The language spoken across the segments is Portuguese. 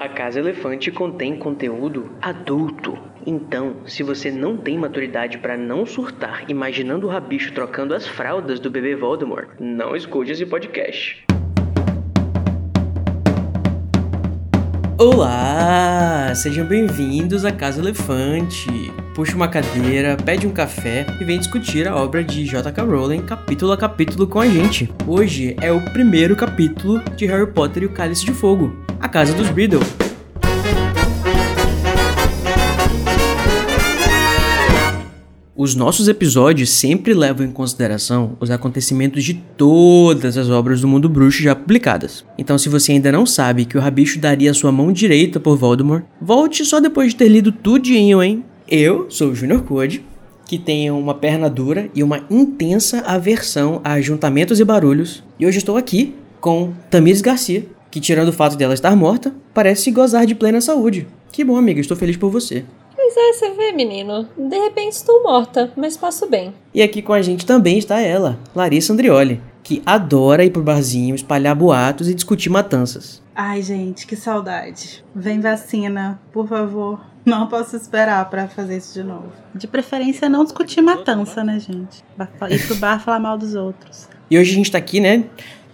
A Casa Elefante contém conteúdo adulto. Então, se você não tem maturidade para não surtar imaginando o rabicho trocando as fraldas do bebê Voldemort, não escute esse podcast. Olá! Sejam bem-vindos à Casa Elefante. Puxa uma cadeira, pede um café e vem discutir a obra de J.K. Rowling capítulo a capítulo com a gente. Hoje é o primeiro capítulo de Harry Potter e o Cálice de Fogo, a Casa dos Riddle. Os nossos episódios sempre levam em consideração os acontecimentos de todas as obras do mundo bruxo já publicadas. Então, se você ainda não sabe que o Rabicho daria sua mão direita por Voldemort, volte só depois de ter lido tudinho, hein? Eu sou o Junior Code, que tenho uma perna dura e uma intensa aversão a ajuntamentos e barulhos, e hoje estou aqui com Tamires Garcia, que tirando o fato dela estar morta, parece gozar de plena saúde. Que bom, amiga, estou feliz por você. É, você vê, menino. De repente estou morta, mas passo bem. E aqui com a gente também está ela, Larissa Andrioli, que adora ir pro barzinho, espalhar boatos e discutir matanças. Ai, gente, que saudade. Vem vacina, por favor. Não posso esperar para fazer isso de novo. De preferência, não discutir matança, né, gente? Ir pro bar falar mal dos outros. E hoje a gente tá aqui, né,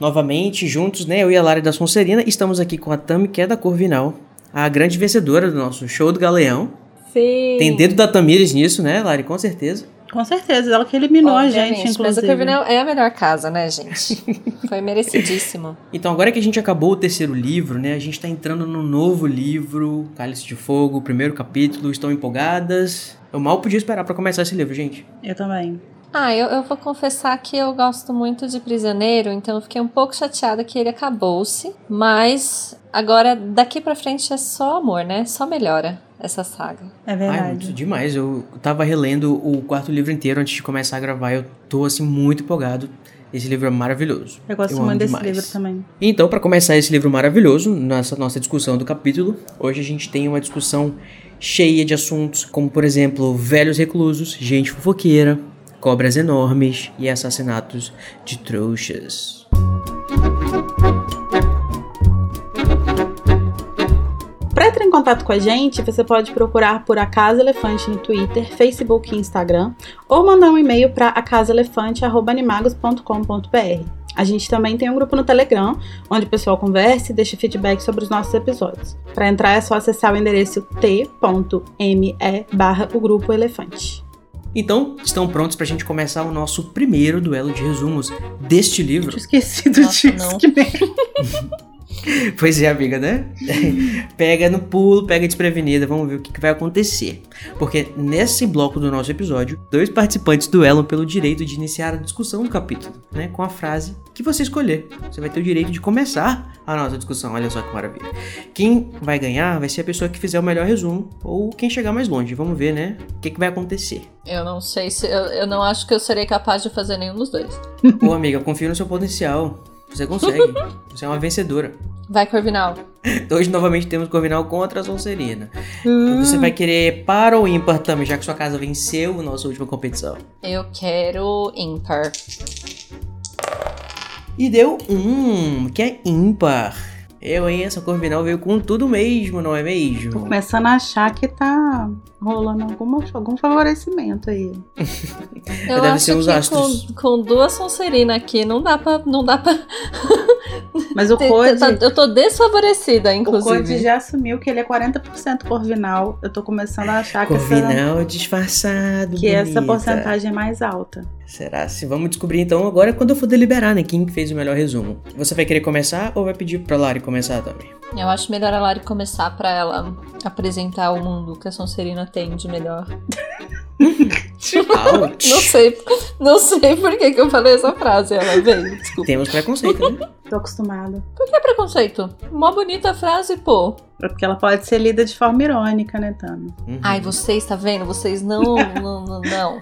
novamente, juntos, né, eu e a Lara da Sonserina. Estamos aqui com a Tami, que é da Corvinal, a grande vencedora do nosso show do Galeão. Sim. Tem dedo da Tamires nisso, né, Lari? Com certeza. Com certeza, ela que eliminou Obviamente, a gente, Mas o inclusive. Corvinal é a melhor casa, né, gente? Foi merecidíssimo. Então, agora que a gente acabou o terceiro livro, né, a gente tá entrando no novo livro, Cálice de Fogo, o primeiro capítulo. Estão empolgadas? Eu mal podia esperar para começar esse livro, gente. Eu também. Ah, eu, eu vou confessar que eu gosto muito de Prisioneiro, então eu fiquei um pouco chateada que ele acabou-se. Mas agora, daqui pra frente é só amor, né? Só melhora essa saga. É Ai, verdade. muito demais. Eu tava relendo o quarto livro inteiro antes de começar a gravar. Eu tô, assim, muito empolgado. Esse livro é maravilhoso. Eu gosto amo muito desse demais. livro também. Então, para começar esse livro maravilhoso, nessa nossa discussão do capítulo, hoje a gente tem uma discussão cheia de assuntos, como por exemplo, velhos reclusos, gente fofoqueira, cobras enormes e assassinatos de trouxas. Para entrar em contato com a gente, você pode procurar por A Casa Elefante no Twitter, Facebook e Instagram, ou mandar um e-mail para acasaelefante.animagos.com.br. A gente também tem um grupo no Telegram, onde o pessoal conversa e deixa feedback sobre os nossos episódios. Para entrar é só acessar o endereço t.me barra o grupo elefante. Então, estão prontos pra gente começar o nosso primeiro duelo de resumos deste livro? Tinha esquecido Nossa, disso. não. Que bem. Pois é, amiga, né? pega no pulo, pega desprevenida, vamos ver o que, que vai acontecer. Porque nesse bloco do nosso episódio, dois participantes duelam pelo direito de iniciar a discussão do capítulo, né? Com a frase que você escolher. Você vai ter o direito de começar a nossa discussão, olha só que maravilha. Quem vai ganhar vai ser a pessoa que fizer o melhor resumo, ou quem chegar mais longe. Vamos ver, né? O que, que vai acontecer. Eu não sei se. Eu, eu não acho que eu serei capaz de fazer nenhum dos dois. Ô, amiga, confia no seu potencial. Você consegue. Você é uma vencedora. Vai, Corvinal. Hoje, novamente, temos Corvinal contra a Sonserina. Você vai querer par ou ímpar também, já que sua casa venceu a nossa última competição. Eu quero ímpar. E deu um, que é ímpar. Eu, hein? Essa Corvinal veio com tudo mesmo, não é Tô mesmo? começando a achar que tá rolando alguma, algum favorecimento aí. Eu Deve acho ser os que astros. com, com duas Sonserina aqui não dá pra. Não dá pra Mas o Code, tá- eu tô desfavorecida, o Code inclusive. já assumiu que ele é 40% Corvinal. Eu tô começando a achar que, essa, Corvinal disfarçado, que essa bonita. porcentagem é mais alta. Será? Se vamos descobrir então agora quando eu for deliberar, né? Quem fez o melhor resumo. Você vai querer começar ou vai pedir pra Lari começar também? Eu acho melhor a Lari começar pra ela apresentar o mundo que a Sonserina tem de melhor. Não sei, não sei por que, que eu falei essa frase, ela veio, desculpa. Temos preconceito, né? Tô acostumada. Por que preconceito? Mó bonita a frase, pô. É porque ela pode ser lida de forma irônica, né, Tami? Uhum. Ai, vocês, tá vendo? Vocês não, não, não, não.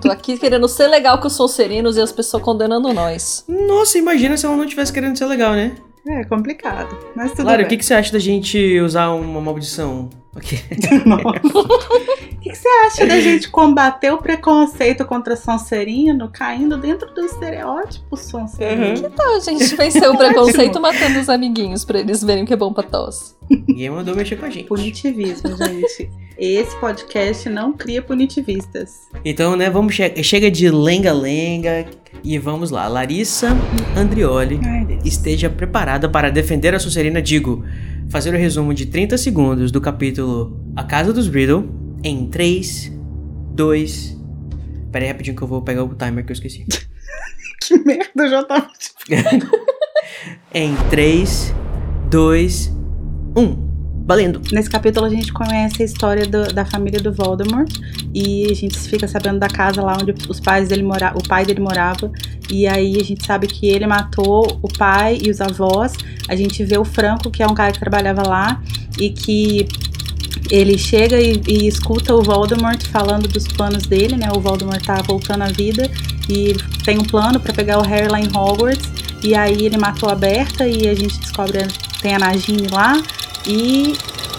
Tô aqui querendo ser legal com os Sonserinos e as pessoas condenando nós. Nossa, imagina se ela não tivesse querendo ser legal, né? É complicado, mas tudo Lari, bem. o que, que você acha da gente usar uma maldição Ok. O que, que você acha da gente combater o preconceito contra Sonserino caindo dentro do estereótipo Sonserino? Então a gente venceu o preconceito matando os amiguinhos pra eles verem que é bom pra tosse. Ninguém mandou mexer com a gente. Punitivismo, gente. Esse podcast não cria punitivistas. Então, né, vamos che chega de lenga-lenga e vamos lá. Larissa Andrioli Ai, esteja preparada para defender a Sonserina, digo, fazer o resumo de 30 segundos do capítulo A Casa dos Riddle em 3, 2... Pera aí rapidinho que eu vou pegar o timer que eu esqueci. Que merda, eu já tava. Em 3, 2, 1. Valendo. Nesse capítulo a gente conhece a história do- da família do Voldemort e a gente fica sabendo da casa lá onde os pais dele mora, o pai dele morava e aí a gente sabe que ele matou o pai e os avós. A gente vê o Franco que é um cara que trabalhava lá e que ele chega e, e escuta o Voldemort falando dos planos dele, né? O Voldemort tá voltando à vida e tem um plano pra pegar o Harry lá em Hogwarts. E aí ele matou a Berta e a gente descobre tem a Nagini lá. E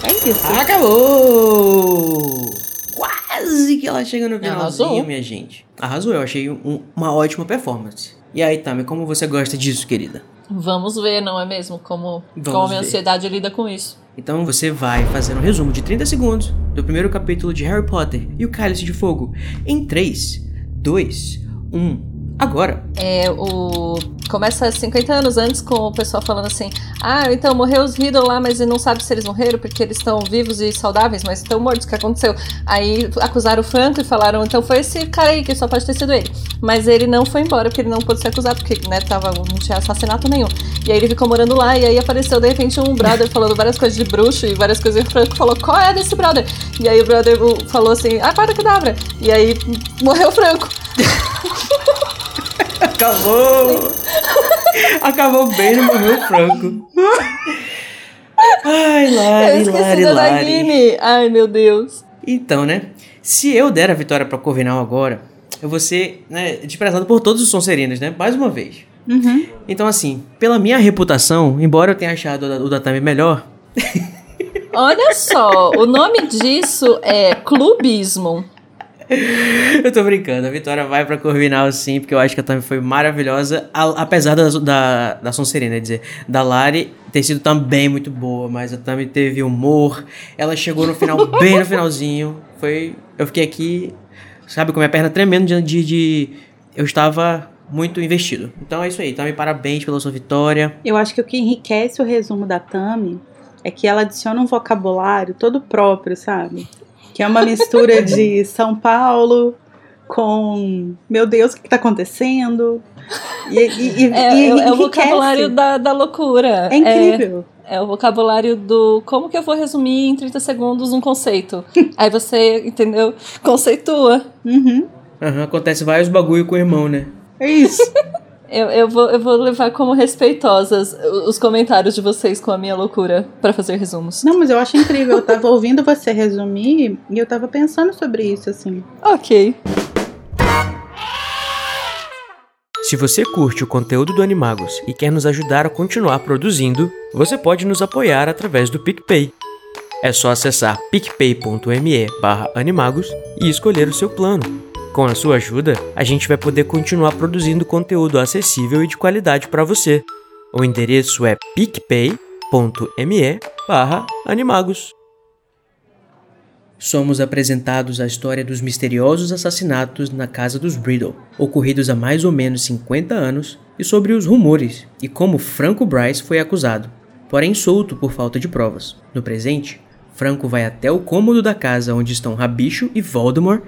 é isso. Acabou! Quase que ela chega no finalzinho, Arrasou. minha gente. Arrasou, eu achei um- uma ótima performance. E aí, Tami, como você gosta disso, querida? Vamos ver, não é mesmo? Como, Vamos como a minha ver. ansiedade lida com isso. Então você vai fazer um resumo de 30 segundos do primeiro capítulo de Harry Potter e o Cálice de Fogo em 3, 2, 1. Agora! É, o... Começa 50 anos antes com o pessoal falando assim: Ah, então morreu os Riddle lá, mas não sabe se eles morreram porque eles estão vivos e saudáveis, mas estão mortos. O que aconteceu? Aí acusaram o Franco e falaram: Então foi esse cara aí, que só pode ter sido ele. Mas ele não foi embora porque ele não pôde ser acusado, porque né, tava, não tinha assassinato nenhum. E aí ele ficou morando lá, e aí apareceu de repente um brother falando várias coisas de bruxo e várias coisas. E o Franco falou: Qual é desse brother? E aí o brother falou assim: Ah, para que dabra. E aí morreu o Franco. Acabou! Acabou bem no meu franco. Ai, Eu Lari, esqueci Lari, da Lari. Ai, meu Deus. Então, né? Se eu der a vitória pra Corvinal agora, eu vou ser né, desprezado por todos os Sonserinos, né? Mais uma vez. Uhum. Então, assim, pela minha reputação, embora eu tenha achado o da- o da Tami melhor, Olha só, o nome disso é clubismo. eu tô brincando. A vitória vai pra Corvinal, sim, porque eu acho que a Tami foi maravilhosa, a- apesar da, da, da Sonserina, quer dizer, da Lari ter sido também muito boa, mas a Tami teve humor, ela chegou no final, bem no finalzinho, foi... Eu fiquei aqui, sabe, com a minha perna tremendo de... de, de- eu estava muito investido. Então é isso aí, Tami, parabéns pela sua vitória. Eu acho que o que enriquece o resumo da Tami é que ela adiciona um vocabulário todo próprio, sabe? Que é uma mistura de São Paulo com meu Deus, o que, que tá acontecendo? E, e, e, É, e é- é o enriquece. vocabulário da, da loucura. É incrível. É, é o vocabulário do como que eu vou resumir em 30 segundos um conceito. Aí você, entendeu? Conceitua. Uhum. Aham, acontece vários bagulho com o irmão, né? É isso. Eu, eu, vou, eu vou levar como respeitosas os comentários de vocês com a minha loucura pra fazer resumos. Não, mas eu acho incrível. Eu tava ouvindo você resumir e eu tava pensando sobre isso, assim. Ok. Se você curte o conteúdo do Animagos e quer nos ajudar a continuar produzindo, você pode nos apoiar através do PicPay. É só acessar picpay.me barra animagos e escolher o seu plano. Com a sua ajuda, a gente vai poder continuar produzindo conteúdo acessível e de qualidade para você. O endereço é picpay.me animagos. Somos apresentados a história dos misteriosos assassinatos na casa dos Bridle, ocorridos há mais ou menos 50 anos, e sobre os rumores e como Franco Bryce foi acusado, porém solto por falta de provas. No presente, Franco vai até o cômodo da casa onde estão Rabicho e Voldemort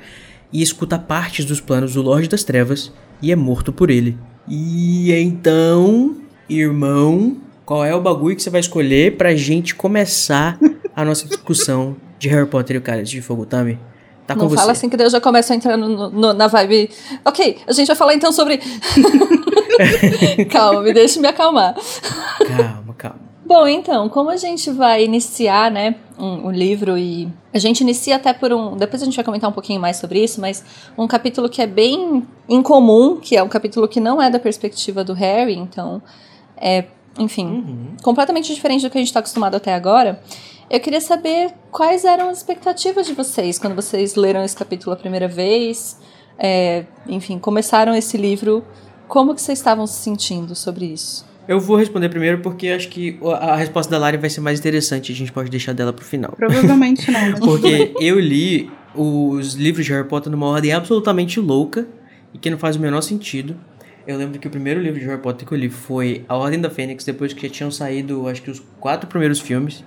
e escuta partes dos planos do Lorde das Trevas e é morto por ele. E então, irmão, qual é o bagulho que você vai escolher pra gente começar a nossa discussão de Harry Potter e o Cálice de Fogo, Tami? Tá com não você. fala assim que eu já começo a entrar no- no- na vibe. Ok, a gente vai falar então sobre. calma, me deixe me acalmar. Calma, calma. Bom, então, como a gente vai iniciar, né, um, um livro e a gente inicia até por um, depois a gente vai comentar um pouquinho mais sobre isso, mas um capítulo que é bem incomum, que é um capítulo que não é da perspectiva do Harry, então é, enfim, Uhum. completamente diferente do que a gente está acostumado até agora. Eu queria saber quais eram as expectativas de vocês quando vocês leram esse capítulo a primeira vez. É, enfim, começaram esse livro. Como que vocês estavam se sentindo sobre isso? Eu vou responder primeiro porque acho que a resposta da Lari vai ser mais interessante. A gente pode deixar dela pro final. Provavelmente não. Mas... Porque eu li os livros de Harry Potter numa ordem absolutamente louca e que não faz o menor sentido. Eu lembro que o primeiro livro de Harry Potter que eu li foi A Ordem da Fênix, depois que já tinham saído, acho que os quatro primeiros filmes.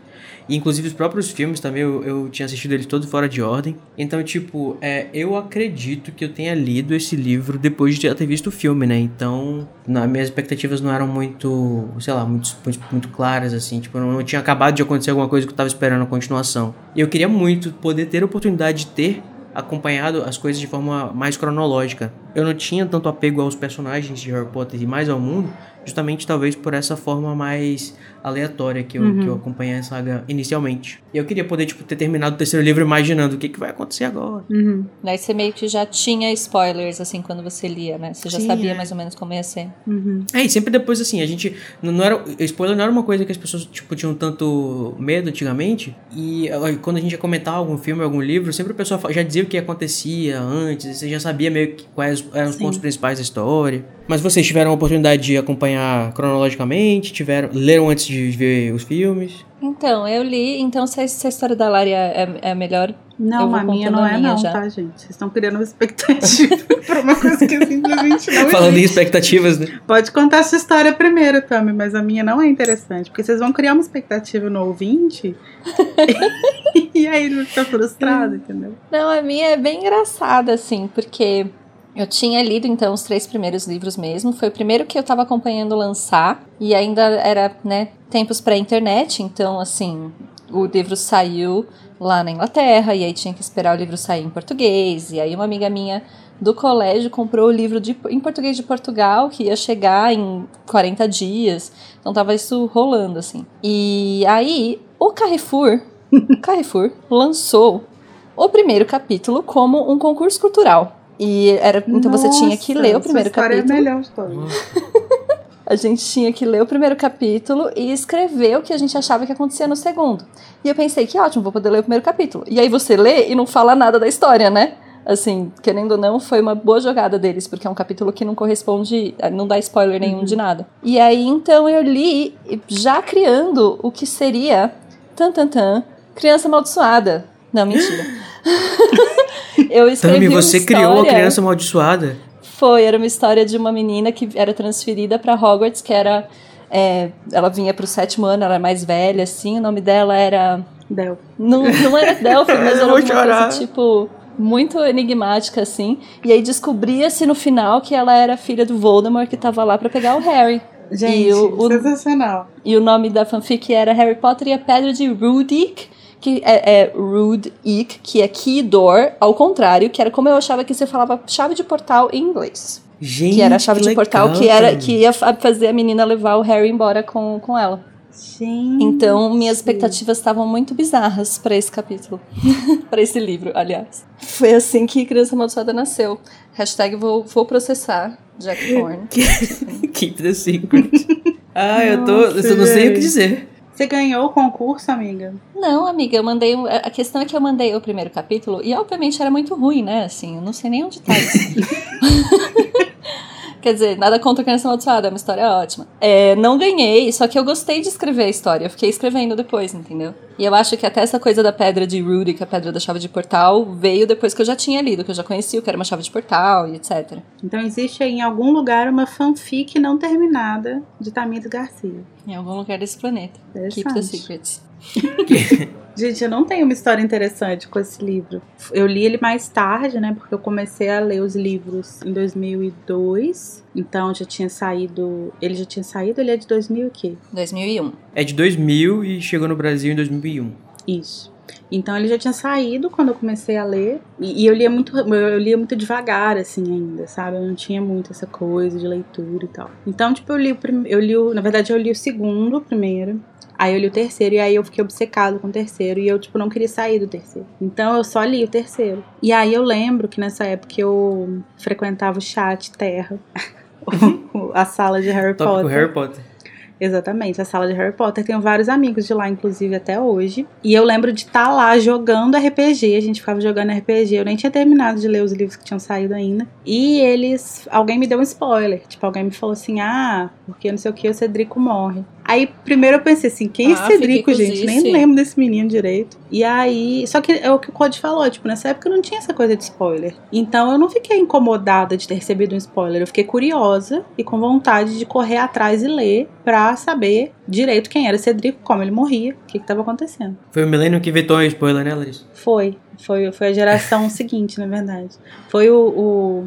E inclusive os próprios filmes também, eu, eu tinha assistido eles todos fora de ordem. Então, tipo, é, eu acredito que eu tenha lido esse livro depois de ter visto o filme, né? Então, na, minhas expectativas não eram muito, sei lá, muito, muito, muito claras, assim. Tipo, não, não tinha acabado de acontecer alguma coisa que eu tava esperando a continuação. E eu queria muito poder ter a oportunidade de ter acompanhado as coisas de forma mais cronológica. Eu não tinha tanto apego aos personagens de Harry Potter e mais ao mundo, justamente talvez por essa forma mais aleatória que eu, uhum. que eu acompanhei a saga inicialmente. E eu queria poder, tipo, ter terminado o terceiro livro imaginando o que, que vai acontecer agora. Uhum. Daí você meio que já tinha spoilers, assim, quando você lia, né? Você já Sim, sabia é. mais ou menos como ia ser. Uhum. É, e sempre depois, assim, a gente... Não era, spoiler não era uma coisa que as pessoas, tipo, tinham tanto medo antigamente. E quando a gente ia comentar algum filme, algum livro, sempre o pessoal já dizia o que acontecia antes. Você já sabia meio que quais eram os Sim. pontos principais da história. Mas vocês tiveram a oportunidade de acompanhar cronologicamente? Tiveram, leram antes de ver os filmes? Então, eu li. Então, se a, história da Lária é, é a melhor. Não, a minha não a é, minha não, já. tá, gente? Vocês estão criando uma expectativa pra uma coisa que simplesmente não Falando em expectativas, né? Pode contar a sua história primeiro, Tami, mas a minha não é interessante. Porque vocês vão criar uma expectativa no ouvinte e aí ele fica frustrado, entendeu? Não, a minha é bem engraçada, assim, porque eu tinha lido então os três primeiros livros mesmo. Foi o primeiro que eu estava acompanhando lançar e ainda era, né, tempos pré-internet, então assim, o livro saiu lá na Inglaterra e aí tinha que esperar o livro sair em português. E aí uma amiga minha do colégio comprou o livro de, em português de Portugal, que ia chegar em 40 dias. Então tava isso rolando assim. E aí o Carrefour, o Carrefour lançou o primeiro capítulo como um concurso cultural. E era, então Nossa, você tinha que ler o primeiro capítulo. É melhor a gente tinha que ler o primeiro capítulo e escrever o que a gente achava que acontecia no segundo. E eu pensei que ótimo, vou poder ler o primeiro capítulo. E aí você lê e não fala nada da história, né? Assim, querendo ou não, foi uma boa jogada deles, porque é um capítulo que não corresponde, não dá spoiler nenhum uhum. de nada. E aí então eu li, já criando o que seria tan tan tan, criança amaldiçoada. Não, mentira. eu escrevi Tami, você criou a criança amaldiçoada? Foi, era uma história de uma menina que era transferida para Hogwarts, que era. É, ela vinha pro sétimo ano, ela era mais velha, assim, o nome dela era. Del. Não, não era Delphi, mas era uma coisa tipo muito enigmática, assim. E aí descobria-se no final que ela era filha do Voldemort que tava lá para pegar o Harry. Gente, o, o, sensacional. E o nome da fanfic era Harry Potter e a Pedra de Rudick, que é, é Rude Ik, que é key door, ao contrário, que era como eu achava que você falava chave de portal em inglês. Gente, que era a chave de portal que era que ia fazer a menina levar o Harry embora com, com ela. Gente. Então, minhas expectativas estavam muito bizarras para esse capítulo. para esse livro, aliás. Foi assim que Criança Amaldiçoada nasceu. Hashtag vou, vou processar Jack Thorne. Keep the secret. ah, eu tô. eu não sei o que dizer. Você ganhou o concurso, amiga? Não, amiga, eu mandei. A questão é que eu mandei o primeiro capítulo e, obviamente, era muito ruim, né? Assim, eu não sei nem onde tá isso. Quer dizer, nada contra criança amaldiçoada, é uma história ótima. É, não ganhei, só que eu gostei de escrever a história. Eu fiquei escrevendo depois, entendeu? E eu acho que até essa coisa da pedra de Rudy, que é a pedra da chave de portal, veio depois que eu já tinha lido, que eu já conhecia que era uma chave de portal e etc. Então existe em algum lugar uma fanfic não terminada de Tamires Garcia. Em algum lugar desse planeta. Keep the secret. Gente, eu não tenho uma história interessante com esse livro. Eu li ele mais tarde, né? Porque eu comecei a ler os livros em 2002. Então já tinha saído. Ele já tinha saído? Ele é de 2000 o quê? 2001. É de 2000 e chegou no Brasil em 2001. Isso. Então ele já tinha saído quando eu comecei a ler. E, e eu lia muito, eu lia muito devagar, assim, ainda, sabe? Eu não tinha muito essa coisa de leitura e tal. Então, tipo, eu li o eu li o, Na verdade, eu li o segundo primeiro. Aí eu li o terceiro e aí eu fiquei obcecado com o terceiro e eu, tipo, não queria sair do terceiro. Então eu só li o terceiro. E aí eu lembro que nessa época eu frequentava o chat Terra, a sala de Harry Tópico Potter. Harry Potter. Exatamente, a sala de Harry Potter. Tenho vários amigos de lá, inclusive, até hoje. E eu lembro de estar tá lá jogando RPG. A gente ficava jogando RPG. Eu nem tinha terminado de ler os livros que tinham saído ainda. E eles. Alguém me deu um spoiler. Tipo, alguém me falou assim: ah, porque não sei o que, o Cedrico morre. Aí, primeiro eu pensei assim, quem é ah, é Cedrico, gente? Nem lembro desse menino direito. E aí, só que é o que o Code falou, tipo, nessa época não tinha essa coisa de spoiler. Então eu não fiquei incomodada de ter recebido um spoiler, eu fiquei curiosa e com vontade de correr atrás e ler pra saber direito quem era Cedrico, como ele morria, o que que tava acontecendo. Foi o Milênio que vetou o spoiler, né, Larissa? Foi. Foi, foi a geração seguinte, na verdade. Foi o,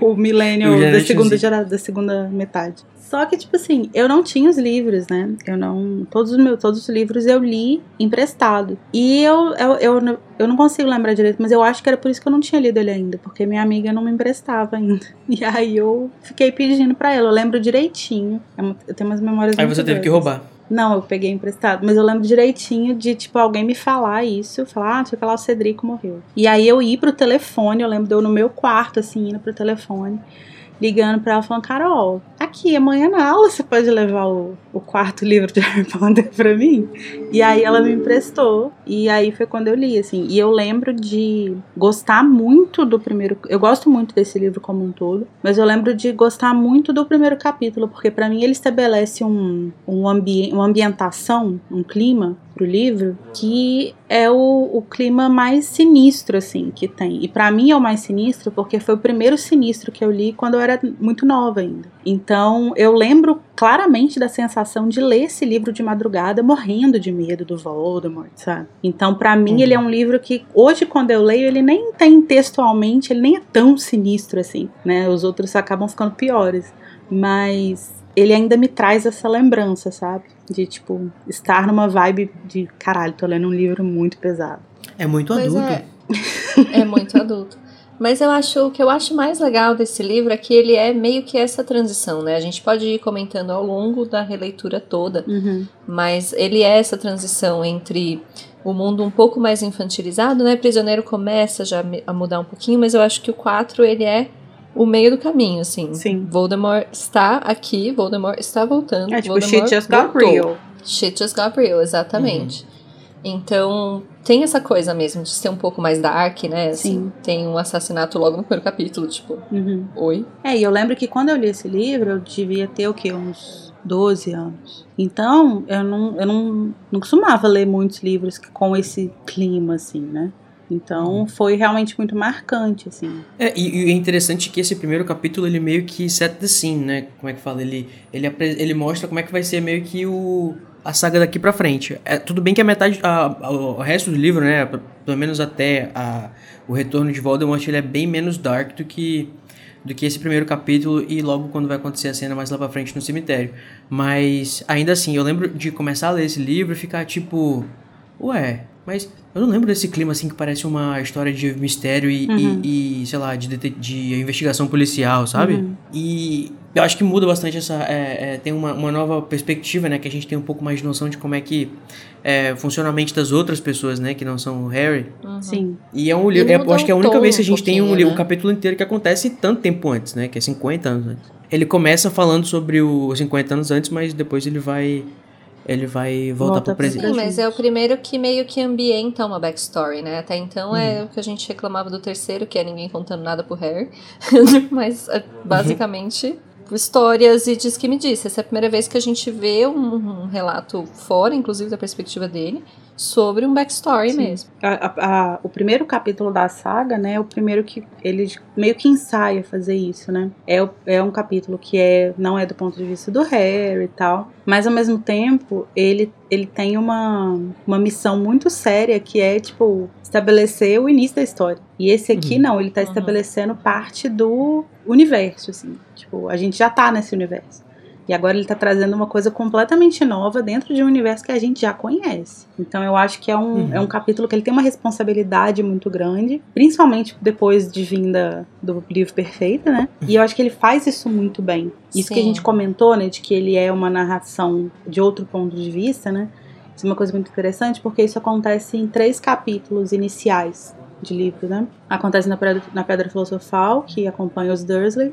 o, o milênio da segunda, gera, da segunda metade. Só que, tipo assim, eu não tinha os livros, né? Eu não. Todos os meus todos os livros eu li emprestado. E eu, eu, eu, eu não consigo lembrar direito, mas eu acho que era por isso que eu não tinha lido ele ainda, porque minha amiga não me emprestava ainda. E aí eu fiquei pedindo para ela. Eu lembro direitinho. É eu tenho umas memórias Aí você teve que roubar. Não, eu peguei emprestado, mas eu lembro direitinho de, tipo, alguém me falar isso, falar, ah, sei lá, o Cedrico morreu. E aí eu ir pro telefone, eu lembro de eu no meu quarto, assim, indo pro telefone ligando para ela falando, Carol, aqui, amanhã na aula você pode levar o, o quarto livro de Harry Potter pra mim? E aí ela me emprestou. E aí foi quando eu li, assim. E eu lembro de gostar muito do primeiro. Eu gosto muito desse livro como um todo, mas eu lembro de gostar muito do primeiro capítulo, porque para mim ele estabelece um, um ambiente, uma ambientação, um clima pro livro que é o, o clima mais sinistro assim que tem. E para mim é o mais sinistro porque foi o primeiro sinistro que eu li quando eu era muito nova ainda. Então eu lembro claramente da sensação de ler esse livro de madrugada morrendo de medo do Voldemort, sabe? Então para mim uhum. ele é um livro que hoje quando eu leio ele nem tem textualmente, ele nem é tão sinistro assim, né? Os outros acabam ficando piores, mas ele ainda me traz essa lembrança, sabe? De, tipo, estar numa vibe de caralho, tô lendo um livro muito pesado. É muito pois adulto. É. é muito adulto. Mas eu acho o que eu acho mais legal desse livro é que ele é meio que essa transição, né? A gente pode ir comentando ao longo da releitura toda, uhum. mas ele é essa transição entre o mundo um pouco mais infantilizado, né? Prisioneiro começa já a mudar um pouquinho, mas eu acho que o 4 ele é o meio do caminho, assim. Sim. Voldemort está aqui, Voldemort está voltando. É tipo, Voldemort shit just got voltou. real. Shit just got real, exatamente. Uhum. Então, tem essa coisa mesmo de ser um pouco mais dark, né? Assim, Sim. Tem um assassinato logo no primeiro capítulo, tipo, uhum. oi. É, e eu lembro que quando eu li esse livro, eu devia ter o quê? Uns 12 anos. Então, eu não, eu não, não costumava ler muitos livros com esse clima, assim, né? Então uhum. foi realmente muito marcante, assim. É, e, e, é interessante que esse primeiro capítulo, ele meio que set the scene, né? Como é que fala? Ele, ele, ele mostra como é que vai ser meio que o, a saga daqui pra frente. É, tudo bem que a metade, a, a, o resto do livro, né? Pelo menos até a, o retorno de Voldemort, ele é bem menos dark do que do que esse primeiro capítulo e logo quando vai acontecer a cena mais lá pra frente no cemitério. Mas ainda assim, eu lembro de começar a ler esse livro e ficar tipo, ué, mas eu não lembro desse clima assim que parece uma história de mistério e, uhum. e, e sei lá, de, de, de, investigação policial, sabe? Uhum. E eu acho que muda bastante essa. É, é, tem uma, uma nova perspectiva, né? Que a gente tem um pouco mais de noção de como é que é, funciona a mente das outras pessoas, né? Que não são o Harry. Uhum. Sim. E é um livro. É, eu acho que é a única vez que a gente um tem um, né? um capítulo inteiro que acontece tanto tempo antes, né? Que é 50 anos antes. Ele começa falando sobre os 50 anos antes, mas depois ele vai ele vai voltar Volta pro presente. Sim, mas é o primeiro que meio que ambienta uma backstory, né? Até então é uhum. o que a gente reclamava do terceiro, que é ninguém contando nada pro Harry. mas é, basicamente uhum. histórias e diz que me disse. Essa é a primeira vez que a gente vê um, um relato fora, inclusive da perspectiva dele sobre um backstory Sim. mesmo. A, a, o primeiro capítulo da saga, né, é o primeiro que ele meio que ensaia fazer isso, né? É, é um capítulo que é não é do ponto de vista do Harry e tal, mas ao mesmo tempo ele, ele tem uma, uma missão muito séria que é, tipo, estabelecer o início da história. E esse aqui uhum. não, ele tá uhum. estabelecendo parte do universo, assim. Tipo, a gente já tá nesse universo. E agora ele está trazendo uma coisa completamente nova dentro de um universo que a gente já conhece. Então eu acho que é um, uhum. é um capítulo que ele tem uma responsabilidade muito grande, principalmente depois de vinda do livro perfeito, né? E eu acho que ele faz isso muito bem. Isso Sim. que a gente comentou, né, de que ele é uma narração de outro ponto de vista, né? Isso é uma coisa muito interessante porque isso acontece em três capítulos iniciais de livro, né? Acontece na Pedra, na Pedra Filosofal, que acompanha os Dursley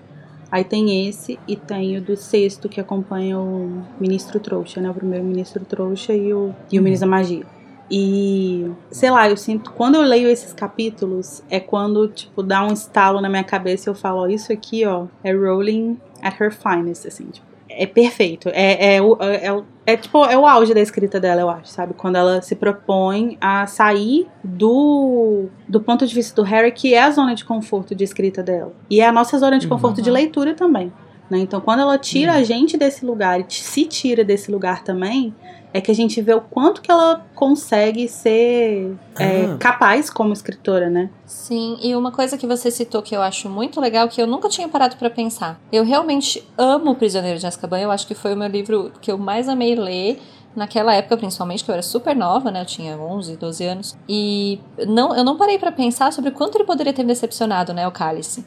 Aí tem esse e tem o do sexto que acompanha o ministro trouxa, né? O primeiro ministro trouxa e o, e o ministro da magia. E, sei lá, eu sinto, quando eu leio esses capítulos, é quando, tipo, dá um estalo na minha cabeça e eu falo, ó, isso aqui, ó, é Rowling at her finest, assim, tipo, é perfeito. É, é, é, é, é, tipo, é o auge da escrita dela, eu acho, sabe? Quando ela se propõe a sair do, do ponto de vista do Harry, que é a zona de conforto de escrita dela. E é a nossa zona de conforto uhum. de leitura também. Né? Então, quando ela tira uhum. a gente desse lugar e se tira desse lugar também, é que a gente vê o quanto que ela consegue ser é, ah. capaz como escritora, né? Sim, e uma coisa que você citou que eu acho muito legal, que eu nunca tinha parado para pensar. Eu realmente amo O Prisioneiro de Azkaban, eu acho que foi o meu livro que eu mais amei ler naquela época, principalmente, que eu era super nova, né? Eu tinha 11, 12 anos. E não, eu não parei para pensar sobre quanto ele poderia ter me decepcionado, né, o Cálice.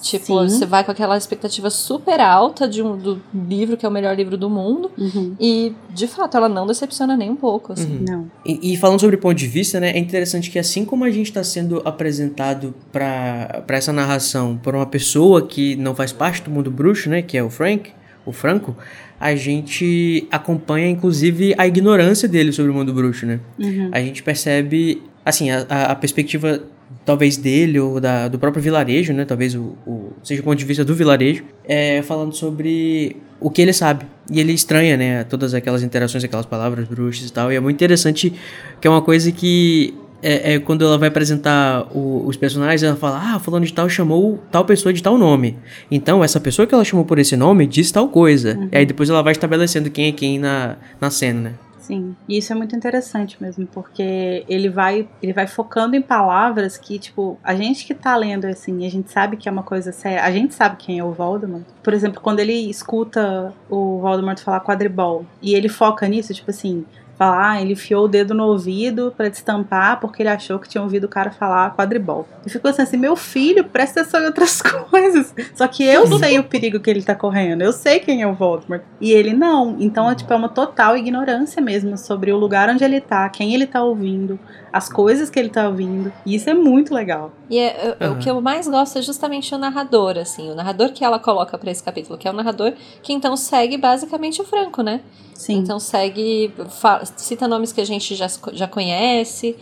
Tipo, Sim. você vai com aquela expectativa super alta de um, do livro que é o melhor livro do mundo. Uhum. E, de fato, ela não decepciona nem um pouco, assim. Uhum. Não. E, e, falando sobre ponto de vista, né? É interessante que assim como a gente está sendo apresentado para essa narração por uma pessoa que não faz parte do mundo bruxo, né? Que é o Frank, o Franco, a gente acompanha, inclusive, a ignorância dele sobre o mundo bruxo, né? Uhum. A gente percebe, assim, a, a perspectiva talvez dele ou da, do próprio vilarejo, né? Talvez o, o seja o ponto de vista do vilarejo, é, falando sobre o que ele sabe. E ele estranha, né? Todas aquelas interações, aquelas palavras bruxas e tal. E é muito interessante que é uma coisa que é, é, quando ela vai apresentar o, os personagens, ela fala: Ah, fulano de tal chamou tal pessoa de tal nome. Então, essa pessoa que ela chamou por esse nome diz tal coisa. Uhum. E aí depois ela vai estabelecendo quem é quem na, na cena, né? Sim, e isso é muito interessante mesmo, porque ele vai, ele vai focando em palavras que, tipo, a gente que tá lendo assim, a gente sabe que é uma coisa séria, a gente sabe quem é o Voldemort. Por exemplo, quando ele escuta o Voldemort falar quadribol e ele foca nisso, tipo assim, falar, ah, ele enfiou o dedo no ouvido para destampar porque ele achou que tinha ouvido o cara falar quadribol. E ficou assim, assim, meu filho, presta atenção em outras coisas. Só que eu sei o perigo que ele tá correndo, eu sei quem é o Voldemort. E ele não. Então é tipo é uma total ignorância mesmo sobre o lugar onde ele tá, quem ele tá ouvindo, as coisas que ele tá ouvindo. E isso é muito legal. E é, uhum. o que eu mais gosto é justamente o narrador, assim, o narrador que ela coloca para esse capítulo, que é o narrador que então segue basicamente o Franco, né? Sim. Então segue, fala, cita nomes que a gente já, já conhece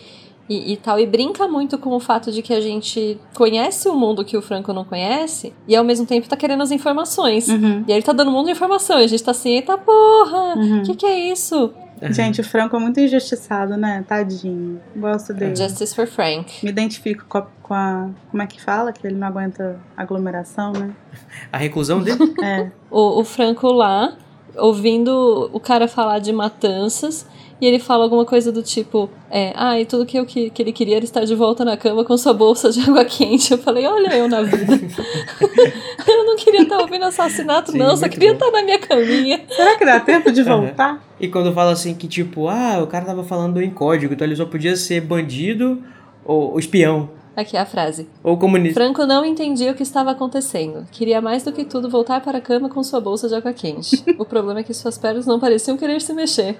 e, e, tal. E brinca muito com o fato de que a gente conhece o mundo que o Franco não conhece e ao mesmo tempo tá querendo as informações. Uhum. E aí ele tá dando um mundo de informação e a gente tá assim, eita porra, o uhum. que, que é isso? Uhum. Gente, o Franco é muito injustiçado, né? Tadinho. Gosto dele. Justice for Frank. Me identifico com a, com a, Como é que fala? Que ele não aguenta aglomeração, né? A reclusão dele? é. O, o Franco lá ouvindo o cara falar de matanças e ele fala alguma coisa do tipo, é, ah, e tudo que, eu, que, que ele queria era estar de volta na cama com sua bolsa de água quente. Eu falei, olha eu na vida. eu não queria estar ouvindo assassinato, Sim, não, só queria bom. estar na minha caminha. Será que dá tempo de voltar? Uhum. E quando fala assim que, tipo, ah, o cara tava falando em código, então ele só podia ser bandido ou, ou espião. Aqui é a frase. Ou comunista. Franco não entendia o que estava acontecendo. Queria mais do que tudo voltar para a cama com sua bolsa de água quente. o problema é que suas pernas não pareciam querer se mexer.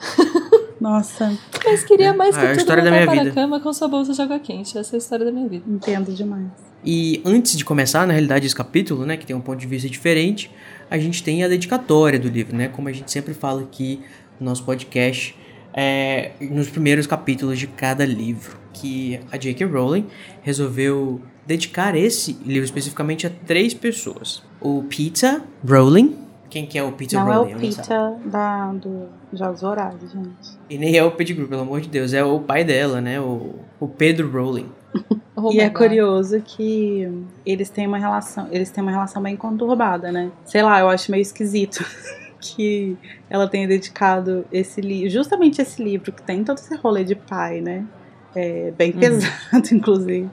Nossa. Mas queria mais que ah, tudo voltar para vida. a cama com sua bolsa de água quente. Essa é a história da minha vida. Entendo demais. E antes de começar, na realidade, esse capítulo, né, que tem um ponto de vista diferente, a gente tem a dedicatória do livro, né? Como a gente sempre fala aqui no nosso podcast, é, nos primeiros capítulos de cada livro que a J.K. Rowling resolveu dedicar esse livro especificamente a três pessoas. O Peter Rowling. Quem que é o Peter não Rowling? Não é o Peter da, do Jogos Horários, gente. E nem é o Pettigrew, pelo amor de Deus. É o pai dela, né? O, o Pedro Rowling. Oh e é God. curioso que eles têm uma relação, eles têm uma relação bem conturbada, né? Sei lá, eu acho meio esquisito que ela tenha dedicado esse livro, justamente esse livro que tem todo esse rolê de pai, né? É, bem uhum. pesado, inclusive.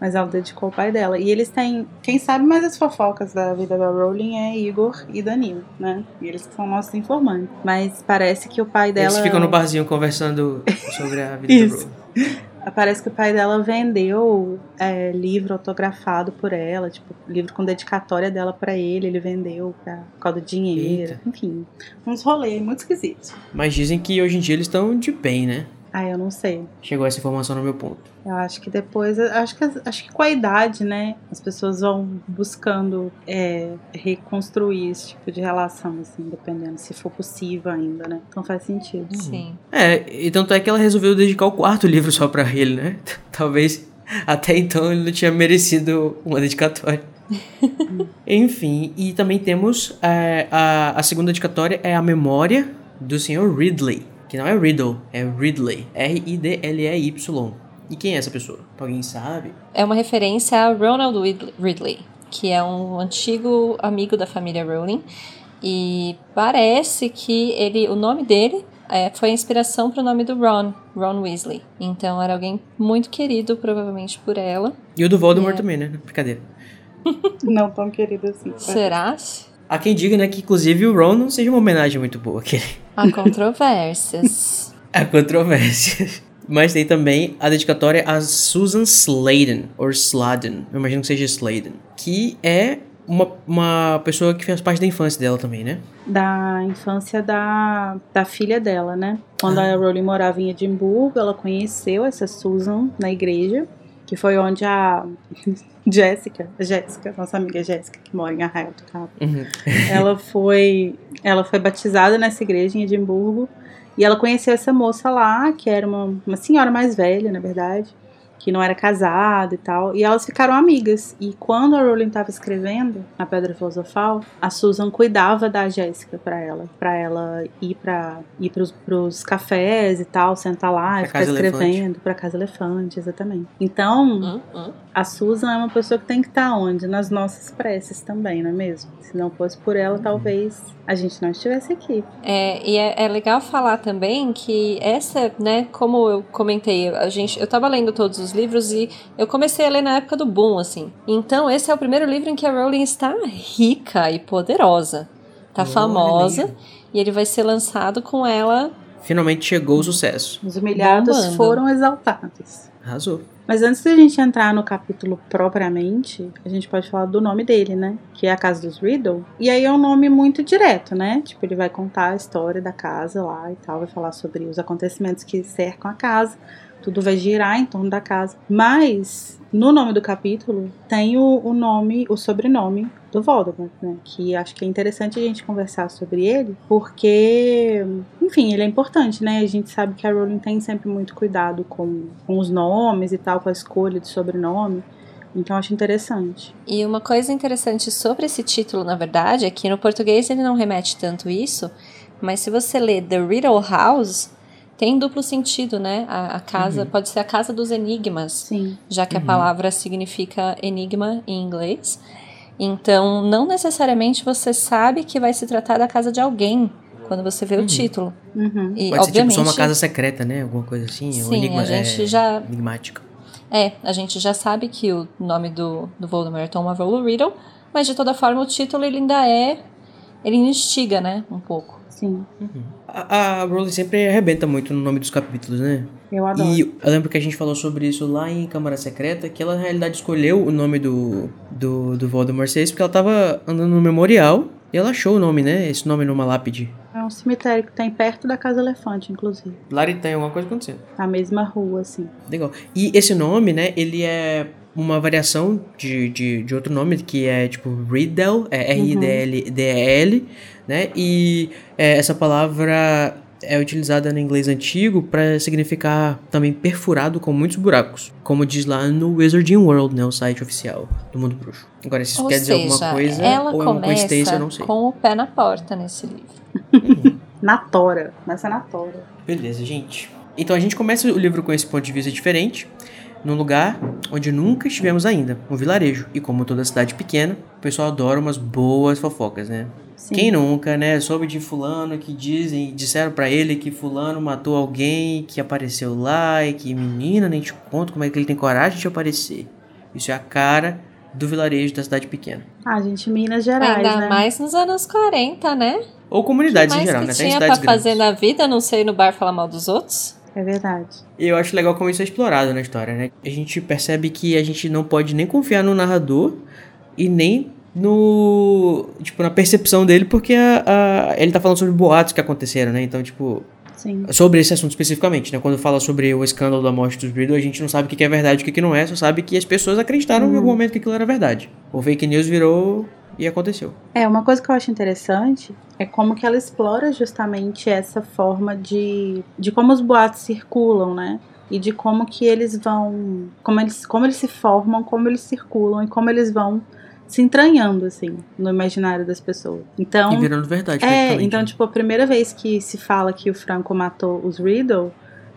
Mas ela dedicou ao pai dela. E eles têm. Quem sabe mais as fofocas da vida da Rowling é Igor e Danilo, né? E eles são nossos informantes. Mas parece que o pai dela. Eles ficam no barzinho conversando sobre a vida da Rowling. Parece que o pai dela vendeu é, livro autografado por ela, tipo, livro com dedicatória dela para ele, ele vendeu pra, por causa do dinheiro, Eita. enfim. Uns rolês muito esquisitos. Mas dizem que hoje em dia eles estão de bem, né? Ah, eu não sei. Chegou essa informação no meu ponto. Eu acho que depois, acho que, acho que com a idade, né, as pessoas vão buscando é, reconstruir esse tipo de relação, assim, dependendo se for possível ainda, né? Então faz sentido. Sim. É, e tanto é que ela resolveu dedicar o quarto livro só pra ele, né? Talvez até então ele não tinha merecido uma dedicatória. Enfim, e também temos é, a, a segunda dedicatória é a memória do Sr. Ridley. Que não é Riddle, é Ridley. R-I-D-L-E-Y. E quem é essa pessoa? Alguém sabe? É uma referência a Ronald Rid- Ridley, que é um antigo amigo da família Rowling. E parece que ele, o nome dele é, foi a inspiração para o nome do Ron, Ron Weasley. Então era alguém muito querido, provavelmente por ela. E o do Voldemort É. também, né? Brincadeira. Não tão querido assim. Será? Há quem diga, né, que inclusive o Ron não seja uma homenagem muito boa. Que Há controvérsias. Há controvérsias. Mas tem também a dedicatória a Susan Sladen, ou Sladen, eu imagino que seja Sladen, que é uma, uma pessoa que fez parte da infância dela também, né? Da infância da, da filha dela, né? Quando Ah. a Rowling morava em Edimburgo, ela conheceu essa Susan na igreja, que foi onde a Jéssica, a Jéssica, nossa amiga Jéssica, que mora em Arraial do Cabo, Uhum. ela foi ela foi batizada nessa igreja em Edimburgo e ela conheceu essa moça lá que era uma, uma senhora mais velha na verdade que não era casada e tal. E elas ficaram amigas. E quando a Rowling estava escrevendo a Pedra Filosofal a Susan cuidava da Jéssica para ela para ela ir para ir pros, pros cafés e tal sentar lá Pra e ficar escrevendo para casa elefante exatamente. Então Hum, hum. A Susan é uma pessoa que tem que estar onde? Nas nossas preces também, não é mesmo? Se não fosse por ela, talvez a gente não estivesse aqui. É, e é, é legal falar também que essa, né, como eu comentei, a gente, eu tava lendo todos os livros e eu comecei a ler na época do boom, assim. Então, esse é o primeiro livro em que a Rowling está rica e poderosa. Tá Olha famosa e ele vai ser lançado com ela. Finalmente chegou o sucesso. Os humilhados Bombando. foram exaltados. Arrasou. Mas antes da gente entrar no capítulo propriamente, a gente pode falar do nome dele, né? Que é a Casa dos Riddle. E aí é um nome muito direto, né? Tipo, ele vai contar a história da casa lá e tal, vai falar sobre os acontecimentos que cercam a casa. Tudo vai girar em torno da casa. Mas no nome do capítulo tem o, o nome, o sobrenome do Voldemort, né? Que acho que é interessante a gente conversar sobre ele, porque, enfim, ele é importante, né? A gente sabe que a Rowling tem sempre muito cuidado com, com os nomes e tal, com a escolha de sobrenome. Então acho interessante. E uma coisa interessante sobre esse título, na verdade, é que no português ele não remete tanto isso, mas se você lê The Riddle House, tem duplo sentido, né? A, a casa pode ser a casa dos enigmas. Sim. já que a palavra significa enigma em inglês. Então, não necessariamente você sabe que vai se tratar da casa de alguém quando você vê o título. Uhum. E, Pode ser tipo só uma casa secreta, né? Alguma coisa assim. um Sim, enigma, a gente é, já- Enigmática. é, a gente já sabe que o nome do, do Voldemort é Tom Marvolo Riddle, mas de toda forma o título ele ainda é, ele instiga, né, um pouco. Sim. A, a Rowling sempre arrebenta muito no nome dos capítulos, né? Eu adoro. E eu lembro que a gente falou sobre isso lá em Câmara Secreta, que ela na realidade escolheu o nome do, do, do Voldemort ser esse porque ela tava andando no memorial e ela achou o nome, né? Esse nome numa lápide. É um cemitério que tem perto da Casa Elefante, inclusive. Lá tem alguma coisa acontecendo. Na mesma rua, assim. Legal. E esse nome, né, ele é uma variação de, de, de outro nome que é tipo Riddle, é R-I-D-L-D-E-L, né? E é, essa palavra é utilizada no inglês antigo para significar também perfurado com muitos buracos, como diz lá no Wizarding World, né, o site oficial do Mundo Bruxo. Agora, se isso Ou quer dizer seja, alguma coisa ela ou é uma coincidência, eu não sei. com o pé na porta nesse livro. Na tora. Começa na tora. Beleza, gente. Então a gente começa o livro com esse ponto de vista diferente, num lugar onde nunca estivemos ainda, um vilarejo. E como toda cidade pequena, o pessoal adora umas boas fofocas, né? Sim. Quem nunca, né? Soube de fulano que dizem, disseram pra ele que fulano matou alguém que apareceu lá e que menina, nem te conto como é que ele tem coragem de aparecer. Isso é a cara do vilarejo da cidade pequena. Ah, gente, Minas Gerais, Ainda né? mais nos anos 40, né? Ou comunidades em mais geral, que né? Até tinha pra grandes. fazer na vida, não sei no bar falar mal dos outros? É verdade. E eu acho legal como isso é explorado na história, né? A gente percebe que a gente não pode nem confiar no narrador e nem no. Tipo, na percepção dele, porque a, a- ele tá falando sobre boatos que aconteceram, né? Então, tipo, Sim. Sobre esse assunto especificamente, né? Quando fala sobre o escândalo da morte dos Riddle, a gente não sabe o que é verdade e o que não é, só sabe que as pessoas acreditaram Uhum. em algum momento que aquilo era verdade. O fake news virou e aconteceu. É, uma coisa que eu acho interessante é como que ela explora justamente essa forma de, de como os boatos circulam, né? E de como que eles vão. Como eles, como eles se formam, como eles circulam e como eles vão se entranhando, assim, no imaginário das pessoas. Então. e virando verdade, É, então, tipo, a primeira vez que se fala que o Franco matou os Riddle,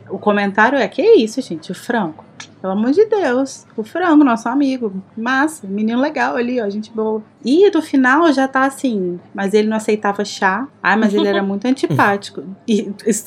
o comentário é: que isso, gente, o Franco? Pelo amor de Deus, o Franco, nosso amigo, massa, menino legal ali, ó, gente boa. E do final já tá assim, mas ele não aceitava chá, ai, mas ele era muito antipático. E isso,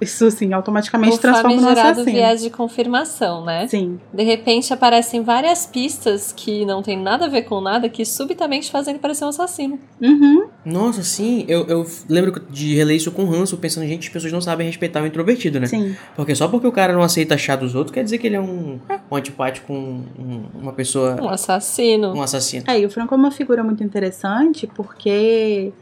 isso assim, automaticamente O transforma no assassino. viés de confirmação, né? Sim, De repente aparecem várias pistas que não tem nada a ver com nada, que subitamente fazem ele parecer um assassino. uhum, Nossa, sim, eu, eu lembro de reler isso com ranço, pensando, gente, as pessoas não sabem respeitar o introvertido, né? sim. Porque só porque o cara não aceita chá dos outros, quer dizer que ele é um, um antipático, um- um- uma pessoa, Um assassino. um assassino. É, e o Franco é uma figura muito interessante porque,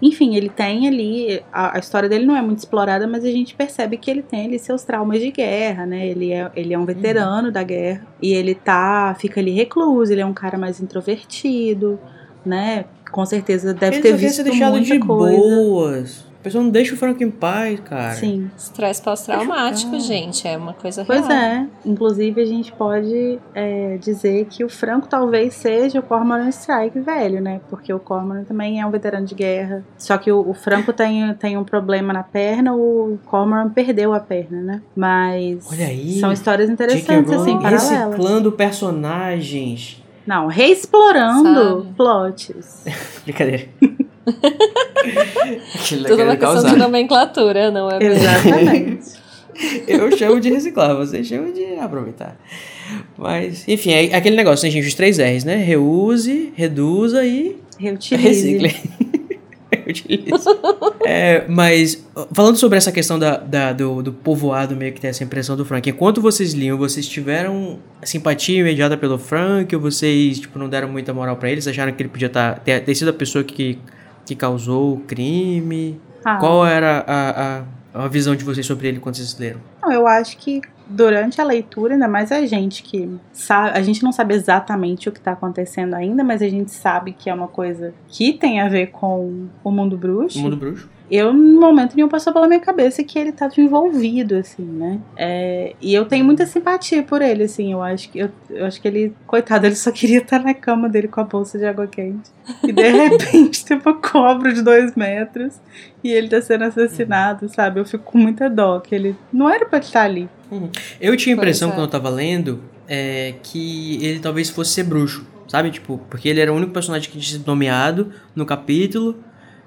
enfim, ele tem ali. A, a história dele não é muito explorada, mas a gente percebe que ele tem ali seus traumas de guerra, né? Ele é, ele é um veterano da guerra e ele tá. fica ali recluso, ele é um cara mais introvertido, né? Com certeza deve ele ter visto muita de coisa. boas. A pessoa não deixa o Franco em paz, cara. Sim. Estresse pós-traumático, eu- gente, é uma coisa Pois real. é, inclusive a gente pode é, dizer que o Franco talvez seja o Cormoran Strike velho, né? Porque o Cormoran também é um veterano de guerra. Só que o, o Franco tem, tem um problema na perna, o Cormoran perdeu a perna, né? Mas Olha aí, são histórias interessantes, assim, paralelas. reciclando personagens. Não, reexplorando Sabe? plots. Brincadeira. Tudo uma era questão causar. de nomenclatura, não é mesmo? Exatamente. Eu chamo de reciclar, vocês chamam de aproveitar. Mas, enfim, é aquele negócio, né, gente? Os três R's, né? Reuse, reduza e Reutilize. recicle. Reutilize. É, mas, falando sobre essa questão da, da- do, do povoado meio que tem essa impressão do Frank, enquanto vocês liam, vocês tiveram simpatia imediata pelo Frank ou vocês, tipo, não deram muita moral pra ele? Vocês acharam que ele podia tá, ter, ter sido a pessoa que, que causou o crime? Ah, Qual era a, a, a visão de vocês sobre ele quando vocês leram? Não, eu acho que durante a leitura, ainda mais a gente que sabe, a gente não sabe exatamente o que tá acontecendo ainda, mas a gente sabe que é uma coisa que tem a ver com o mundo bruxo. O mundo bruxo? Eu, no momento nenhum, passou pela minha cabeça que ele tava envolvido, assim, né? É, e eu tenho muita simpatia por ele, assim. Eu acho que eu, eu acho que ele, coitado, ele só queria estar na cama dele com a bolsa de água quente. E de repente tem uma cobra de dois metros e ele tá sendo assassinado, sabe? Eu fico com muita dó, que ele não era pra estar ali. Eu tinha a impressão, é. quando eu tava lendo, é, que ele talvez fosse ser bruxo, sabe? Tipo, porque ele era o único personagem que tinha sido nomeado no capítulo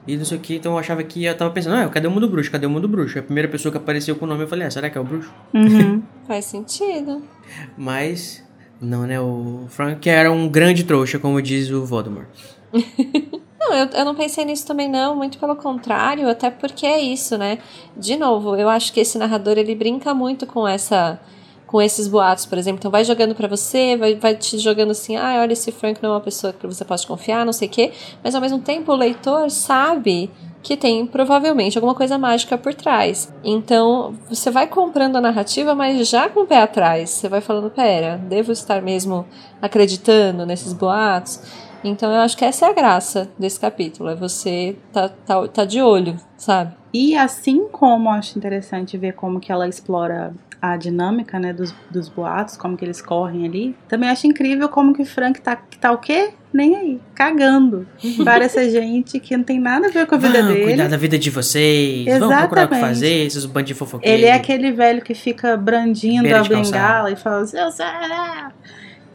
e não sei o que, então eu achava que eu tava pensando, ah, cadê o mundo bruxo? Cadê o mundo bruxo? A primeira pessoa que apareceu com o nome, eu falei, ah, será que é o bruxo? Uhum. Faz sentido. Mas, não, né? O Frank era um grande trouxa, como diz o Voldemort. Não, eu, eu não pensei nisso também não, muito pelo contrário, até porque é isso, né? De novo, eu acho que esse narrador ele brinca muito com essa com esses boatos, por exemplo. Então vai jogando pra você, vai, vai te jogando assim, ah, olha, esse Frank não é uma pessoa que você pode confiar, não sei o quê. Mas ao mesmo tempo o leitor sabe que tem provavelmente alguma coisa mágica por trás. Então você vai comprando a narrativa, mas já com o pé atrás. Você vai falando, pera, devo estar mesmo acreditando nesses boatos? Então eu acho que essa é a graça desse capítulo, é você tá, tá, tá de olho, sabe? E assim como acho interessante ver como que ela explora a dinâmica, né, dos, dos boatos, como que eles correm ali, também acho incrível como que o Frank tá, que tá o quê? Nem aí, cagando para essa gente que não tem nada a ver com a vida Vão dele. cuidar da vida de vocês, vão procurar o que Exatamente. fazer, esses bandos de fofoqueiros. Ele é aquele velho que fica brandindo Beira a bengala e fala assim, eu sei.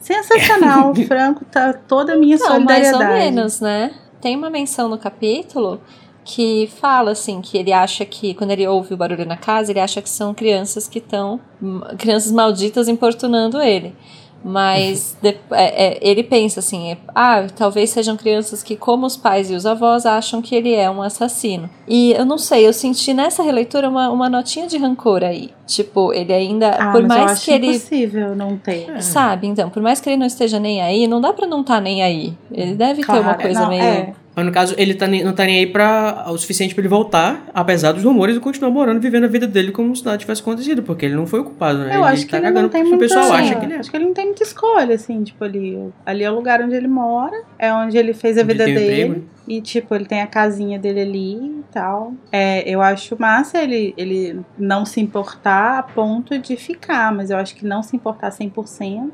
Sensacional, o Franco tá toda a minha Não, mais solidariedade. ou menos, né? Tem uma menção no capítulo que fala assim que ele acha que quando ele ouve o barulho na casa, ele acha que são crianças que estão crianças malditas importunando ele. Mas de- é- é, ele pensa assim, é, ah, talvez sejam crianças que, como os pais e os avós, acham que ele é um assassino. E eu não sei, eu senti nessa releitura uma, uma notinha de rancor aí. Tipo, ele ainda, Ah, por mas eu mais acho que ele impossível não ter. Sabe, então, por mais que ele não esteja nem aí, não dá pra não estar nem aí. Ele deve ter uma Claro, coisa não, meio é. Mas no caso, ele tá, não tá nem aí pra, o suficiente para ele voltar, apesar dos rumores, e continuar morando, vivendo a vida dele como se nada tivesse acontecido, porque ele não foi ocupado, né? Eu ele acho que tá ele cagando não tem muita... o pessoal acha que ele é. Acho que ele não tem muita escolha, assim, tipo, ali. Ali é o lugar onde ele mora, é onde ele fez a Onde vida o dele. emprego, né? E, tipo, ele tem a casinha dele ali e tal. É, eu acho massa ele, ele não se importar a ponto de ficar, mas eu acho que não se importar 100%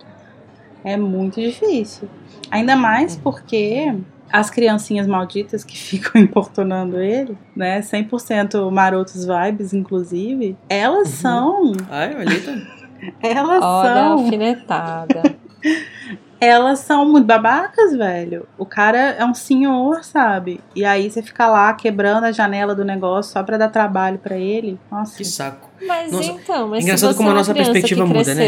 é muito difícil. Ainda mais porque as criancinhas malditas que ficam importunando ele, né, 100% marotos vibes, inclusive, elas Uhum. são. Ai, olha, tá. Elas Olha a são. alfinetada. Elas são muito babacas, velho. O cara é um senhor, sabe? E aí você fica lá quebrando a janela do negócio só pra dar trabalho pra ele. Nossa. Que saco. Mas Nossa, então, mas engraçado se você como a é uma nossa criança perspectiva que muda, né?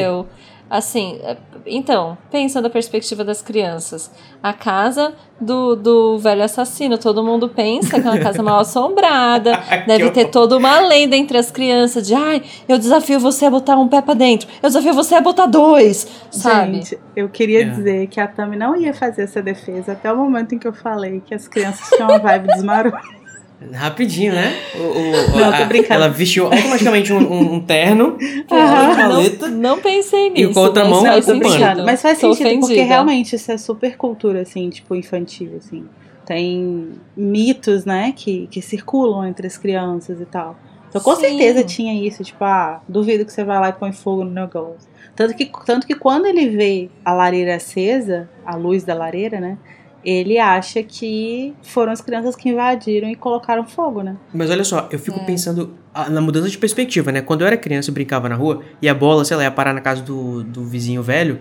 Assim, é, então, pensa da perspectiva das crianças. A casa do, do velho assassino, todo mundo pensa que é uma casa mal assombrada. Deve ter toda uma lenda entre as crianças de ai, eu desafio você a botar um pé pra dentro, eu desafio você a botar dois, sabe? Gente, eu queria É. dizer que a Tami não ia fazer essa defesa até o momento em que eu falei que as crianças tinham uma vibe desmarou. Rapidinho, né? O, o- Não, tô a- brincando. Ela vestiu automaticamente um, um- um terno, uma não, maleta. não pensei E nisso. com a outra mão, faz com o pano. Mas faz sentido, porque ofendida. realmente isso é super cultura, assim, tipo, infantil, assim. Tem mitos, né, que, que circulam entre as crianças e tal. Então, com Sim. certeza tinha isso, tipo, ah, duvido que você vai lá e põe fogo no negócio. Tanto que, tanto que quando ele vê a lareira acesa, a luz da lareira, né, ele acha que foram as crianças que invadiram e colocaram fogo, né? Mas olha só, eu fico É. pensando na mudança de perspectiva, né? Quando eu era criança, eu brincava na rua e a bola, sei lá, ia parar na casa do, do vizinho velho.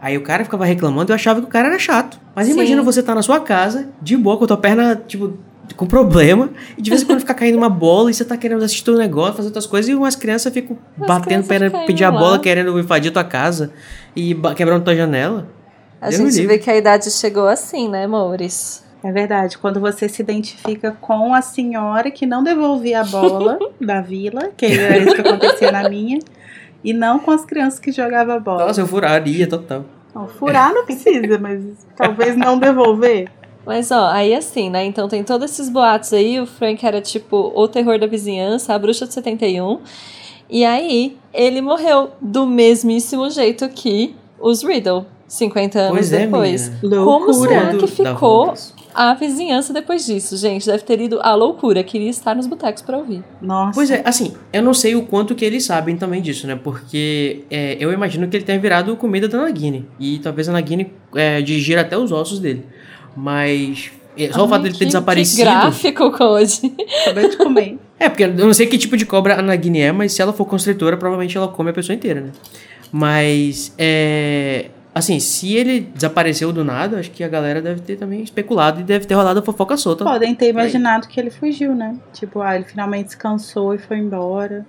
Aí o cara ficava reclamando e eu achava que o cara era chato. Mas Sim. imagina você tá na sua casa, de boa, com a tua perna, tipo, com problema, e de vez em quando fica caindo uma bola e você tá querendo assistir um negócio, fazer outras coisas, e umas crianças ficam As batendo, crianças ficam pedir a lá. bola, querendo invadir tua casa e quebrando tua janela. A Deus gente vê que a idade chegou assim, né, amores? É verdade, quando você se identifica com a senhora que não devolvia a bola da vila, que era isso que acontecia na minha, e não com as crianças que jogavam a bola. Nossa, eu furaria total. Não, furar não precisa, mas talvez não devolver. Mas ó, aí assim, né? Então tem todos esses boatos aí. O Frank era tipo o terror da vizinhança, a bruxa de 71. E aí ele morreu do mesmíssimo jeito que os Riddle, 50 anos Pois é, depois. Como será que ficou a vizinhança depois disso, gente? Deve ter ido à loucura. Queria estar nos botecos pra ouvir. Nossa. Pois é, assim, eu não sei o quanto que eles sabem também disso, né? Porque é, eu imagino que ele tenha virado comida da Nagini. E talvez a Nagini é, digira até os ossos dele. Mas é, só o Ai, fato dele ter que- desaparecido. Que gráfico, Code. Acabei de comer. É, porque eu não sei que tipo de cobra a Nagini é, mas se ela for constritora, provavelmente ela come a pessoa inteira, né? Mas, é. Assim, se ele desapareceu do nada, acho que a galera deve ter também especulado e deve ter rolado a fofoca solta. Podem ter imaginado que ele fugiu, né? Tipo, ah, ele finalmente descansou e foi embora.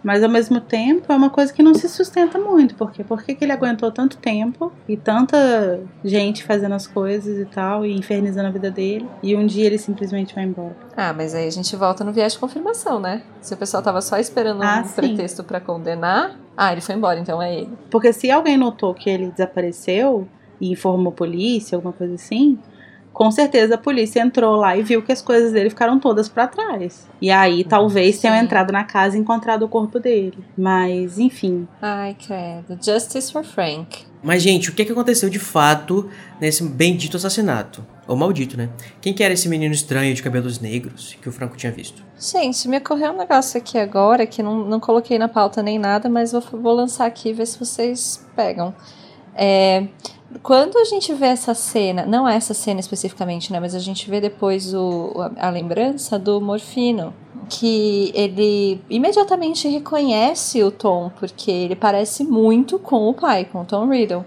Mas ao mesmo tempo é uma coisa que não se sustenta muito, porque por que que ele aguentou tanto tempo e tanta gente fazendo as coisas e tal, e infernizando a vida dele, e um dia ele simplesmente vai embora. Ah, mas aí a gente volta no viés de confirmação, né? Se o pessoal tava só esperando Ah, um sim. pretexto pra condenar, ah, ele foi embora, então é ele. Porque se alguém notou que ele desapareceu e informou a polícia, alguma coisa assim, com certeza a polícia entrou lá e viu que as coisas dele ficaram todas pra trás. E aí talvez tenham Sim. entrado na casa e encontrado o corpo dele. Mas, enfim. Ai, credo. Justice for Frank. Mas, gente, o que, que aconteceu de fato nesse bendito assassinato? Ou maldito, né? Quem que era esse menino estranho de cabelos negros que o Franco tinha visto? Gente, me ocorreu um negócio aqui agora que não, não coloquei na pauta nem nada, mas vou, vou lançar aqui e ver se vocês pegam. É, quando a gente vê essa cena, não essa cena especificamente, né? Mas a gente vê depois o, a, a lembrança do Morfino. Que ele imediatamente reconhece o Tom, porque ele parece muito com o pai, com o Tom Riddle.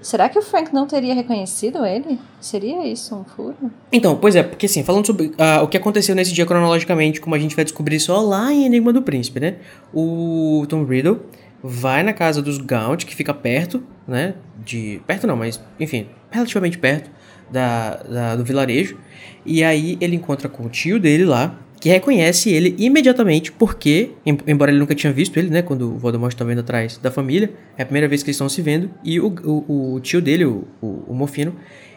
Será que o Frank não teria reconhecido ele? Seria isso um furo? Então, pois é, porque assim, falando sobre ah, o que aconteceu nesse dia cronologicamente, como a gente vai descobrir só lá em Enigma do Príncipe, né? O Tom Riddle vai na casa dos Gaunt, que fica perto, né? De. Perto não, mas enfim, relativamente perto da, da- do vilarejo. E aí ele encontra com o tio dele lá, que reconhece ele imediatamente, porque, em- embora ele nunca tinha visto ele, né? Quando o Voldemort estava indo atrás da família, é a primeira vez que eles estão se vendo. E o, o, o tio dele, o, o, o Morfino,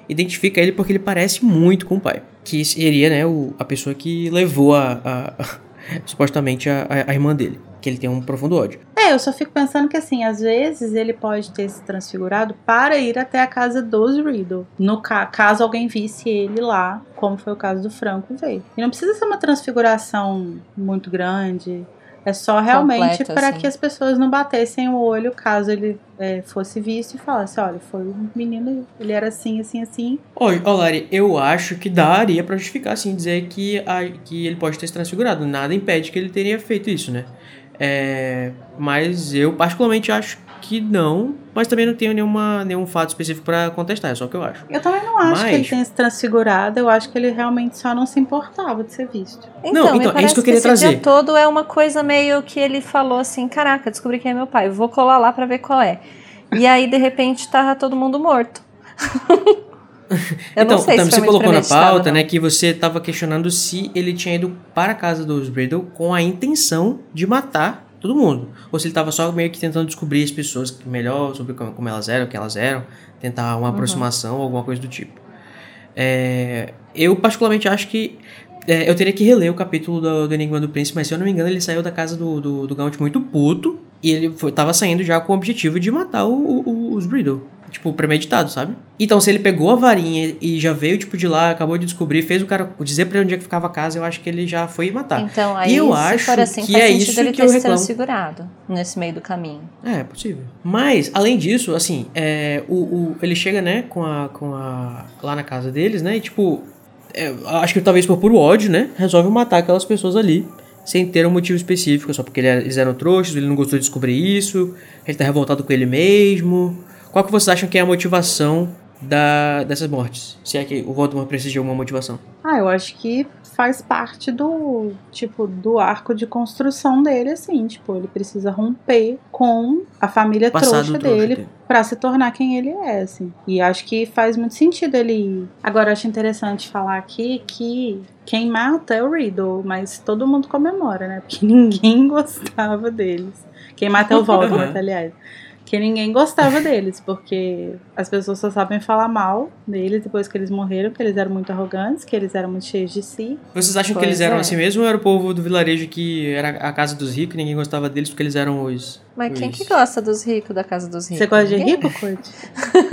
identifica ele porque ele parece muito com o pai. Que seria, né, o, a pessoa que levou a, a, a supostamente a, a, irmã dele. Que ele tem um profundo ódio. É, eu só fico pensando que assim, às vezes ele pode ter se transfigurado para ir até a casa dos Riddle. No ca caso alguém visse ele lá, como foi o caso do Franco veio. E não precisa ser uma transfiguração muito grande. É só realmente para assim. que as pessoas não batessem o olho caso ele é, fosse visto e falasse, olha, foi um menino, ele era assim, assim, assim. Oi, Lari, eu acho que daria para justificar, assim, dizer que, a, que ele pode ter se transfigurado. Nada impede que ele teria feito isso, né? É, mas eu particularmente acho que não, mas também não tenho nenhuma, nenhum fato específico para contestar, é só o que eu acho. Eu também não acho mas... que ele tenha se transfigurado, eu acho que ele realmente só não se importava de ser visto. Então, não, então é isso que eu queria que trazer. Dia todo é uma coisa meio que ele falou assim: caraca, descobri quem é meu pai, vou colar lá para ver qual é. E aí, de repente, tá todo mundo morto. então, também você colocou na pauta, né, que você estava questionando se ele tinha ido para a casa dos Bradle com a intenção de matar todo mundo. Ou se ele estava só meio que tentando descobrir as pessoas melhor sobre como, como elas eram, o que elas eram, tentar uma uhum. aproximação ou alguma coisa do tipo. É, eu particularmente acho que é, eu teria que reler o capítulo do, do, Enigma do Príncipe, mas se eu não me engano, ele saiu da casa do, do, do Gaunt muito puto. E ele foi, tava saindo já com o objetivo de matar o, o, os Bridle tipo, premeditado, sabe? Então, se ele pegou a varinha e já veio, tipo, de lá, acabou de descobrir, fez o cara dizer pra ele onde é que ficava a casa, eu acho que ele já foi matar. Então, aí, e eu se acho for assim, que é isso ele que ter eu reclamo. transfigurado nesse meio do caminho. É, é possível. Mas, além disso, assim, é, o, o, ele chega, né, com a, com a... lá na casa deles, né, e, tipo... É, acho que talvez por puro ódio, né, resolve matar aquelas pessoas ali sem ter um motivo específico, só porque eles eram trouxas, ele não gostou de descobrir isso, ele tá revoltado com ele mesmo. Qual que vocês acham que é a motivação da, dessas mortes? Se é que o Voldemort precisa de alguma motivação. Ah, eu acho que faz parte do, tipo, do arco de construção dele, assim. Tipo, ele precisa romper com a família Passado trouxa dele, dele. para se tornar quem ele é, assim. E acho que faz muito sentido ele... Agora, acho interessante falar aqui que quem mata é o Riddle, mas todo mundo comemora, né? Porque ninguém gostava deles. Quem mata é o Voldemort, aliás que ninguém gostava deles, porque as pessoas só sabem falar mal deles depois que eles morreram, que eles eram muito arrogantes, que eles eram muito cheios de si. Vocês acham pois que eles eram é. assim mesmo ou era o povo do vilarejo que era a casa dos ricos e ninguém gostava deles porque eles eram os. Mas os... quem que gosta dos ricos da casa dos ricos? Você gosta de rico, Kurt?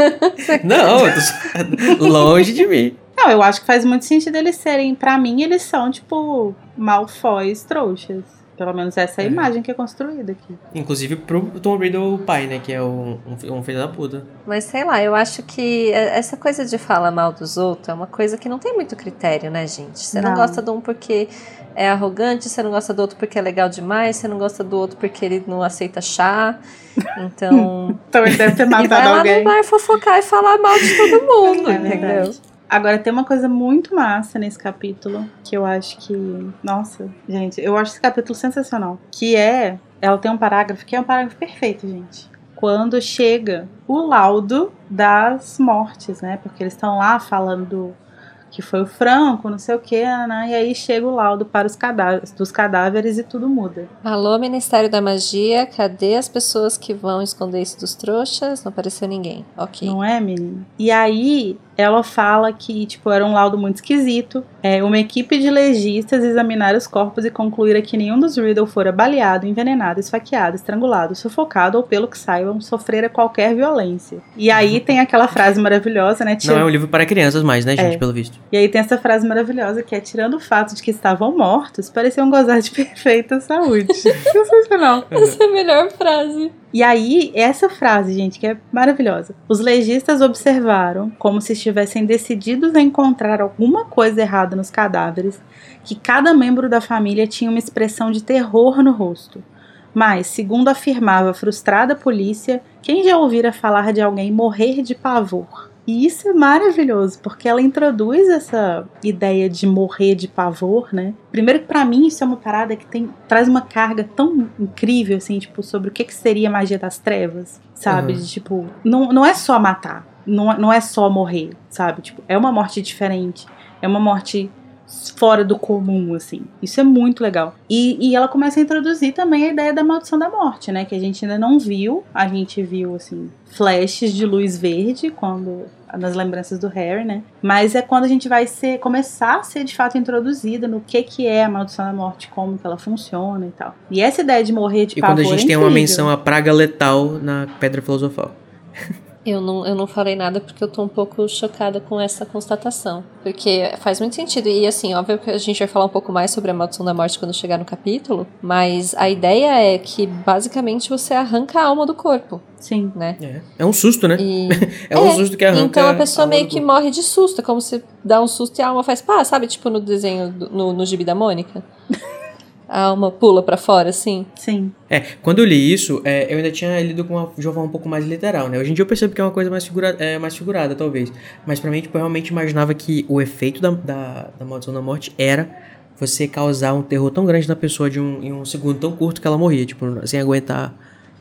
Não, eu tô longe de mim. Não, eu acho que faz muito sentido eles serem. Pra mim, eles são, tipo, malfóis trouxas. Pelo menos essa é a é. imagem que é construída aqui. Inclusive pro Tom Riddle, o pai, né? Que é um, um, filho da puta. Mas sei lá, eu acho que essa coisa de falar mal dos outros é uma coisa que não tem muito critério, né, gente? Você não, não gosta de um porque é arrogante, você não gosta do outro porque é legal demais, você não gosta do outro porque ele não aceita chá. Então. então ele deve ter matado e vai alguém. lá no bar fofocar e falar mal de todo mundo, é entendeu? Agora tem uma coisa muito massa nesse capítulo que eu acho que, nossa, gente, eu acho esse capítulo sensacional, que é, ela tem um parágrafo que é um parágrafo perfeito, gente. Quando chega o laudo das mortes, né? Porque eles estão lá falando que foi o Franco, não sei o que, né? E aí chega o laudo para os cadáveres, dos cadáveres e tudo muda. Alô, Ministério da Magia, cadê as pessoas que vão esconder isso dos trouxas? Não apareceu ninguém. Ok. Não é, menino? E aí ela fala que, tipo, era um laudo muito esquisito. É, uma equipe de legistas examinaram os corpos e concluíram que nenhum dos Riddle fora baleado, envenenado, esfaqueado, estrangulado, sufocado ou, pelo que saibam, sofrera qualquer violência. E aí tem aquela frase maravilhosa, né? Não é um livro para crianças mais, né, gente, é. pelo visto. E aí tem essa frase maravilhosa que é: tirando o fato de que estavam mortos, pareciam gozar de perfeita saúde. Sensacional. Essa é a melhor frase. E aí, essa frase, gente, que é maravilhosa. Os legistas observaram, como se estivessem decididos a encontrar alguma coisa errada nos cadáveres, que cada membro da família tinha uma expressão de terror no rosto. Mas, segundo afirmava a frustrada polícia, quem já ouvira falar de alguém morrer de pavor? E isso é maravilhoso, porque ela introduz essa ideia de morrer de pavor, né? Primeiro que para mim isso é uma parada que tem traz uma carga tão incrível assim, tipo, sobre o que que seria magia das trevas, sabe? Uhum. De, tipo, não, não é só matar, não, não é só morrer, sabe? Tipo, é uma morte diferente, é uma morte fora do comum, assim. Isso é muito legal. E, e ela começa a introduzir também a ideia da maldição da morte, né? Que a gente ainda não viu. A gente viu, assim, flashes de luz verde quando nas lembranças do Harry, né? Mas é quando a gente vai ser começar a ser de fato introduzida no que que é a maldição da morte, como que ela funciona e tal. E essa ideia de morrer de E pavor quando a gente é tem uma menção à praga letal na Pedra Filosofal. Eu não, eu não falei nada porque eu tô um pouco chocada com essa constatação. Porque faz muito sentido. E assim, óbvio que a gente vai falar um pouco mais sobre a maldição da morte quando chegar no capítulo. Mas a ideia é que basicamente você arranca a alma do corpo, Sim. né? É, é um susto, né? E É um susto que arranca. Então a pessoa alma meio que morre de susto, é como se dá um susto e a alma faz pá, sabe? Tipo no desenho, do- no, no gibi da Mônica. A alma pula pra fora, assim. Sim. É, quando eu li isso, é, eu ainda tinha lido com uma, de uma forma um pouco mais literal, né? Hoje em dia eu percebo que é uma coisa mais, figura, é, mais figurada, talvez. Mas pra mim, tipo, eu realmente imaginava que o efeito da, da, da maldição da morte era você causar um terror tão grande na pessoa de um, em um segundo tão curto que ela morria, tipo, sem aguentar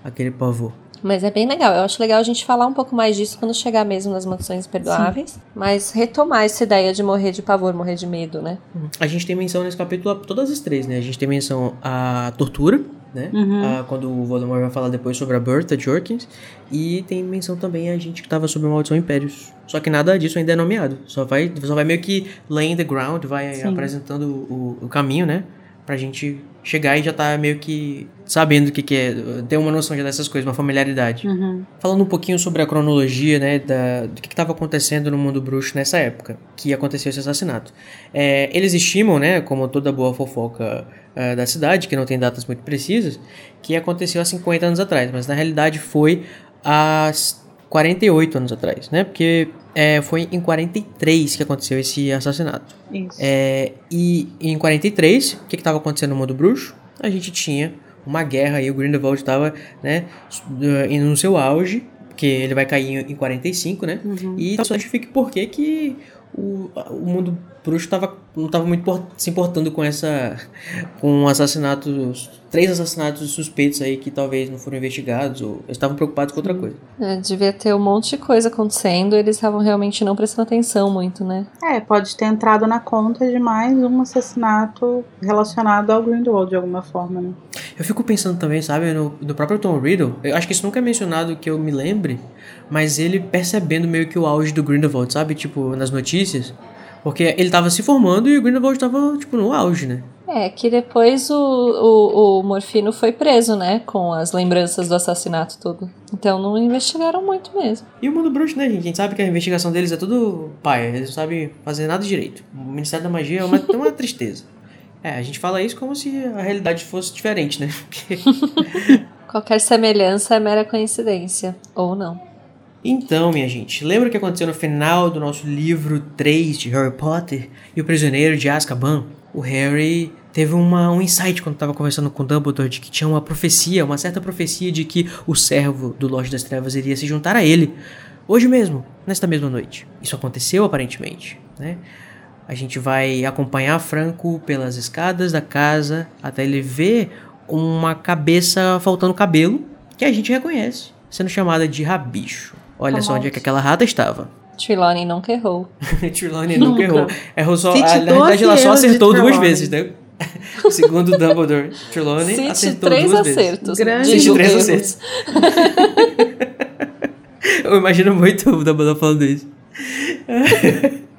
aquele pavor. Mas é bem legal. Eu acho legal a gente falar um pouco mais disso quando chegar mesmo nas maldições perdoáveis. Mas retomar essa ideia de morrer de pavor, morrer de medo, né? A gente tem menção nesse capítulo a todas as três, né? A gente tem menção à tortura, né? A- quando o Voldemort vai falar depois sobre a Bertha Jorkins. E tem menção também a gente que tava sob a maldição Impérios. Só que nada disso ainda é nomeado. Só vai, só vai meio que laying the ground, vai Sim. apresentando o, o caminho, né? Pra gente chegar e já tá meio que sabendo o que, que é, ter uma noção já dessas coisas, uma familiaridade. Uhum. Falando um pouquinho sobre a cronologia, né, da, do que estava acontecendo no mundo bruxo nessa época, que aconteceu esse assassinato. É, eles estimam, né, como toda boa fofoca é, da cidade, que não tem datas muito precisas, que aconteceu há 50 anos atrás, mas na realidade foi há 48 anos atrás, né, porque é, foi em 43 que aconteceu esse assassinato. Isso. É, e em 43, o que estava acontecendo no mundo bruxo? A gente tinha uma guerra e o Grindelwald estava né, indo no seu auge, porque ele vai cair em 45, né? E só justifica por que que o, o mundo bruxo tava, não estava muito se importando com essa com assassinatos, três assassinatos suspeitos aí que talvez não foram investigados ou eles estavam preocupados com outra coisa. É, devia ter um monte de coisa acontecendo. Eles estavam realmente não prestando atenção muito, né? É, pode ter entrado na conta de mais um assassinato relacionado ao Grindelwald de alguma forma, né? Eu fico pensando também, sabe, no, no próprio Tom Riddle. Eu acho que isso nunca é mencionado que eu me lembre, mas ele percebendo meio que o auge do Grindelwald, sabe? Tipo, nas notícias. Porque ele tava se formando e o Grindelwald tava, tipo, no auge, né? É, que depois o, o, o Morfino foi preso, né? Com as lembranças do assassinato todo. Então não investigaram muito mesmo. E o mundo bruxo, né, gente? A gente sabe que a investigação deles é tudo paia. Eles não sabem fazer nada direito. O Ministério da Magia é uma, é uma tristeza. É, a gente fala isso como se a realidade fosse diferente, né? Qualquer semelhança é mera coincidência. Ou não. Então, minha gente, lembra o que aconteceu no final do nosso livro 3 de Harry Potter e o Prisioneiro de Azkaban? O Harry teve uma, um insight quando estava conversando com Dumbledore de que tinha uma profecia, uma certa profecia de que o servo do Lorde das Trevas iria se juntar a ele hoje mesmo, nesta mesma noite. Isso aconteceu aparentemente, né? A gente vai acompanhar Franco pelas escadas da casa até ele ver uma cabeça faltando cabelo que a gente reconhece, sendo chamada de rabicho. Olha só onde é que aquela rata estava. Trelawney nunca errou. Trelawney nunca Nunca. errou. Errou só. Ah, na 12 verdade, ela só acertou duas vezes, né? Segundo Dumbledore, Trelawney Cite acertou três duas vezes. acertos. Grande Digo, Cite três erros. acertos. Eu imagino muito o Dumbledore falando isso.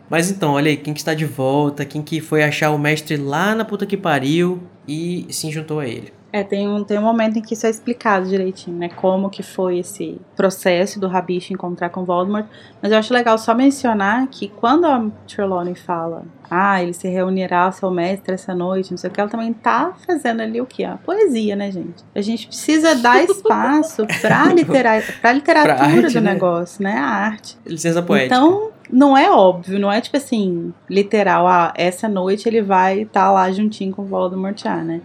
Mas então, olha aí, quem que está de volta, quem que foi achar o mestre lá na puta que pariu e se juntou a ele. É, tem um, tem um momento em que isso é explicado direitinho, né? Como que foi esse processo do Rabicho encontrar com Voldemort. Mas eu acho legal só mencionar que quando a Trelawney fala ah, ele se reunirá ao seu mestre essa noite, não sei o que, ela também tá fazendo ali o quê? A poesia, né, gente? A gente precisa dar espaço pra, litera pra literatura Pra arte, do né? negócio, né? A arte. Licença poética. Então, não é óbvio, não é tipo assim, literal, ah, essa noite ele vai estar lá juntinho com o Voldemort né?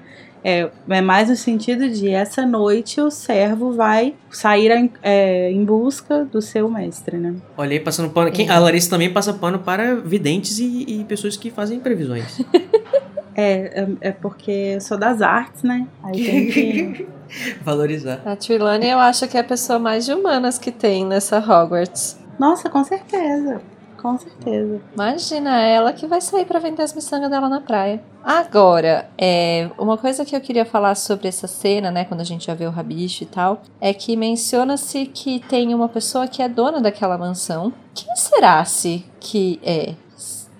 É, é mais no sentido de essa noite o servo vai sair em, é, em busca do seu mestre, né? Olha aí, passando pano. Quem, a Larissa também passa pano para videntes e, e pessoas que fazem previsões. É, é, é porque eu sou das artes, né? Aí tem que. Valorizar. A Trelawney eu acho que é a pessoa mais de humanas que tem nessa Hogwarts. Nossa, com certeza. Com certeza. Imagina ela que vai sair para vender as miçangas dela na praia. Agora, é, uma coisa que eu queria falar sobre essa cena, né, quando a gente já vê o rabicho e tal, é que menciona-se que tem uma pessoa que é dona daquela mansão. Quem será se que é?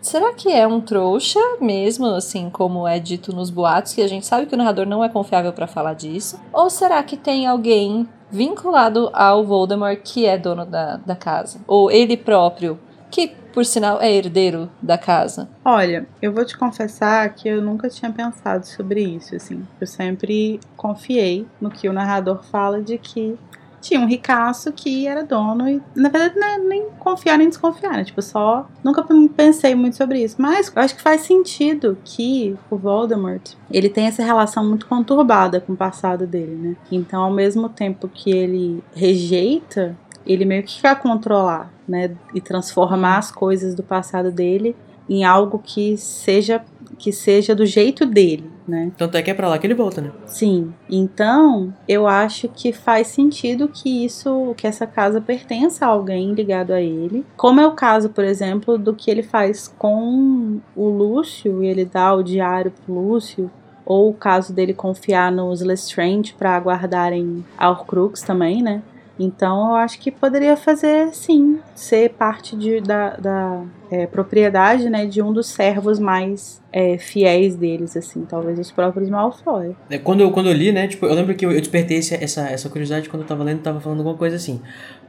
Será que é um trouxa mesmo, assim como é dito nos boatos, que a gente sabe que o narrador não é confiável para falar disso? Ou será que tem alguém vinculado ao Voldemort que é dono da, da casa? Ou ele próprio, que por sinal é herdeiro da casa? Olha, eu vou te confessar que eu nunca tinha pensado sobre isso, assim. Eu sempre confiei no que o narrador fala de que tinha um ricaço que era dono e, na verdade, não é nem confiar nem desconfiar, né? Tipo, só nunca pensei muito sobre isso. Mas eu acho que faz sentido que o Voldemort, ele tem essa relação muito conturbada com o passado dele, né? Então, ao mesmo tempo que ele rejeita, ele meio que quer controlar, né? E transformar as coisas do passado dele em algo que seja que seja do jeito dele, né? Tanto é que é pra lá que ele volta, né? Sim. Então, eu acho que faz sentido que isso, que essa casa pertença a alguém ligado a ele. Como é o caso, por exemplo, do que ele faz com o Lúcio, e ele dá o diário pro Lúcio, ou o caso dele confiar nos Lestrange para guardarem a Horcrux também, né? Então eu acho que poderia fazer sim, ser parte de, da, da é, propriedade né, de um dos servos mais é, fiéis deles, assim, talvez os próprios Malfoy. É, quando, eu, quando eu li, né, tipo, eu lembro que eu, eu despertei essa, essa curiosidade quando eu tava lendo, tava falando alguma coisa assim.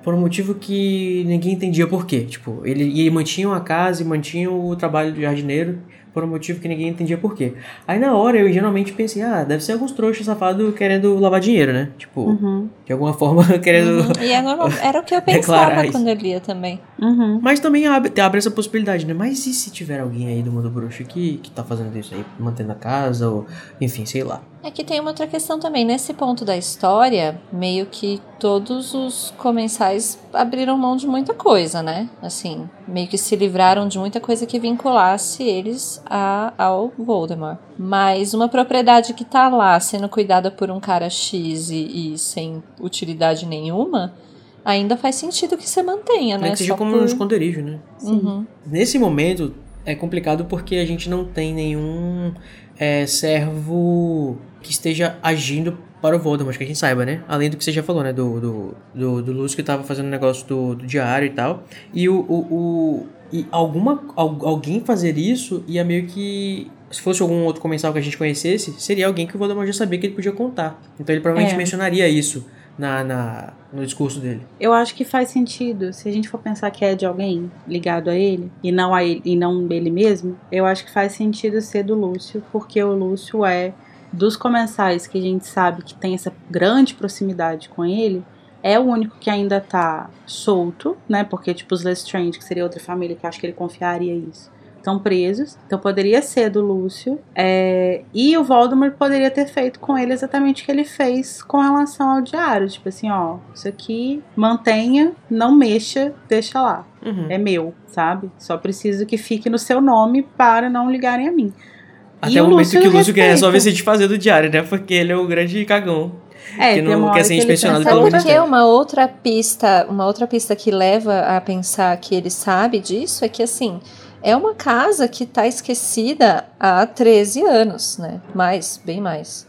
Por um motivo que ninguém entendia por quê. Tipo, ele, ele mantinha a casa e mantinha o trabalho do jardineiro por um motivo que ninguém entendia por quê. Aí na hora eu geralmente pensei, ah, deve ser alguns trouxas safados querendo lavar dinheiro, né? Tipo, uhum. de alguma forma querendo. Uhum. E é era o que eu pensava quando eu lia também. Uhum. Mas também abre, abre essa possibilidade, né? Mas e se tiver alguém aí do mundo bruxo que, que tá fazendo isso aí, mantendo a casa, ou enfim, sei lá. É que tem uma outra questão também. Nesse ponto da história, meio que todos os comensais abriram mão de muita coisa, né? Assim, meio que se livraram de muita coisa que vinculasse eles a, ao Voldemort. Mas uma propriedade que tá lá sendo cuidada por um cara X e, e sem utilidade nenhuma, ainda faz sentido que você mantenha, né? Que seja Só como por... um esconderijo, né? Uhum. Nesse momento é complicado porque a gente não tem nenhum é, servo que esteja agindo para o Voldemort, que a gente saiba, né? Além do que você já falou, né? Do, do, do, do Lúcio que estava fazendo o negócio do, do, diário e tal. E o, o, o e alguma, alguém fazer isso ia meio que se fosse algum outro comensal que a gente conhecesse, seria alguém que o Voldemort já sabia que ele podia contar. Então ele provavelmente É. mencionaria isso na, na, no discurso dele. Eu acho que faz sentido. Se a gente for pensar que é de alguém ligado a ele e não a ele e não ele mesmo, eu acho que faz sentido ser do Lúcio, porque o Lúcio é dos comensais que a gente sabe que tem essa grande proximidade com ele, é o único que ainda tá solto, né? Porque tipo os Lestrange, que seria outra família que acho que ele confiaria isso. Estão presos, então poderia ser do Lúcio. é, e o Voldemort poderia ter feito com ele exatamente o que ele fez com relação ao diário. Tipo assim, ó, isso aqui mantenha, não mexa, deixa lá. Uhum. É meu, sabe? Só preciso que fique no seu nome para não ligarem a mim. Até E o momento Lúcio que o Lúcio quer respeita. resolver se desfazer do diário, né? Porque ele é o grande cagão. É, Que não quer ser que inspecionado pensa, pelo Sabe Ministério. uma outra pista, uma outra pista que leva a pensar que ele sabe disso é que assim, é uma casa que tá esquecida há 13 anos, né? Mais, bem mais.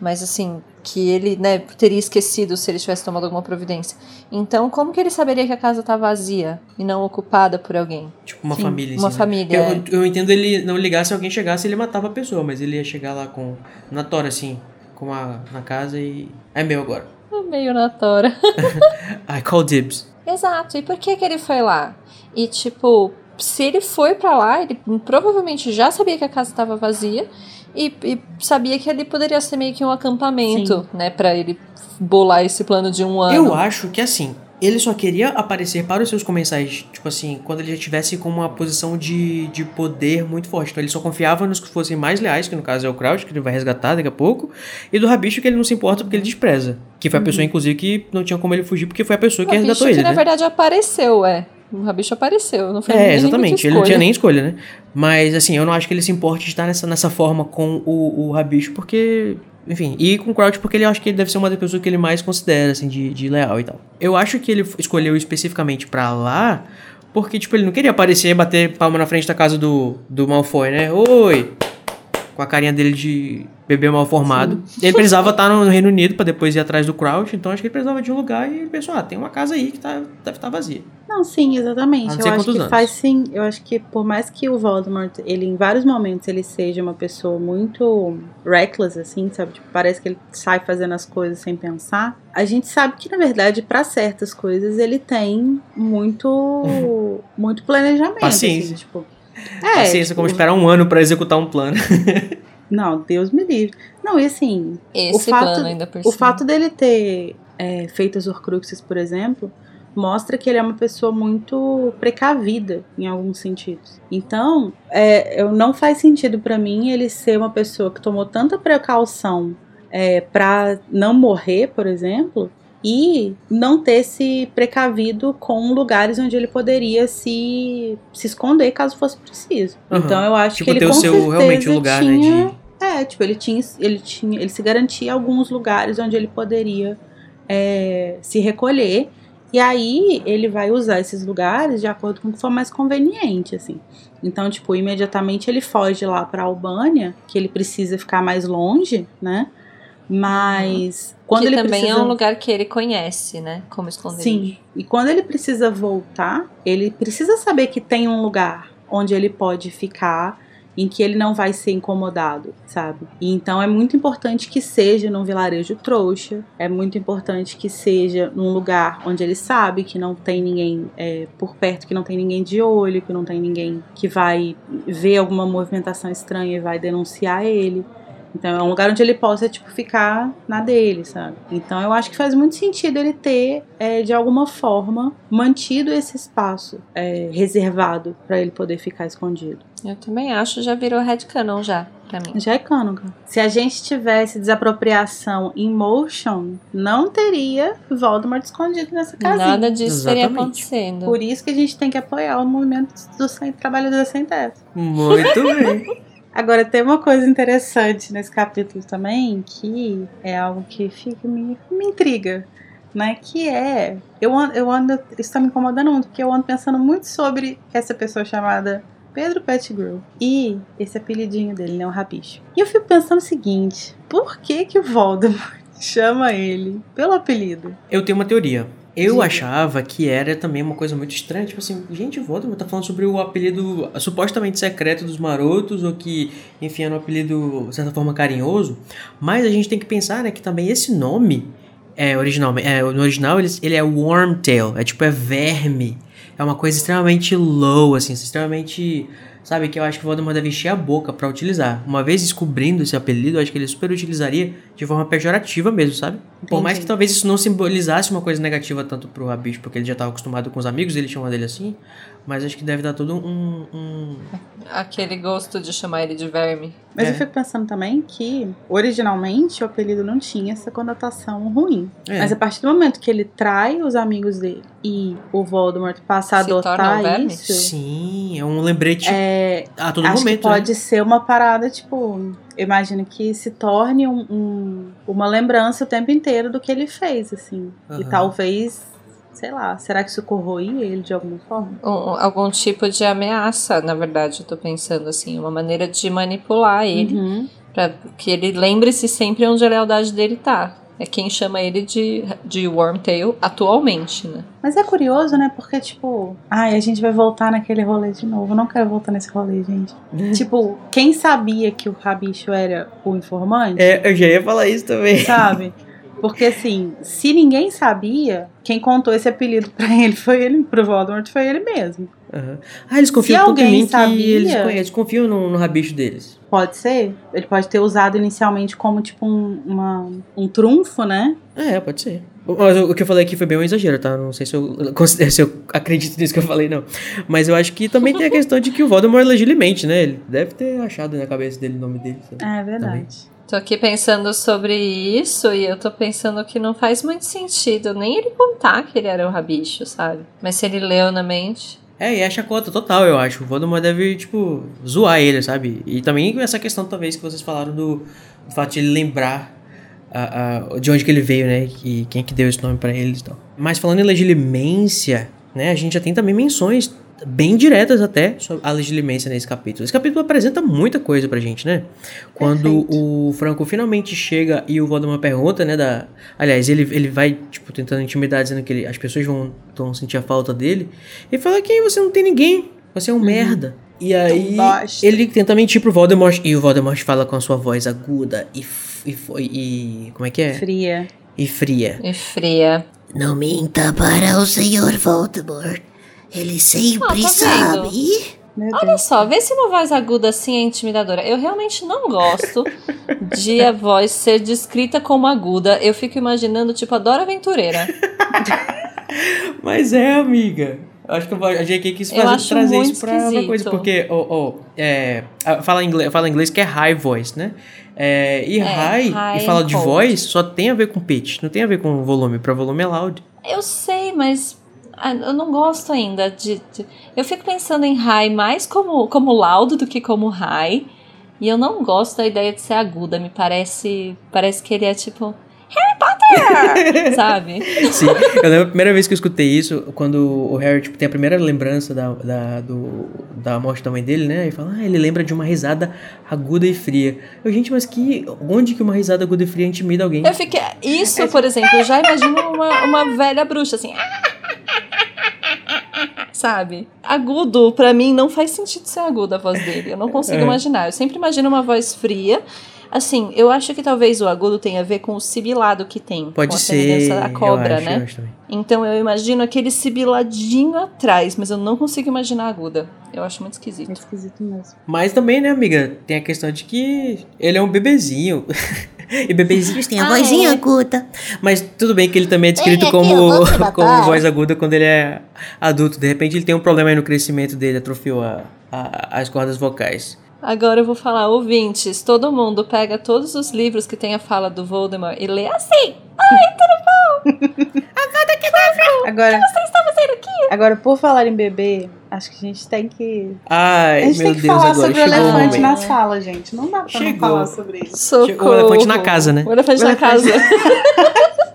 Mas assim, que ele, né, teria esquecido se ele tivesse tomado alguma providência. Então, como que ele saberia que a casa tá vazia e não ocupada por alguém? Tipo uma Sim, família. uma assim, né? família, é. Eu, eu entendo ele não ligar se alguém chegasse ele matava a pessoa, mas ele ia chegar lá com. Na tora, assim, com a, na casa e. É meu agora. É meio na tora. I call dibs. Exato. E por que que ele foi lá? E tipo, se ele foi pra lá, ele provavelmente já sabia que a casa estava vazia e, e sabia que ali poderia ser meio que um acampamento, né, Pra ele bolar esse plano de um ano. Eu acho que assim, ele só queria aparecer para os seus comensais, tipo assim, quando ele já tivesse com uma posição de, de poder muito forte. Então ele só confiava nos que fossem mais leais, que no caso é o Crouch, que ele vai resgatar daqui a pouco, e do Rabicho, que ele não se importa porque ele despreza. Que foi a pessoa, inclusive, que não tinha como ele fugir, porque foi a pessoa que o bicho resgatou que ele, na né? verdade apareceu, é. O Rabicho apareceu, não foi É, exatamente. Ele não tinha nem escolha, né? Mas, assim, eu não acho que ele se importe de estar nessa, nessa forma com o, o Rabicho, porque. Enfim, e com o Crouch, porque ele acha que ele deve ser uma das pessoas que ele mais considera, assim, de, de leal e tal. Eu acho que ele escolheu especificamente pra lá, Porque, tipo, ele não queria aparecer e bater palma na frente da casa do, do Malfoy, né? Oi! Com a carinha dele de bebê mal formado. Ele precisava estar no Reino Unido para depois ir atrás do Crouch, então acho que ele precisava de um lugar e pensou, ah, tem uma casa aí que tá, deve estar tá vazia. Não, sim, exatamente. Eu acho que anos. faz sim. Eu acho que por mais que o Voldemort, ele em vários momentos ele seja uma pessoa muito reckless, assim, sabe? Tipo, parece que ele sai fazendo as coisas sem pensar. A gente sabe que, na verdade, para certas coisas, ele tem muito, muito planejamento. Paciência. Assim, tipo, é, Paciência, como esperar um ano para executar um plano. Não, Deus me livre. Não, e assim. Esse o fato, plano ainda por O fato dele ter é, feito as Horcruxes, por exemplo, mostra que ele é uma pessoa muito precavida em alguns sentidos. Então, é, não faz sentido para mim ele ser uma pessoa que tomou tanta precaução é, para não morrer, por exemplo, e não ter se precavido com lugares onde ele poderia se, se esconder caso fosse preciso. Uhum. Então eu acho tipo, que ele ter com o seu realmente lugar, tinha, né, de... é, tipo, ele tinha, ele tinha, ele se garantia alguns lugares onde ele poderia é, se recolher. E aí ele vai usar esses lugares de acordo com o que for mais conveniente, assim. Então, tipo, imediatamente ele foge lá para Albânia, que ele precisa ficar mais longe, né? Mas quando que ele também precisa... é um lugar que ele conhece, né? Como esconderijo. Sim. E quando ele precisa voltar, ele precisa saber que tem um lugar onde ele pode ficar em que ele não vai ser incomodado, sabe? E então é muito importante que seja num vilarejo trouxa, é muito importante que seja num lugar onde ele sabe que não tem ninguém é, por perto, que não tem ninguém de olho, que não tem ninguém que vai ver alguma movimentação estranha e vai denunciar ele. Então é um lugar onde ele possa, tipo, ficar na dele, sabe? Então eu acho que faz muito sentido ele ter, é, de alguma forma, mantido esse espaço é, reservado para ele poder ficar escondido. Eu também acho, já virou headcanon já, pra mim. Já é canon, Se a gente tivesse desapropriação em motion, não teria Voldemort escondido nessa casinha. Nada disso Exatamente. estaria acontecendo. Por isso que a gente tem que apoiar o movimento dos sem, trabalhadores sem teto. Muito bem. Agora, tem uma coisa interessante nesse capítulo também, que é algo que fica, me, me intriga, né? Que é. Eu ando, eu ando. Isso tá me incomodando muito, porque eu ando pensando muito sobre essa pessoa chamada Pedro Pettigrew e esse apelidinho dele, né? O Rabicho. E eu fico pensando o seguinte: por que que o Voldemort chama ele pelo apelido? Eu tenho uma teoria. Eu Diga. achava que era também uma coisa muito estranha, tipo assim, gente, Voldemort tá falando sobre o apelido supostamente secreto dos marotos, ou que, enfim, era um apelido, de certa forma, carinhoso, mas a gente tem que pensar, né, que também esse nome, é, original, é, no original ele, ele é Wormtail, é tipo, é verme, é uma coisa extremamente low, assim, extremamente sabe? Que eu acho que o Voldemort deve encher a boca para utilizar. Uma vez descobrindo esse apelido, eu acho que ele super utilizaria de forma pejorativa mesmo, sabe? Por mais que talvez isso não simbolizasse uma coisa negativa tanto pro Rabicho, porque ele já estava acostumado com os amigos, ele chama dele assim, mas acho que deve dar todo um... um... Aquele gosto de chamar ele de verme. Mas É. eu fico pensando também que, originalmente, o apelido não tinha essa conotação ruim. É. Mas a partir do momento que ele trai os amigos dele e o Voldemort passa a Se torna um adotar verme? isso, Sim, é um lembrete é, a todo acho momento, que né? pode ser uma parada, tipo, eu imagino que se torne um- um- uma lembrança o tempo inteiro do que ele fez, assim. E Aham. talvez, sei lá, será que isso corroía ele de alguma forma? Um- algum tipo de ameaça, na verdade, eu tô pensando assim, uma maneira de manipular ele, Uhum. pra que ele lembre-se sempre onde a lealdade dele tá. É quem chama ele de, de Wormtail atualmente, né? Mas é curioso, né? Porque, tipo, ai, a gente vai voltar naquele rolê de novo. Eu não quero voltar nesse rolê, gente. tipo, quem sabia que o Rabicho era o informante, É, eu já ia falar isso também. sabe? Porque, assim, se ninguém sabia, quem contou esse apelido pra ele foi ele, pro Voldemort foi ele mesmo. Aham. Ah, eles confiam Se alguém mim que sabia- eles, eles confiam no, no rabicho deles. Pode ser. Ele pode ter usado inicialmente como, tipo, um, uma, um trunfo, né? É, pode ser. Mas o que eu falei aqui foi bem um exagero, tá? Não sei se eu, se eu acredito nisso que eu falei, não. Mas eu acho que também tem a questão de que o Voldemort elegeu ele mente, né? Ele deve ter achado na cabeça dele o nome dele. sabe? É verdade. Tô aqui pensando sobre isso e eu tô pensando que não faz muito sentido nem ele contar que ele era um rabicho, sabe? Mas se ele leu na mente. É, e é chacota total, eu acho. O Voldemort deve, tipo, zoar ele, sabe? E também essa questão, talvez, que vocês falaram do, do fato de ele lembrar a- a- de onde que ele veio, né? E quem que deu esse nome pra eles e tal. Mas falando em legilimência, né? A gente já tem também menções bem diretas até sobre a legilimência nesse capítulo. Esse capítulo apresenta muita coisa pra gente, né? Quando Perfeito. o Franco finalmente chega e o Voldemort pergunta, né, da... Aliás, ele, ele vai, tipo, tentando intimidar, dizendo que ele- as pessoas vão, vão sentir a falta dele. Ele fala que você não tem ninguém, você é um merda. E aí, bosta. ele tenta mentir pro Voldemort, e o Voldemort fala com a sua voz aguda e... E, e como é que é? Fria. E fria. E fria. Não minta para o senhor Voldemort. Ele sempre Ah, tá sabe. Olha só, vê se uma voz aguda assim é intimidadora. Eu realmente não gosto de a voz ser descrita como aguda. Eu fico imaginando, tipo, a Dora Aventureira. Mas é, amiga. Eu acho que a JK quis Eu fazer, acho trazer isso pra uma coisa, esquisito. porque, ó, ó, é, fala, em inglês, fala em inglês que é high voice, né? É, e high, high e fala de cold. voz, só tem a ver com pitch, não tem a ver com volume. Pra volume é loud. Eu sei, mas eu não gosto ainda de, de- Eu fico pensando em high mais como, como laudo do que como high. E eu não gosto da ideia de ser aguda. Me parece. Parece que ele é tipo. Harry Potter! Sabe? Sim, eu lembro a primeira vez que eu escutei isso, quando o Harry tipo, tem a primeira lembrança da, da, do, da morte da mãe dele, né? E fala, ah, ele lembra de uma risada aguda e fria. Eu, gente, mas que. Onde que uma risada aguda e fria intimida alguém? Eu fiquei. Isso, por exemplo, eu já imagino uma, uma velha bruxa assim. Sabe? Agudo, pra mim, não faz sentido ser aguda a voz dele. Eu não consigo É. imaginar. Eu sempre imagino uma voz fria. Assim, eu acho que talvez o agudo tenha a ver com o sibilado que tem. Pode com a ser. à cobra, acho, né? eu. Então eu imagino aquele sibiladinho atrás, mas eu não consigo imaginar aguda. Eu acho muito É esquisito. esquisito mesmo. Mas também, né, amiga, tem a questão de que ele é um bebezinho. e bebezinhos têm a A Ah, vozinha é. aguda. Mas tudo bem que ele também é descrito Ei, aqui, como, como voz aguda quando ele é adulto. De repente ele tem um problema aí no crescimento dele, atrofiou a, a- as cordas vocais. Agora eu vou falar, ouvintes, todo mundo pega todos os livros que tem a fala do Voldemort e lê assim. Agora, agora, por falar em bebê, acho que a gente tem que. Ai, A gente meu tem que Deus, falar sobre o chegou elefante momento. na sala, gente. Não dá pra não Chegou. falar sobre isso. Socorro. O elefante na casa, né? O elefante O na elefante- casa.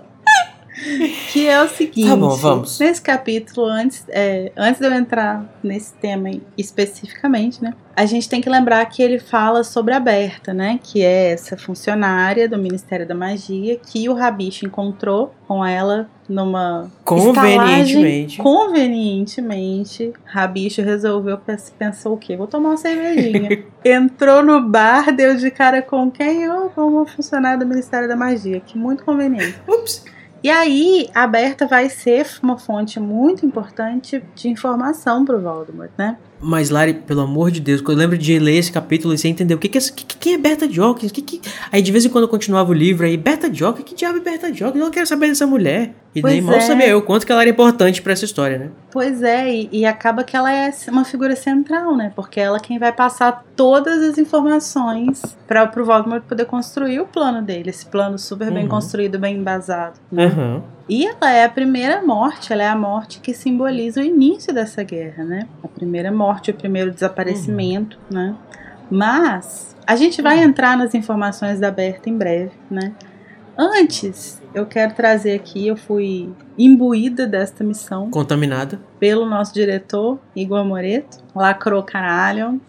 Que é o seguinte. Tá bom, vamos. Nesse capítulo, antes, é, antes de eu entrar nesse tema especificamente, né? A gente tem que lembrar que ele fala sobre a Berta, né? Que é essa funcionária do Ministério da Magia que o Rabicho encontrou com ela numa Convenientemente. estalagem. Convenientemente, Rabicho resolveu pens- pensou o quê? Vou tomar uma cervejinha. Entrou no bar, deu de cara com quem? Eu, com uma funcionária do Ministério da Magia. Que muito conveniente. Ups. E aí, a Berta vai ser uma fonte muito importante de informação pro Voldemort, né? Mas, Lari, pelo amor de Deus, quando eu lembro de ler esse capítulo e sem entender o que, que é que, que- quem é Berta Jorkins? Que, que... Aí de vez em quando eu continuava o livro aí, Berta Jorkins? Que diabo é Berta Jorkins? Eu não quero saber dessa mulher. E Pois nem mal é. sabia eu quanto que ela era importante pra essa história, né? Pois é, e, e acaba que ela é uma figura central, né? Porque ela é quem vai passar todas as informações para pro Voldemort poder construir o plano dele, esse plano super bem Uhum. construído, bem embasado. né? Aham. E ela é a primeira morte, ela é a morte que simboliza o início dessa guerra, né? A primeira morte, o primeiro desaparecimento, né? Mas a gente vai entrar nas informações da Berta em breve, né? Antes, eu quero trazer aqui, eu fui imbuída desta missão Contaminada. pelo nosso diretor, Igor Moreto, lacrou caralho,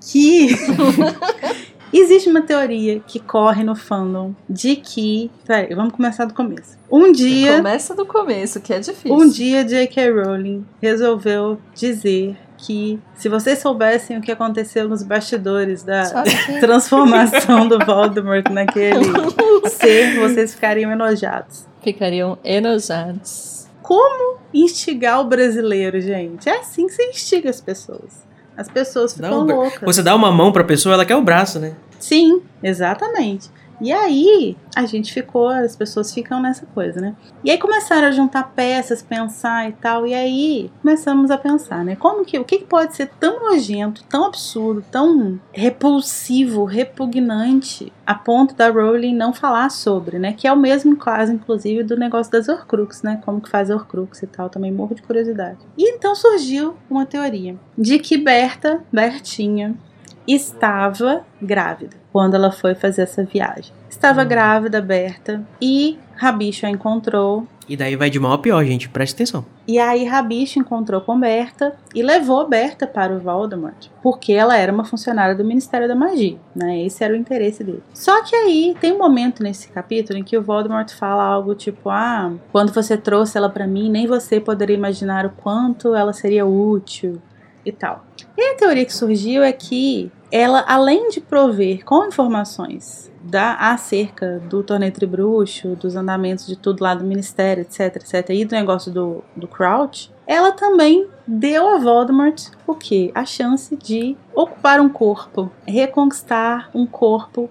que existe uma teoria que corre no fandom de que. Peraí, vamos começar do começo. Um dia. Começa do começo, que é difícil. Um dia J.K. Rowling resolveu dizer que se vocês soubessem o que aconteceu nos bastidores da que- transformação do Voldemort naquele ser, vocês ficariam enojados. Ficariam enojados. Como instigar o brasileiro, gente? É assim que você instiga as pessoas. As pessoas ficam um loucas. Você dá uma mão pra pessoa, ela quer o braço, né? Sim, exatamente. E aí, a gente ficou, as pessoas ficam nessa coisa, né? E aí começaram a juntar peças, pensar e tal. E aí começamos a pensar, né? Como que, o que pode ser tão nojento, tão absurdo, tão repulsivo, repugnante, a ponto da Rowling não falar sobre, né? Que é o mesmo caso, inclusive, do negócio das Horcrux, né? Como que faz Horcrux e tal, também morro de curiosidade. E então surgiu uma teoria de que Berta, Bertinha, estava grávida quando ela foi fazer essa viagem. Estava grávida, Berta, e Rabicho a encontrou E daí vai de mal a pior, gente. Presta atenção. E aí Rabicho encontrou com Berta e levou Berta para o Voldemort, porque ela era uma funcionária do Ministério da Magia, né? Esse era o interesse dele. Só que aí tem um momento nesse capítulo em que o Voldemort fala algo tipo: "Ah, quando você trouxe ela para mim, nem você poderia imaginar o quanto ela seria útil" e tal. E a teoria que surgiu é que ela, além de prover com informações da acerca do torneio tribruxo, dos andamentos de tudo lá do ministério, etc, etc, e do negócio do, do Crouch, ela também deu a Voldemort o que? A chance de ocupar um corpo, reconquistar um corpo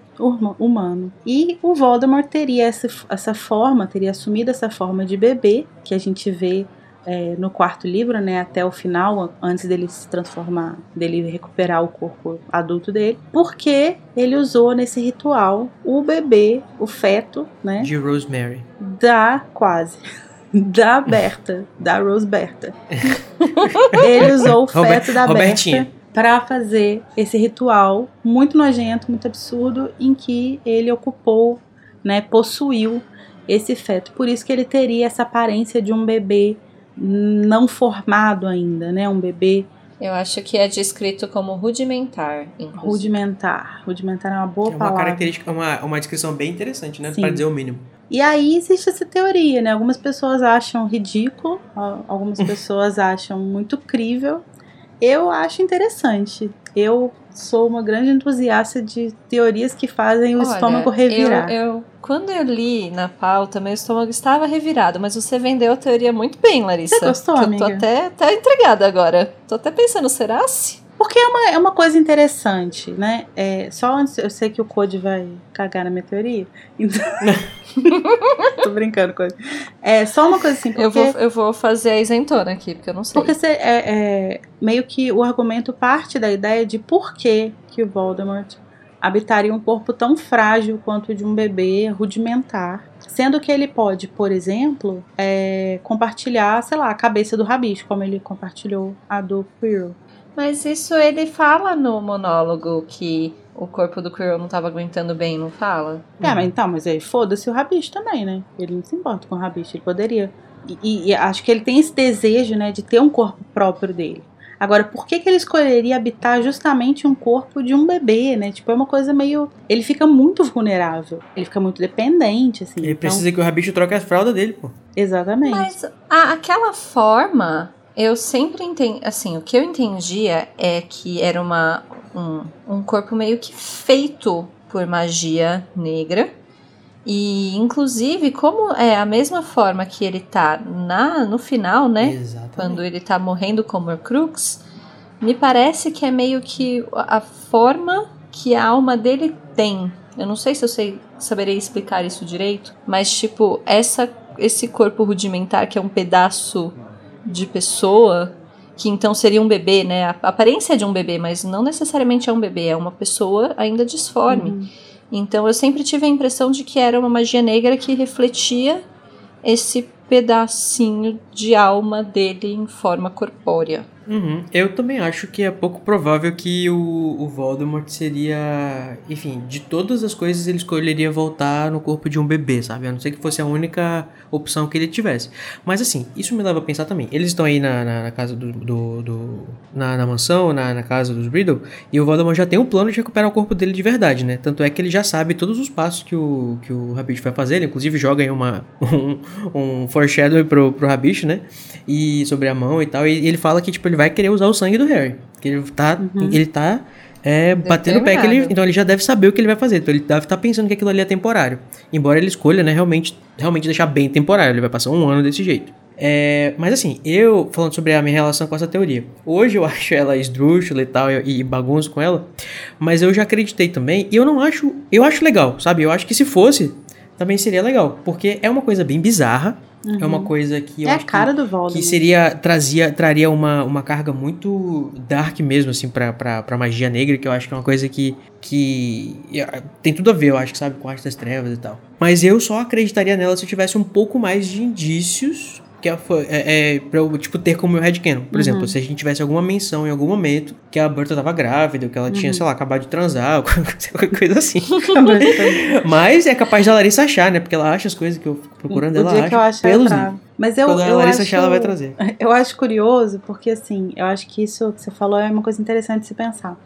humano. E o Voldemort teria essa, essa forma, teria assumido essa forma de bebê, que a gente vê é, no quarto livro, né, até o final, antes dele se transformar, dele recuperar o corpo adulto dele, porque ele usou nesse ritual o bebê, o feto, né, De Rosemary. da quase da Berta, da Rose Berta. ele usou o feto Robert- da. Berta para fazer esse ritual muito nojento, muito absurdo, em que ele ocupou, né, possuiu esse feto. Por isso que ele teria essa aparência de um bebê não formado ainda, né? Um bebê Eu acho que é descrito como rudimentar, inclusive. rudimentar. Rudimentar é uma boa É uma palavra. característica, uma, uma descrição bem interessante, né? Pra dizer o mínimo. E aí existe essa teoria, né? Algumas pessoas acham ridículo, al- algumas pessoas acham muito crível. Eu acho interessante. Eu sou uma grande entusiasta de teorias que fazem o Olha, estômago revirar. Eu, eu- quando eu li na pauta, meu estômago estava revirado, mas você vendeu a teoria muito bem, Larissa. Você gostou, Eu amiga? tô até, até intrigada agora. Tô até pensando, será se? Porque é uma, é uma coisa interessante, né? É, só antes, eu sei que o Code vai cagar na minha teoria. Então... Tô brincando, Code. É só uma coisa assim, porque... Eu vou, eu vou fazer a isentona aqui, porque eu não sei. Porque cê- é, é, meio que o argumento parte da ideia de por que, que o Voldemort habitaria um corpo tão frágil quanto o de um bebê rudimentar. Sendo que ele pode, por exemplo, é, compartilhar, sei lá, a cabeça do rabicho, como ele compartilhou a do Quirrell. Mas isso ele fala no monólogo que o corpo do Quirrell não tava aguentando bem, não fala? É, mas então, mas aí foda-se o rabicho também, né? Ele não se importa com o rabicho, ele poderia. E, e- e acho que ele tem esse desejo, né, de ter um corpo próprio dele. Agora, por que, que ele escolheria habitar justamente um corpo de um bebê, né? Tipo, é uma coisa meio. Ele fica muito vulnerável. Ele fica muito dependente, assim. Ele Então, precisa que o rabicho troque as fraldas dele, pô. Exatamente. Mas a- aquela forma, eu sempre entendi. Assim, o que eu entendia é que era uma, um, um corpo meio que feito por magia negra. E, inclusive, como é a mesma forma que ele tá na, no final, né? Exatamente. quando ele tá morrendo como Horcrux, me parece que é meio que a forma que a alma dele tem. Eu não sei se eu sei, saberei explicar isso direito, mas tipo, essa esse corpo rudimentar que é um pedaço de pessoa, que então seria um bebê, né? A aparência é de um bebê, mas não necessariamente é um bebê, é uma pessoa ainda disforme. Uhum. Então eu sempre tive a impressão de que era uma magia negra que refletia esse pedacinho de alma dele em forma corpórea. Uhum. Eu também acho que é pouco provável que o, o Voldemort seria. Enfim, de todas as coisas ele escolheria voltar no corpo de um bebê, sabe? A não ser que fosse a única opção que ele tivesse. Mas assim, isso me leva a pensar também. Eles estão aí na, na, na casa do. do, do- na, na mansão, na, casa dos Riddle, e o Voldemort já tem um plano de recuperar o corpo dele de verdade, né? Tanto é que ele já sabe todos os passos que o, que o Rabicho vai fazer. Ele inclusive joga aí uma, um, um foreshadow pro, pro Rabicho, né? E sobre a mão e tal. E ele fala que, tipo, ele vai querer usar o sangue do Harry. Que ele tá. Ele tá. É, batendo o pé ele. Então ele já deve saber o que ele vai fazer. Então ele deve estar pensando que aquilo ali é temporário. Embora ele escolha, né, realmente, realmente deixar bem temporário. Ele vai passar um ano desse jeito. É, mas assim, eu, falando sobre a minha relação com essa teoria, hoje eu acho ela esdrúxula e tal, e, e bagunço com ela, mas eu já acreditei também, e eu não acho, eu acho legal, sabe? Eu acho que se fosse, também seria legal, porque é uma coisa bem bizarra, é uma coisa que eu é a acho que- cara do Voldemort. que seria trazia traria uma, uma carga muito dark mesmo assim pra, pra, pra magia negra que eu acho que é uma coisa que que eh, tem tudo a ver eu acho que sabe com a arte das trevas e tal mas eu só acreditaria nela se eu tivesse um pouco mais de indícios que é, é, é pra eu, tipo, ter como meu headcanon. Por uhum. exemplo, se a gente tivesse alguma menção em algum momento que a Berta tava grávida, que ela uhum. tinha, sei lá, acabado de transar, qualquer coisa assim. Mas é capaz da Larissa achar, né? Porque ela acha as coisas que eu fico procurando, o ela acha. Que eu acho pelos Mas eu, Quando a Larissa acho, achar, ela vai trazer. Eu acho curioso, porque assim, eu acho que isso que você falou é uma coisa interessante de se pensar.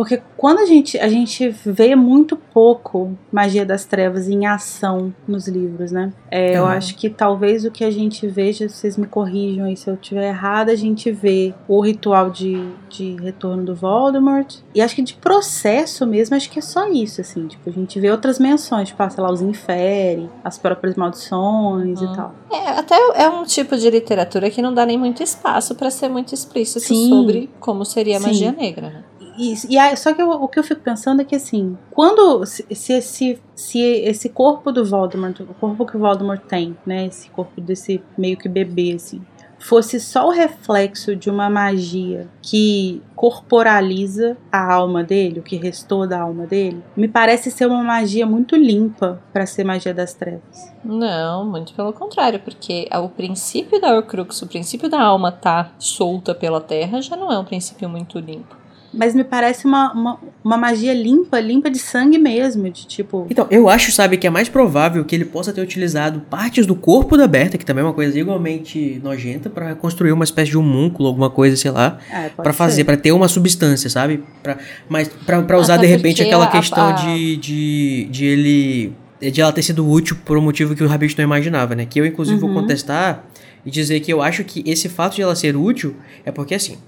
Porque quando a gente, a gente vê muito pouco magia das trevas em ação nos livros, né? É, uhum. Eu acho que talvez o que a gente veja, vocês me corrijam aí se eu estiver errada, a gente vê o ritual de, de retorno do Voldemort. E acho que de processo mesmo, acho que é só isso, assim. Tipo, a gente vê outras menções, tipo, ah, sei lá, os infere, as próprias maldições uhum. e tal. É, até é um tipo de literatura que não dá nem muito espaço para ser muito explícito Sim. sobre como seria a magia negra, né? Isso. E aí, só que eu, o que eu fico pensando é que assim, quando se, se, se, se esse corpo do Voldemort, o corpo que o Voldemort tem, né, esse corpo desse meio que bebê assim, fosse só o reflexo de uma magia que corporaliza a alma dele, o que restou da alma dele, me parece ser uma magia muito limpa para ser magia das trevas. Não, muito pelo contrário, porque o princípio da Horcrux, o princípio da alma tá solta pela terra, já não é um princípio muito limpo mas me parece uma, uma, uma, magia limpa, limpa de sangue mesmo, de tipo... Então, eu acho, sabe, que é mais provável que ele possa ter utilizado partes do corpo da Berta, que também é uma coisa igualmente nojenta, para construir uma espécie de homúnculo, alguma coisa, sei lá, é, para fazer, para ter uma substância, sabe? Pra, mas para usar, Até de repente, aquela a, questão a... De, de, de ele... De ela ter sido útil por um motivo que o Rabbit não imaginava, né? Que eu, inclusive, uhum. vou contestar e dizer que eu acho que esse fato de ela ser útil é porque, assim,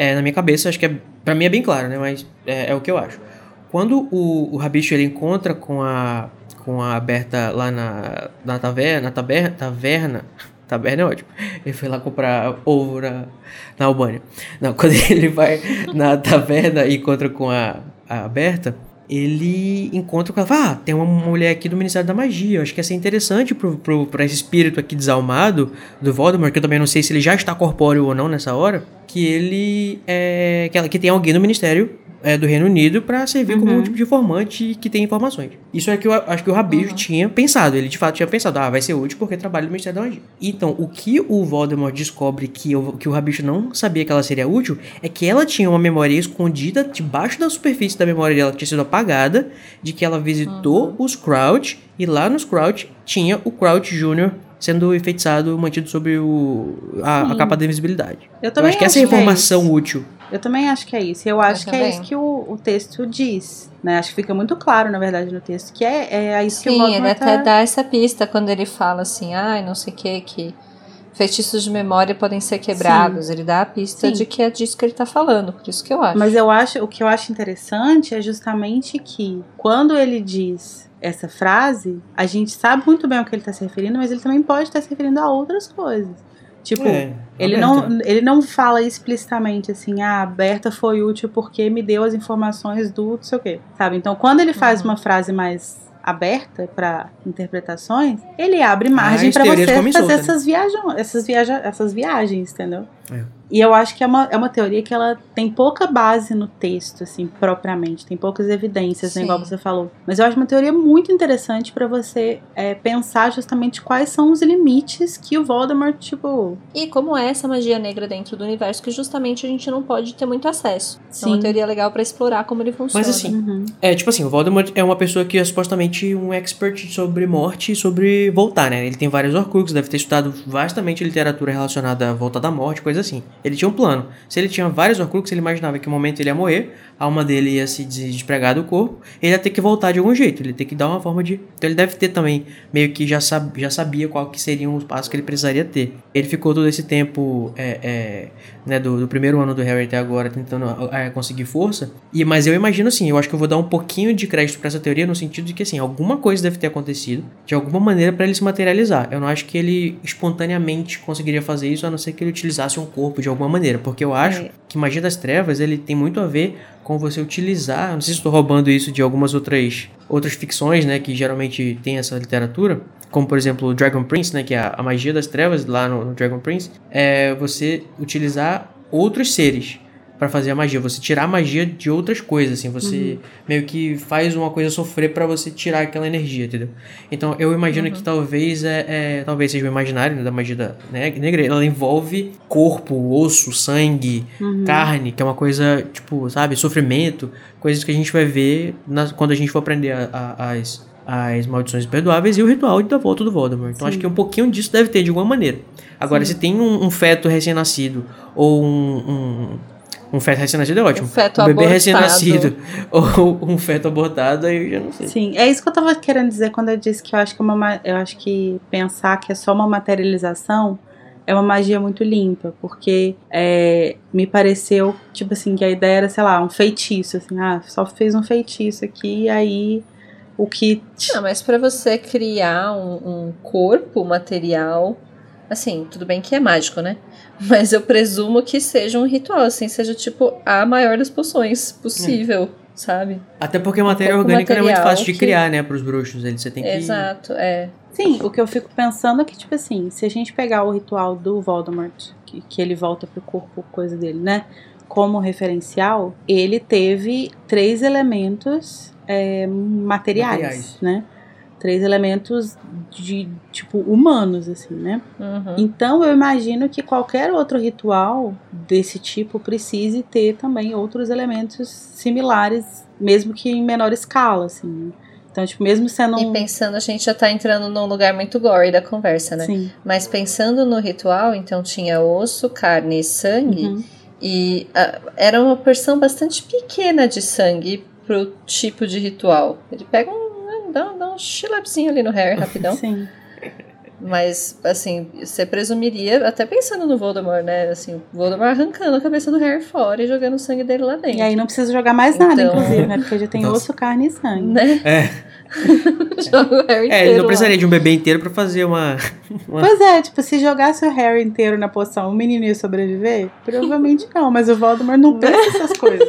é, na minha cabeça, acho que é, pra mim é bem claro, né? Mas é, é o que eu acho. Quando o, o Rabicho ele encontra com a, com a Berta lá na, na taverna, na taberna, taverna, taberna é ótimo. Ele foi lá comprar ovo na, na Albânia. Não, quando ele vai na taverna e encontra com a, a Berta, ele encontra com ela ah, tem uma mulher aqui do Ministério da Magia, eu acho que ia ser interessante pro, pro, pra esse espírito aqui desalmado do Voldemort, que eu também não sei se ele já está corpóreo ou não nessa hora, que ele é, que, ela, que tem alguém do Ministério é, do Reino Unido para servir uhum. como um tipo de informante que tem informações. Isso é que eu acho que o Rabicho uhum. tinha pensado. Ele de fato tinha pensado, ah, vai ser útil porque trabalha no Ministério da Magia. Então, o que o Voldemort descobre que o, que o Rabicho não sabia que ela seria útil é que ela tinha uma memória escondida debaixo da superfície da memória dela que tinha sido apagada, de que ela visitou uhum. os Crouch e lá nos Crouch tinha o Crouch Jr sendo enfeitiçado, mantido sobre o, a, a capa da invisibilidade. Eu também eu acho que essa é a informação é útil. Eu também acho que é isso. Eu acho eu que também. é isso que o, o texto diz. Né? Acho que fica muito claro, na verdade, no texto, que é, é isso Sim, que o Sim, ele até tá... dá essa pista quando ele fala assim, ai, ah, não sei o que, que feitiços de memória podem ser quebrados. Sim. Ele dá a pista Sim. de que é disso que ele está falando, por isso que eu acho. Mas eu acho, o que eu acho interessante é justamente que quando ele diz essa frase, a gente sabe muito bem ao que ele está se referindo, mas ele também pode estar se referindo a outras coisas. Tipo, é, ele, não, ele não fala explicitamente assim, ah, a Berta foi útil porque me deu as informações do não sei o quê, sabe? Então, quando ele faz uhum. uma frase mais aberta para interpretações, ele abre margem para você fazer solta, essas, né? viagens, essas, viaja essas viagens, entendeu? É. E eu acho que é uma, é uma teoria que ela tem pouca base no texto, assim, propriamente. Tem poucas evidências, né, igual você falou. Mas eu acho uma teoria muito interessante para você é, pensar justamente quais são os limites que o Voldemort, tipo. E como é essa magia negra dentro do universo que justamente a gente não pode ter muito acesso. Sim. É uma teoria legal para explorar como ele funciona. Mas assim, uhum. é tipo assim, o Voldemort é uma pessoa que é supostamente um expert sobre morte e sobre voltar, né? Ele tem vários Horcruxes, deve ter estudado vastamente literatura relacionada à volta da morte, coisa assim. Ele tinha um plano. Se ele tinha vários Horcruxes, ele imaginava que no momento ele ia morrer, a alma dele ia se despregar do corpo, ele ia ter que voltar de algum jeito, ele ia ter que dar uma forma de... Então ele deve ter também, meio que já, sab... já sabia qual que seriam os passos que ele precisaria ter. Ele ficou todo esse tempo, é, é, né, do, do, primeiro ano do Harry até agora, tentando é, conseguir força, e mas eu imagino assim, eu acho que eu vou dar um pouquinho de crédito para essa teoria, no sentido de que assim, alguma coisa deve ter acontecido, de alguma maneira para ele se materializar. Eu não acho que ele espontaneamente conseguiria fazer isso, a não ser que ele utilizasse um corpo de alguma maneira, porque eu acho é. que Magia das Trevas ele tem muito a ver com você utilizar, não sei se estou roubando isso de algumas outras outras ficções, né, que geralmente tem essa literatura, como por exemplo o Dragon Prince, né, que é a, a magia das trevas lá no, no Dragon Prince, é você utilizar outros seres para fazer a magia, você tirar a magia de outras coisas, assim, você meio que faz uma coisa sofrer para você tirar aquela energia, entendeu? Então eu imagino que talvez é, é- talvez seja o imaginário né, da magia da né, negra, ela envolve corpo, osso, sangue, carne, que é uma coisa tipo, sabe, sofrimento, coisas que a gente vai ver nas- quando a gente for aprender a- a- as as maldições imperdoáveis e o ritual da volta do Voldemort. Então acho que um pouquinho disso deve ter de alguma maneira. Agora, se tem um, um feto recém-nascido ou um, um, um feto recém-nascido é ótimo. Um feto um bebê recém-nascido ou um feto abortado, aí eu já não sei. Sim, é isso que eu tava querendo dizer quando eu disse que eu acho que é uma, ma- eu acho que pensar que é só uma materialização é uma magia muito limpa, porque é, me pareceu, tipo assim, que a ideia era, sei lá, um feitiço, assim, ah, só fez um feitiço aqui, e aí o que. Não, mas pra você criar um, um corpo material, assim, tudo bem que é mágico, né? Mas eu presumo que seja um ritual, assim, seja tipo a maior das poções possível, sabe? Até porque a matéria corpo orgânica não é muito fácil de que- criar, né, pros bruxos. Ele, você tem que... Exato, é. Sim, o que eu fico pensando é que, tipo assim, se a gente pegar o ritual do Voldemort, que, que ele volta pro corpo, coisa dele, né? Como referencial, ele teve três elementos é, materiais, Materiais. né? Três elementos de, tipo, humanos, assim, né? Uhum. Então eu imagino que qualquer outro ritual desse tipo precise ter também outros elementos similares, mesmo que em menor escala, assim. né? Então, tipo, mesmo sendo E pensando, a gente já tá entrando num lugar muito gore da conversa, né? Sim. Mas pensando no ritual, então tinha osso, carne e sangue. Uhum. E ah, era uma porção bastante pequena de sangue pro tipo de ritual. Ele pega um. Um chilepzinho ali no Harry rapidão. Sim. Mas, assim, você presumiria, até pensando no Voldemort, né? Assim, o Voldemort arrancando a cabeça do Harry fora e jogando o sangue dele lá dentro. E aí não precisa jogar mais nada, Então- inclusive, né? Porque já tem Nossa. osso, carne e sangue. Né? É, Joga o Harry é ele inteiro não lá. precisaria de um bebê inteiro pra fazer uma... uma... Pois é, tipo, se jogasse o Harry inteiro na poção, o menino ia sobreviver? Provavelmente não, mas o Voldemort não pensa essas coisas.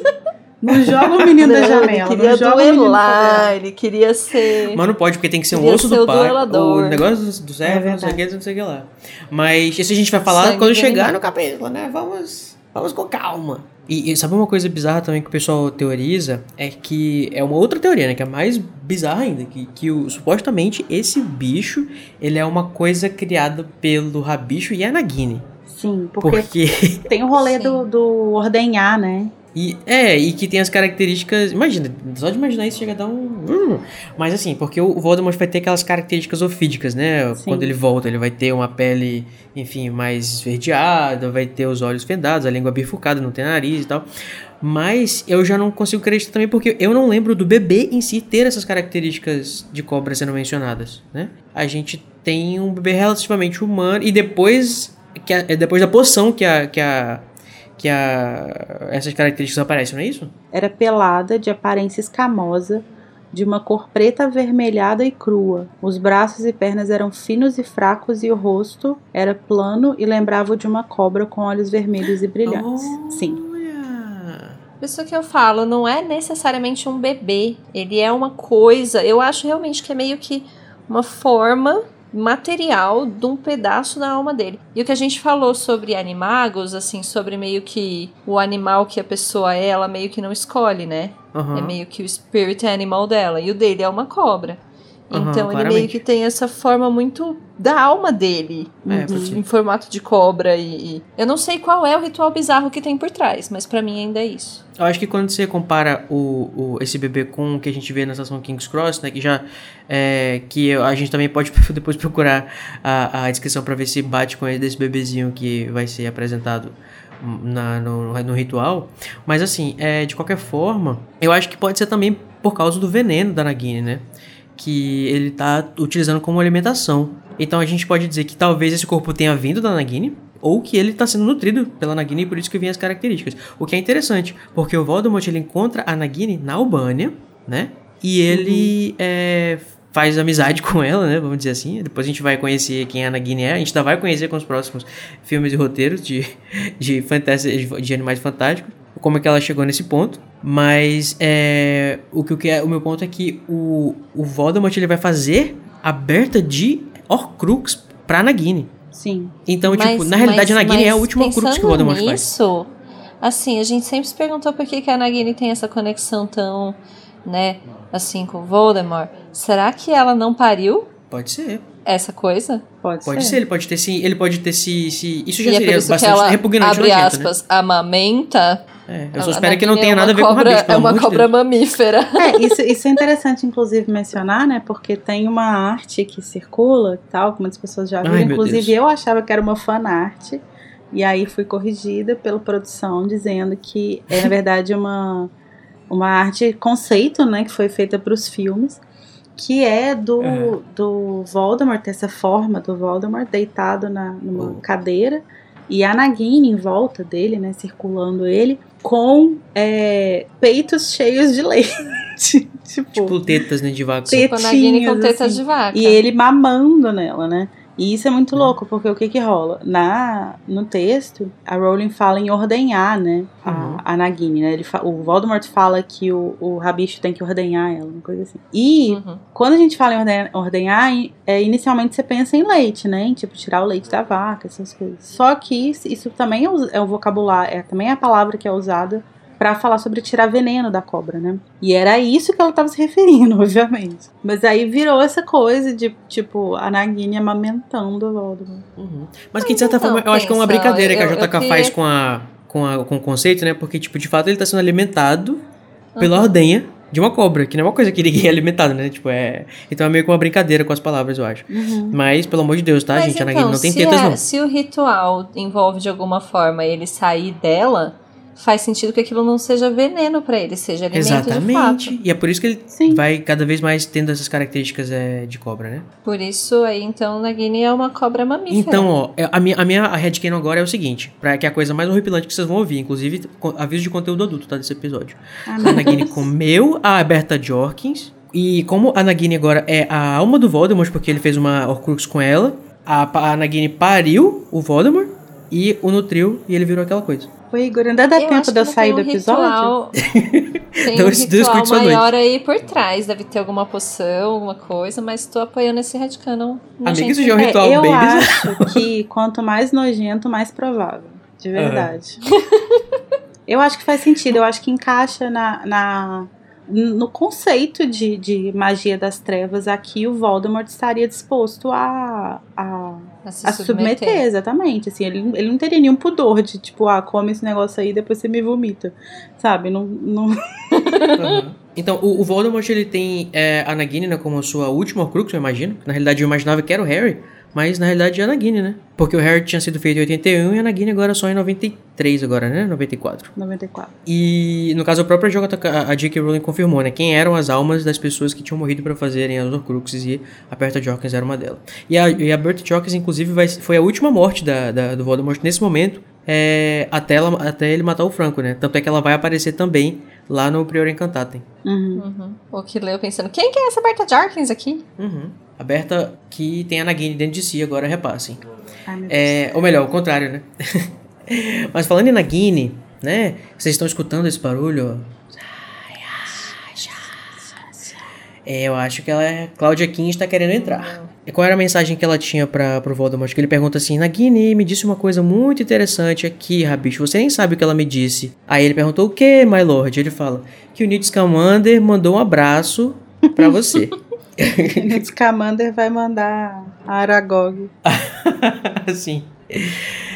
Não joga o menino da Não, janela, Ele queria duelar, ele queria ser. Mas não pode, porque tem que ser um osso ser do pai, o negócio do servo, não sei o que, não sei o que lá. Mas isso a gente vai falar Sangue quando do chegar animal. no capítulo, né? Vamos, vamos com calma. E, e sabe uma coisa bizarra também que o pessoal teoriza? É que é uma outra teoria, né? Que é mais bizarra ainda. Que, que o, supostamente esse bicho, ele é uma coisa criada pelo Rabicho e a Nagini. Sim, porque Porque... tem o rolê Sim. do, do ordenhar, né? E, é, e que tem as características. Imagina, só de imaginar isso chega a dar um. hum. Mas assim, porque o Voldemort vai ter aquelas características ofídicas, né? Sim. Quando ele volta, ele vai ter uma pele, enfim, mais esverdeada, vai ter os olhos fendados, a língua bifurcada, não tem nariz e tal. Mas eu já não consigo acreditar também porque eu não lembro do bebê em si ter essas características de cobra sendo mencionadas, né? A gente tem um bebê relativamente humano e depois que a- é depois da poção que a que a que a, essas características aparecem, não é isso? Era pelada, de aparência escamosa, de uma cor preta avermelhada e crua. Os braços e pernas eram finos e fracos e o rosto era plano e lembrava o de uma cobra com olhos vermelhos e brilhantes. Sim. Olha. Por isso que eu falo, não é necessariamente um bebê. Ele é uma coisa. Eu acho realmente que é meio que uma forma material de um pedaço da alma dele. E o que a gente falou sobre animagos, assim, sobre meio que o animal que a pessoa é, ela meio que não escolhe, né? Aham. É meio que o spirit animal dela. E o dele é uma cobra. Aham, Então ele meio que tem essa forma muito da alma dele. É, em formato de cobra e, e- Eu não sei qual é o ritual bizarro que tem por trás, mas pra mim ainda é isso. Eu acho que quando você compara o, o- esse bebê com o que a gente vê na estação King's Cross, né, que já é, que a gente também pode depois procurar a, a descrição para ver se bate com esse desse bebezinho que vai ser apresentado na- no, no ritual. Mas assim, é, de qualquer forma, eu acho que pode ser também por causa do veneno da Nagini, né? Que ele tá utilizando como alimentação. Então a gente pode dizer que talvez esse corpo tenha vindo da Nagini, ou que ele está sendo nutrido pela Nagini e por isso que vem as características. O que é interessante, porque o Voldemort ele encontra a Nagini na Albânia, né? E ele é, faz amizade com ela, né? Vamos dizer assim. Depois a gente vai conhecer quem a Nagini é. A gente ainda vai conhecer com os próximos filmes e roteiros de, de, fantasia, de animais fantásticos. Como é que ela chegou nesse ponto. Mas é, o que quero, o meu ponto é que o, o Voldemort ele vai fazer aberta de Horcrux pra Nagini. Sim. Então, tipo, Mas- na realidade, mas- a Nagini é a última crux que o Voldemort faz. nisso, Assim, a gente sempre se perguntou por que, que a Nagini tem essa conexão tão, né, assim, com Voldemort. Será que ela não pariu Pode ser. essa coisa? Pode, Pode ser, ele pode ter se. Ele pode ter se. se isso já e é por seria que bastante ela, repugnante abre nojento, aspas, amamenta. né? É, eu só espero que não tenha é nada a ver com o cobra- rabicho, pelo É uma cobra Deus. mamífera. É, isso, isso é interessante, inclusive, mencionar, né? Porque tem uma arte que circula e tal, que muitas pessoas já viram. Ai, inclusive, Deus. eu achava que era uma fanart. E aí fui corrigida pela produção, dizendo que é, na verdade, uma, uma arte conceito, né? Que foi feita para os filmes. Que é do, Aham. do Voldemort, essa forma do Voldemort deitado na, numa Oh. cadeira. E a Nagini em volta dele, né? Circulando ele, com é, peitos cheios de leite. tipo, Tipo tetas, né, de vaca. Tipo, a Nagini com Tetinhas, tetas assim. de vaca. e ele mamando nela, né? E isso é muito louco, porque o que que rola? Na, no texto, a Rowling fala em ordenhar, né? Uhum. A, a Nagini, né? Ele o Voldemort fala que o, o rabicho tem que ordenhar ela, uma coisa assim. E Uhum. quando a gente fala em orden- ordenhar, i- é, inicialmente você pensa em leite, né? Em, tipo, tirar o leite da vaca, essas coisas. Só que isso, também é, us- é o vocabulário, é também a palavra que é usada pra falar sobre tirar veneno da cobra, né? E era isso que ela tava se referindo, obviamente. Mas aí virou essa coisa de, tipo, a Nagini amamentando o Voldemort. Uhum. Mas que de certa então, forma eu acho que é uma pensa, brincadeira que a eu- eu JK queria- faz com, a, com, a, com o conceito, né? Porque, tipo, de fato ele tá sendo alimentado pela Uhum. ordenha de uma cobra, que não é uma coisa que ninguém é alimentado, né? Tipo, é. Então é meio que uma brincadeira com as palavras, eu acho. Mas, pelo amor de Deus, tá, Mas gente? A então, Nagini não tem se, tetas, é- não. se o ritual envolve de alguma forma ele sair dela, faz sentido que aquilo não seja veneno pra ele, seja alimento de Exatamente. fato. E é por isso que ele Sim. vai cada vez mais tendo essas características é, de cobra, né? Por isso aí, então, Nagini é uma cobra mamífera. Então, ó, é- a minha, a minha a headcanon agora é o seguinte, pra, que é a coisa mais horripilante que vocês vão ouvir, inclusive aviso de conteúdo adulto, tá, desse episódio. Ah, A. Nagini comeu a Berta Jorkins, e como a Nagini agora é a alma do Voldemort, porque ele fez uma Horcrux com ela, a, a Nagini pariu o Voldemort e o nutriu, e ele virou aquela coisa. Ô, Igor, ainda dá Eu tempo de eu sair do um episódio? Tem Então, um ritual maior aí por trás. Deve ter alguma poção, alguma coisa, mas tô apoiando esse headcanon. Amiga, isso já é um É, ritual eu babies. acho que quanto mais nojento, mais provável. De verdade. eu acho que faz sentido. Eu acho que encaixa na, na- no conceito de, de magia das trevas. Aqui o Voldemort estaria disposto a, a, A se a submeter. Exatamente. Assim, ele, ele não teria nenhum pudor de tipo, ah, come esse negócio aí depois você me vomita. Sabe? Não, não... Uhum. Então, o, o Voldemort, ele tem é, a Nagini, né, como sua última Horcrux, eu imagino. Na realidade, eu imaginava que era o Harry, mas na realidade é a Nagini, né? Porque o Harry tinha sido feito em 81 e a Nagini agora só em 93 agora, né? 94. 94. E, no caso, a própria JK, a J.K. Rowling confirmou, né? Quem eram as almas das pessoas que tinham morrido pra fazerem as Horcruxes e a Berta Jorkins era uma delas. E a, e a Berta Jorkins, inclusive, vai, foi a última morte da, da- do Voldemort nesse momento, é, até, ela, até ele matar o Franco, né? Tanto é que ela vai aparecer também lá no Prior Encantatem. Uhum. Uhum. O que leu pensando, quem que é essa Berta Jarkins aqui? Uhum. A Berta que tem a Nagini dentro de si, agora repassem. Ai. É, ou melhor, o contrário, né? Mas falando em Nagini, né? Vocês estão escutando esse barulho? É, eu acho que ela é. Cláudia Kim está querendo entrar. Qual era a mensagem que ela tinha para pro Voldemort? Que ele pergunta assim: Nagini me disse uma coisa muito interessante aqui, Rabicho. Você nem sabe o que ela me disse. Aí ele perguntou o que, my lord? Ele fala que o Newt Scamander mandou um abraço pra você. Newt Scamander vai mandar a Aragog. Sim.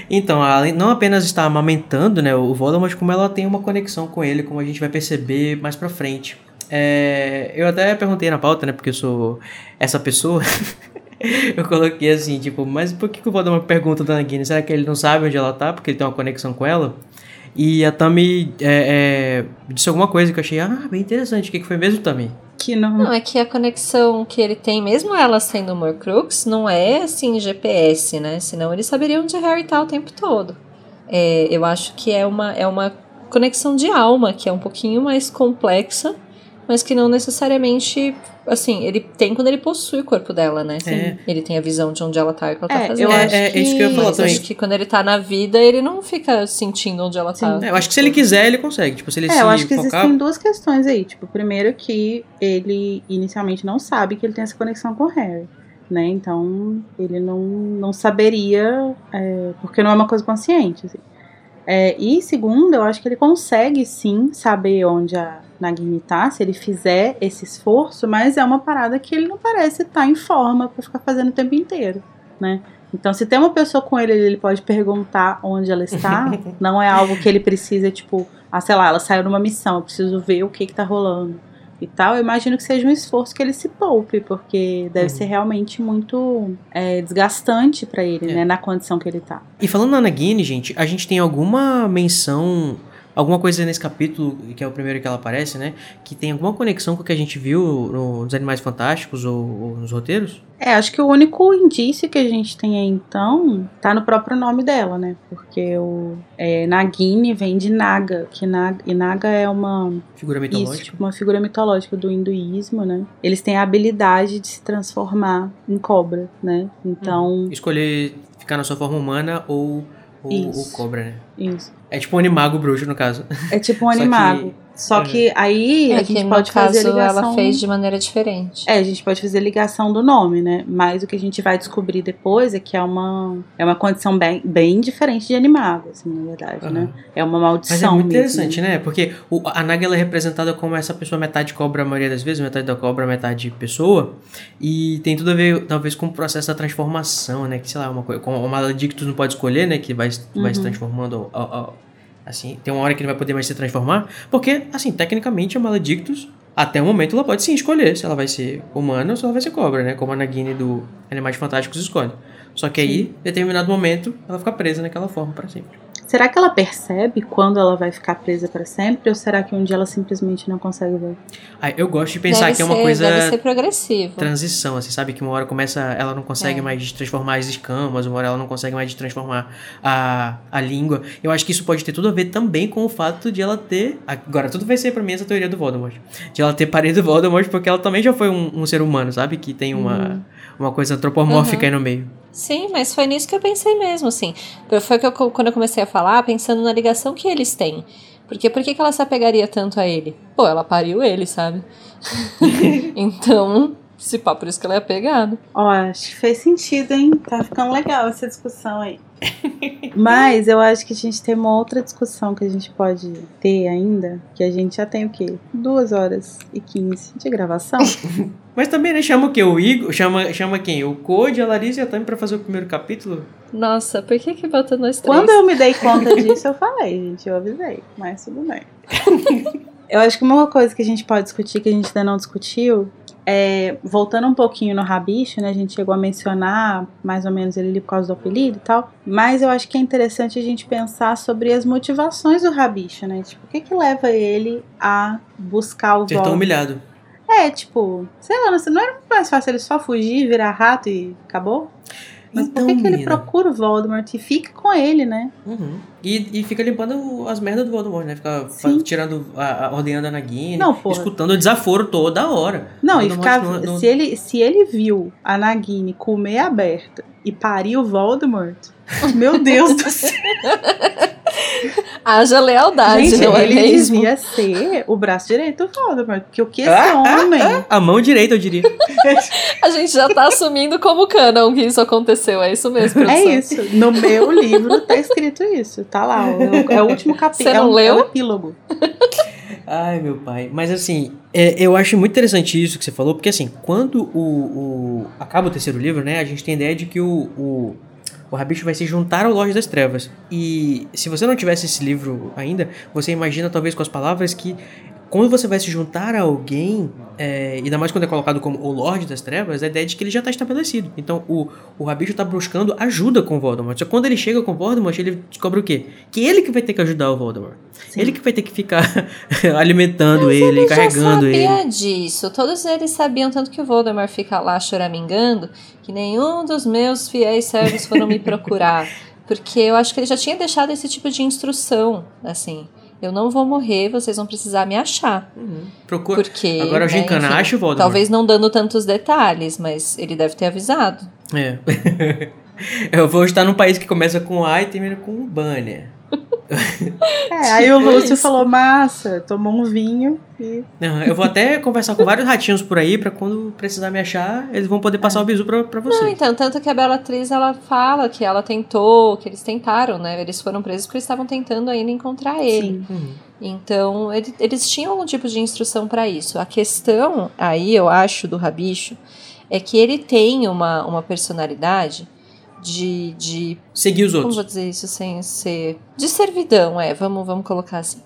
Então, além, não apenas está amamentando né, o Voldemort, como ela tem uma conexão com ele, como a gente vai perceber mais pra frente. É, eu até perguntei na pauta, né, porque eu sou essa pessoa. eu coloquei assim, tipo, mas por que, que o Voldemort pergunta da Nagini? Será que ele não sabe onde ela tá, porque ele tem uma conexão com ela? E a Tami é, é, disse alguma coisa que eu achei, ah, bem interessante. O que, que foi mesmo, Tami? Que não. Não, é que a conexão que ele tem, mesmo ela sendo uma Horcrux, não é assim GPS, né? Senão ele saberia onde Harry tá o tempo todo. É, eu acho que é uma, é uma conexão de alma, que é um pouquinho mais complexa, mas que não necessariamente. Assim, ele tem quando ele possui o corpo dela, né? É. Ele tem a visão de onde ela tá e o que ela É, tá eu fazendo. acho é, é isso que eu ia falar Mas também. acho que quando ele tá na vida, ele não fica sentindo onde ela tá. É, eu acho que se ele quiser, ele consegue. Tipo, se ele É, se eu acho que focar... existem duas questões aí. Tipo, primeiro que ele inicialmente não sabe que ele tem essa conexão com o Harry. Né? Então, ele não, não saberia, é, porque não é uma coisa consciente. assim. É, e segundo, eu acho que ele consegue sim saber onde a Nagini tá, se ele fizer esse esforço, mas é uma parada que ele não parece estar em forma pra ficar fazendo o tempo inteiro, né? Então, se tem uma pessoa com ele, ele pode perguntar onde ela está. não é algo que ele precisa, tipo, ah, sei lá, ela saiu numa missão, eu preciso ver o que que tá rolando e tal. Eu imagino que seja um esforço que ele se poupe, porque deve Uhum. ser realmente muito é, desgastante pra ele, É. né, na condição que ele tá. E falando na Nagini, gente, a gente tem alguma menção, alguma coisa nesse capítulo, que é o primeiro que ela aparece, né? Que tem alguma conexão com o que a gente viu no- nos Animais Fantásticos ou, ou nos roteiros? É, acho que o único indício que a gente tem aí, então, tá no próprio nome dela, né? Porque o é, Nagini vem de Naga, que Naga, e Naga é uma Figura Isso, mitológica? tipo, uma figura mitológica do hinduísmo, né? Eles têm a habilidade de se transformar em cobra, né? Então, Escolher ficar na sua forma humana ou ou Isso. ou cobra, né? isso. É tipo um animago bruxo, no caso. É tipo um Só que- animago. Só que aí É a que gente no pode fazer a caso ligação. ela fez de maneira diferente. É, a gente pode fazer ligação do nome, né? Mas o que a gente vai descobrir depois é que é uma, é uma condição bem, bem diferente de animago, assim, na verdade, né? É uma maldição. Mas é muito mesmo. interessante, né? Porque o, a Naga é representada como essa pessoa metade cobra a maioria das vezes, metade da cobra, metade pessoa. E tem tudo a ver, talvez, com o processo da transformação, né? Que, sei lá, uma coisa. Como o Maledictus não pode escolher, né? Que vai, vai se Uhum. transformando. ao- ao- assim, tem uma hora que ele vai poder mais se transformar. Porque, assim, tecnicamente a Maledictus, até o momento, ela pode sim escolher se ela vai ser humana ou se ela vai ser cobra, né? Como a Nagini do Animais Fantásticos escolhe. Só que aí, em determinado momento, ela fica presa naquela forma para sempre. Será que ela percebe quando ela vai ficar presa pra sempre? Ou será que um dia ela simplesmente não consegue ver? Ah, eu gosto de pensar deve que é uma ser, coisa Deve ser progressivo. transição, assim, sabe? Que uma hora começa, ela não consegue É. mais transformar as escamas, uma hora ela não consegue mais transformar a, a língua. Eu acho que isso pode ter tudo a ver também com o fato de ela ter. Agora, tudo vai ser pra mim essa teoria do Voldemort. De ela ter parido o Voldemort, porque ela também já foi um, um ser humano, sabe? Que tem uma, uma coisa antropomórfica Uhum. aí no meio. Sim, mas foi nisso que eu pensei mesmo, assim. Foi que eu, quando eu comecei a falar, pensando na ligação que eles têm. Porque por que, que ela se apegaria tanto a ele? Pô, ela pariu ele, sabe? então, se pá, por isso que ela é apegada. Ó, acho que fez sentido, hein? Tá ficando legal essa discussão aí. Mas eu acho que a gente tem uma outra discussão que a gente pode ter ainda, que a gente já tem o quê? Duas horas e quinze de gravação. Mas também, né? Chama o quê? O Igor? Chama, chama quem? O Code, a Larissa e a Tami pra fazer o primeiro capítulo? Nossa, por que que botou nós três? Quando eu me dei conta disso, eu falei, gente, eu avisei, mas tudo bem. eu acho que uma coisa que a gente pode discutir, que a gente ainda não discutiu, é, voltando um pouquinho no Rabicho, né, a gente chegou a mencionar mais ou menos ele ali por causa do apelido e tal, mas eu acho que é interessante a gente pensar sobre as motivações do Rabicho, né, tipo, o que que leva ele a buscar o Ser tão Voldemort? humilhado. É, tipo, sei lá, não era mais fácil ele só fugir, virar rato e acabou? Mas Então, por que, que ele menina. procura o Voldemort e fica com ele, né? Uhum. E, e fica limpando as merdas do Voldemort, né? Fica Sim. tirando, a, a, ordenando a Nagini, Não, porra. escutando o desaforo toda hora. Não, e ficar, não- não- se, ele, se ele viu a Nagini com o meio aberto e pariu o Voldemort, meu Deus do céu. Haja lealdade, Gente, não é ele mesmo? devia ser o braço direito do Voldemort, porque o que esse Ah, ah, homem... A mão direita, eu diria. A gente já tá assumindo como canon que isso aconteceu. É isso mesmo, É produção. isso, no meu livro tá escrito isso, tá lá, o- é o último capítulo, Você é, não um- leu? é o epílogo. Ai, meu pai. Mas assim, é, eu acho muito interessante isso que você falou, porque assim, quando o, o- acaba o terceiro livro, né, a gente tem a ideia de que o, o, o Rabicho vai se juntar ao Lorde das Trevas. E se você não tivesse esse livro ainda, você imagina talvez com as palavras que quando você vai se juntar a alguém, é, ainda mais quando é colocado como o Lorde das Trevas, a ideia é de que ele já está estabelecido. Então o, o Rabicho está buscando ajuda com o Voldemort. Só que quando ele chega com o Voldemort, ele descobre o quê? Que ele que vai ter que ajudar o Voldemort. Sim. Ele que vai ter que ficar alimentando Mas ele, ele carregando ele. sabia disso. Todos eles sabiam, tanto que o Voldemort fica lá choramingando, que nenhum dos meus fiéis servos foram me procurar. Porque eu acho que ele já tinha deixado esse tipo de instrução, assim. Eu não vou morrer, vocês vão precisar me achar. Uhum. Procura. Porque. Agora o né, Gincana enfim, acha o Voldemort. Talvez não dando tantos detalhes, mas ele deve ter avisado. É. Eu vou estar num país que começa com A e termina com Banner. É, aí o Tipo Lúcio isso. falou, massa, tomou um vinho e. Não, eu vou até conversar com vários ratinhos por aí pra quando precisar me achar, eles vão poder passar o bisu pra, pra você. Não, então, tanto que a Bela Atriz, ela fala que ela tentou, que eles tentaram, né? Eles foram presos porque eles estavam tentando ainda encontrar ele. Sim. Uhum. Então, ele- eles tinham algum tipo de instrução pra isso. A questão aí, eu acho, do Rabicho, é que ele tem uma, uma personalidade de, de Seguir os Como outros. vou dizer isso sem ser. De servidão, é, vamos, vamos colocar assim.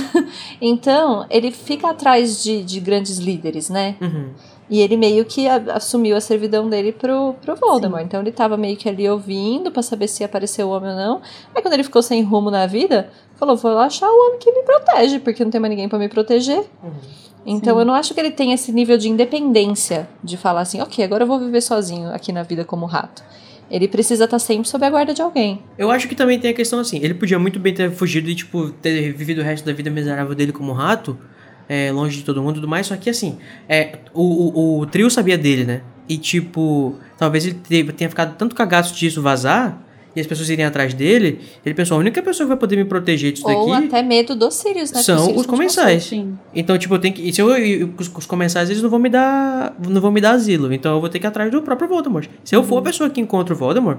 então, ele fica atrás de, de grandes líderes, né? Uhum. E ele meio que assumiu a servidão dele pro, pro Voldemort. Então ele tava meio que ali ouvindo pra saber se apareceu o homem ou não. Aí quando ele ficou sem rumo na vida, falou: vou lá achar o homem que me protege, porque não tem mais ninguém pra me proteger. Uhum. Então Sim. eu não acho que ele tenha esse nível de independência de falar assim, ok, agora eu vou viver sozinho aqui na vida como rato. Ele precisa estar sempre sob a guarda de alguém. Eu acho que também tem a questão assim, ele podia muito bem ter fugido e, tipo, ter vivido o resto da vida miserável dele como rato, é, longe de todo mundo e tudo mais, só que assim, é, o, o, o trio sabia dele, né? E tipo, talvez ele te- tenha ficado tanto cagado disso vazar, e as pessoas irem atrás dele, ele pensou, a única pessoa que vai poder me proteger disso Ou daqui até medo dos Sirius, né? são Sirius os comensais. Então, tipo, eu tenho que. e Se eu, e os, os comensais, eles não vão me dar. Não vão me dar asilo. Então eu vou ter que ir atrás do próprio Voldemort. Se eu for a pessoa que encontra o Voldemort,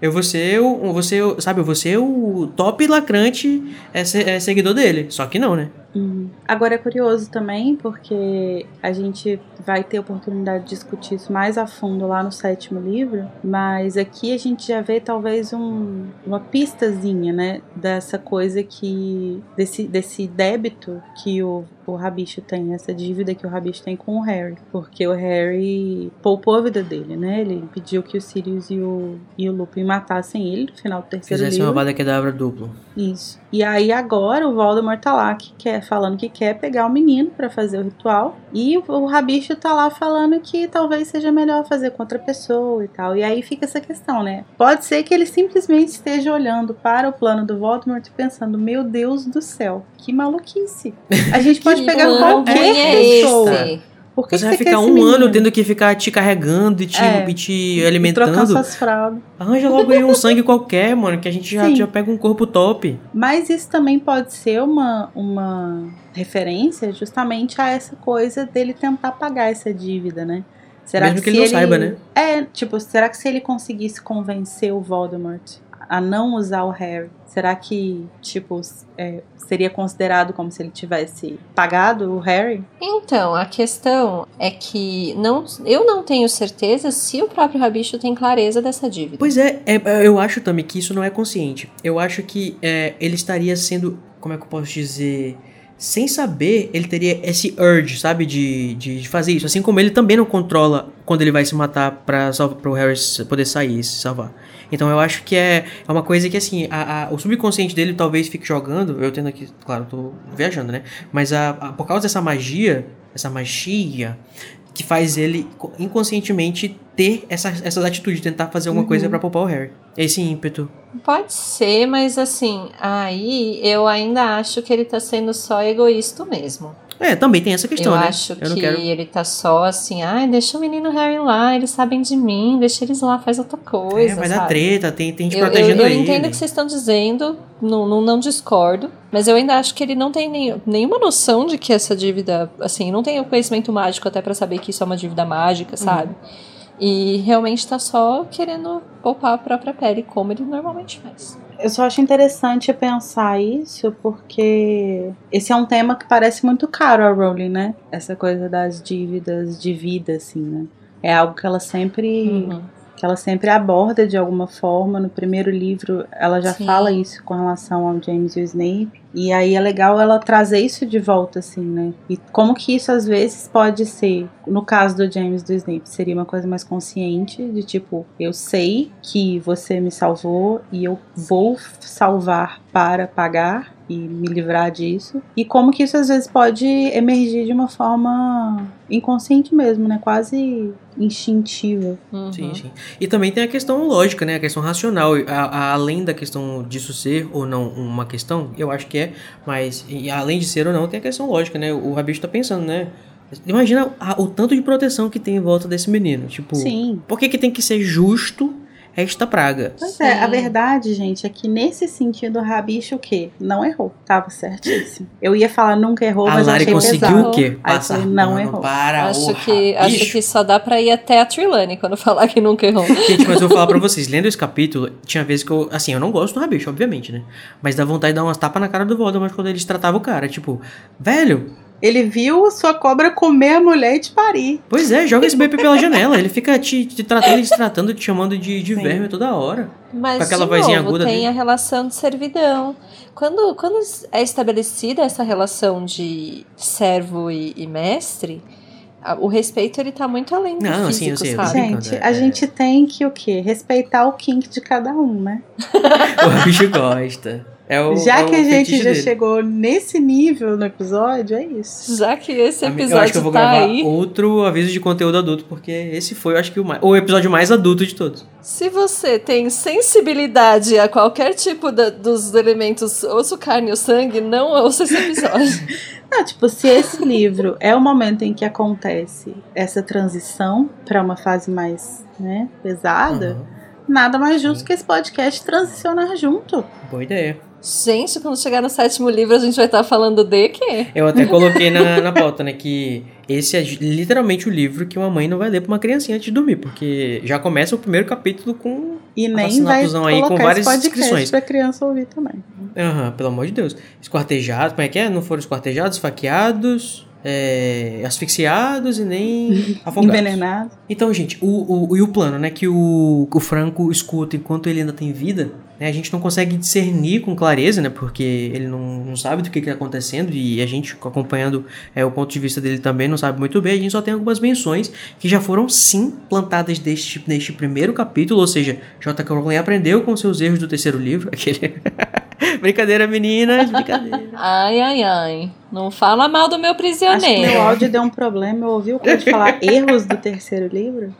eu vou ser o. eu Vou ser, sabe, eu vou ser o top lacrante é, é, seguidor dele. Só que não, né? Uhum. Agora é curioso também, porque a gente vai ter oportunidade de discutir isso mais a fundo lá no sétimo livro, mas aqui a gente já vê talvez um, uma pistazinha, né, dessa coisa que. desse, desse débito que o, o Rabicho tem, essa dívida que o Rabicho tem com o Harry. Porque o Harry poupou a vida dele, né? Ele impediu que o Sirius e o, e o Lupin matassem ele no final do terceiro Fizesse livro. uma bada quedabra duplo. Isso. E aí agora o Voldemort tá lá que quer, falando que quer pegar o menino pra fazer o ritual. E o, Rabicho tá lá falando que talvez seja melhor fazer com outra pessoa e tal. E aí fica essa questão, né? Pode ser que ele simplesmente esteja olhando para o plano do Voldemort e pensando: Meu Deus do céu, que maluquice. A gente pode pegar qualquer é pessoa. esse? Por que Você que vai ficar um menino? ano tendo que ficar te carregando e te, É. e te E trocar alimentando. suas fraldas. Arranja logo aí um sangue qualquer, mano, que a gente já, Sim. já pega um corpo top. Mas isso também pode ser uma, uma referência justamente a essa coisa dele tentar pagar essa dívida, né? Será Mesmo que se ele não saiba, né? É, tipo, será que se ele conseguisse convencer o Voldemort a não usar o Harry, será que, tipo, é, seria considerado como se ele tivesse pagado o Harry? Então, a questão é que não, eu não tenho certeza se o próprio Rabicho tem clareza dessa dívida. Pois é, é, eu acho também que isso não é consciente. Eu acho que é, ele estaria sendo, como é que eu posso dizer, sem saber, ele teria esse urge, sabe, de, de fazer isso. Assim como ele também não controla quando ele vai se matar para o Harry poder sair e se salvar. Então eu acho que é, é uma coisa que assim, a, a- o subconsciente dele talvez fique jogando. Eu tendo aqui, claro, tô viajando, né? Mas a, a- por causa dessa magia, essa magia, que faz ele co- inconscientemente ter essa, essas atitudes, de tentar fazer alguma coisa pra poupar o Harry. Esse ímpeto. Pode ser, mas assim, aí eu ainda acho que ele tá sendo só egoísta mesmo. É, também tem essa questão, eu né? acho eu não que quero. ele tá só assim, ai, deixa o menino Harry lá, eles sabem de mim, deixa eles lá, faz outra coisa. É, vai dar sabe? treta, tem, tem gente Eu, eu, protegendo eu ele. entendo o que vocês estão dizendo, não, não, não discordo, mas eu ainda acho que ele não tem nem, nenhuma noção de que essa dívida, assim, não tem o conhecimento mágico até pra saber que isso é uma dívida mágica, sabe? E realmente tá só querendo poupar a própria pele, como ele normalmente faz. Eu só acho interessante pensar isso porque esse é um tema que parece muito caro a Rowling, né? Essa coisa das dívidas de vida, assim, né? É algo que ela sempre Uhum. Que ela sempre aborda de alguma forma. No primeiro livro, ela já Sim. fala isso com relação ao James e o Snape. E aí é legal ela trazer isso de volta, assim, né? E como que isso às vezes pode ser, no caso do James e do Snape, seria uma coisa mais consciente, de tipo, eu sei que você me salvou e eu vou salvar para pagar e me livrar disso. E como que isso às vezes pode emergir de uma forma inconsciente mesmo, né? Quase instintiva. Uhum. Sim, sim. E também tem a questão lógica, né? A questão racional. A- a- além da questão disso ser ou não uma questão, eu acho que é, mas e além de ser ou não, tem a questão lógica, né? O Rabicho tá pensando, né? Imagina a- o tanto de proteção que tem em volta desse menino. Tipo, Sim. por que, que tem que ser justo esta praga. Pois é, a verdade, gente, é que nesse sentido o Rabicho o quê? Não errou. Tava certíssimo. Eu ia falar nunca errou, A mas Lari achei conseguiu pesado. o quê? Aí Passar falei, não errou. para acho, que, acho que só dá pra ir até a Trilane quando falar que nunca errou. Gente, mas eu vou falar pra vocês, lendo esse capítulo, tinha vezes que eu, assim, eu não gosto do Rabicho, obviamente, né? Mas dá vontade de dar umas tapas na cara do Voldemort quando eles tratavam o cara, tipo, velho, Ele viu sua cobra comer a mulher e te parir. pois é, joga esse bebê pela janela, ele fica te, te tratando e te tratando, te chamando de, de Sim. verme toda hora. Mas, Com aquela de vozinha novo, aguda tem dele. a relação de servidão. Quando, quando é estabelecida essa relação de servo e, e mestre, a- o respeito ele tá muito além do Não, sim, físico, eu sei, eu tô sabe? Gente, é- a gente tem que o quê? Respeitar o kink de cada um, né? O Rabicho gosta. É o, já é o que a gente já dele. chegou nesse nível no episódio, é isso. Já que esse episódio Eu acho que eu vou tá gravar aí, outro aviso de conteúdo adulto, porque esse foi, eu acho que, o, mais, o episódio mais adulto de todos. se você tem sensibilidade a qualquer tipo da- dos elementos osso, carne ou sangue, não ouça esse episódio. Não, tipo, se esse livro é o momento em que acontece essa transição pra uma fase mais, né, pesada, Aham, nada mais justo que esse podcast transicionar junto. Boa ideia. Gente, quando chegar no sétimo livro, a gente vai estar falando de quê? Eu até coloquei na, na pauta, né, que esse é literalmente o livro que uma mãe não vai ler pra uma criancinha antes de dormir, porque já começa o primeiro capítulo com. E nem vai aí com colocar várias inscrições. pra criança ouvir também. Aham, pelo amor de Deus. Esquartejados, como é que é? Não foram esquartejados, esfaqueados, é, asfixiados e nem afogados. Envenenado. Então, gente, o, o, e o plano, né, que o, o Franco escuta enquanto ele ainda tem vida, né, a gente não consegue discernir com clareza, né, porque ele não, não sabe do que está acontecendo e a gente acompanhando é, o ponto de vista dele também não sabe muito bem, a gente só tem algumas menções que já foram sim plantadas deste, neste primeiro capítulo, ou seja, J. Rowling aprendeu com seus erros do terceiro livro, aquele... brincadeira, meninas, brincadeira. Ai, ai, ai. Não fala mal do meu Acho que prisioneiro. meu áudio deu um problema. Eu ouvi o Cláudio falar erros do terceiro livro.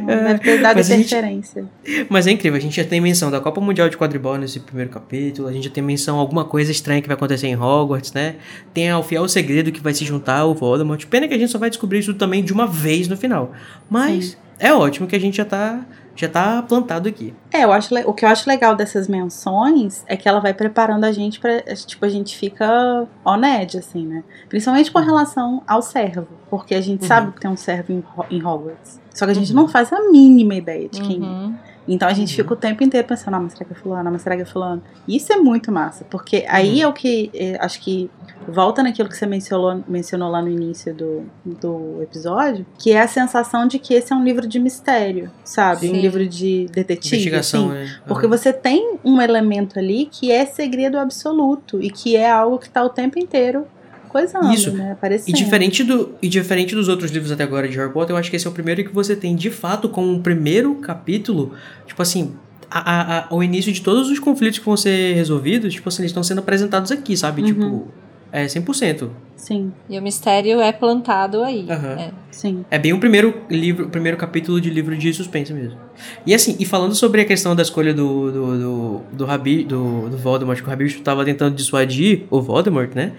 Não, Deve ter dado Mas gente- interferência. Mas é incrível, a gente já tem menção da Copa Mundial de Quadribol nesse primeiro capítulo, a gente já tem menção alguma coisa estranha que vai acontecer em Hogwarts, né? Tem o fiel segredo que vai se juntar ao Voldemort. Pena que a gente só vai descobrir isso também de uma vez no final. Mas é ótimo que a gente já tá, já tá plantado aqui. É, eu acho, o que eu acho legal dessas menções é que ela vai preparando a gente pra. Tipo, a gente fica honed, assim, né? Principalmente com relação ao servo. Porque a gente Uhum. sabe que tem um servo em, em Hogwarts. Só que a gente não faz a mínima ideia de quem é. Uhum. Então a gente Uhum. fica o tempo inteiro pensando, ah, mas será que é fulano? Ah, mas será que é fulano? Isso é muito massa, porque aí Uhum. é o que, é, acho que volta naquilo que você mencionou, mencionou lá no início do, do episódio, que é a sensação de que esse é um livro de mistério, sabe? Um Sim. livro de detetive, Investigação, assim. né? Porque você tem um elemento ali que é segredo absoluto e que é algo que tá o tempo inteiro coisando, Isso. né? E Aparecendo. diferente, do, e diferente dos outros livros até agora de Harry Potter, eu acho que esse é o primeiro que você tem, de fato, como um primeiro capítulo, tipo assim, a, a, a- o início de todos os conflitos que vão ser resolvidos, tipo assim, eles estão sendo apresentados aqui, sabe? Uhum. Tipo, é 100%. Sim, E o mistério é plantado aí. Aham. É. sim. É bem o primeiro livro, o primeiro capítulo de livro de suspense mesmo. E assim, e falando sobre a questão da escolha do do, do, do, Rabi, do, do Voldemort, que o Rabicho tava tentando dissuadir o Voldemort, né?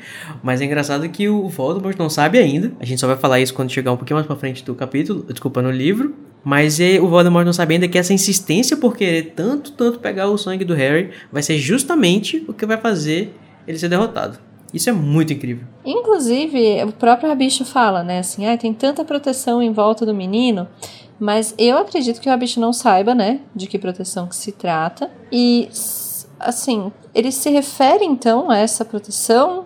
Mas é engraçado que o Voldemort não sabe ainda. A gente só vai falar isso quando chegar um pouquinho mais pra frente do capítulo, desculpa, no livro. Mas é, o Voldemort não sabe ainda que essa insistência por querer tanto, tanto pegar o sangue do Harry vai ser justamente o que vai fazer ele ser derrotado. Isso é muito incrível. Inclusive, o próprio Rabicho fala, né? Assim, ah, tem tanta proteção em volta do menino. Mas eu acredito que o Rabicho não saiba, né? De que proteção que se trata. E, assim, ele se refere então a essa proteção.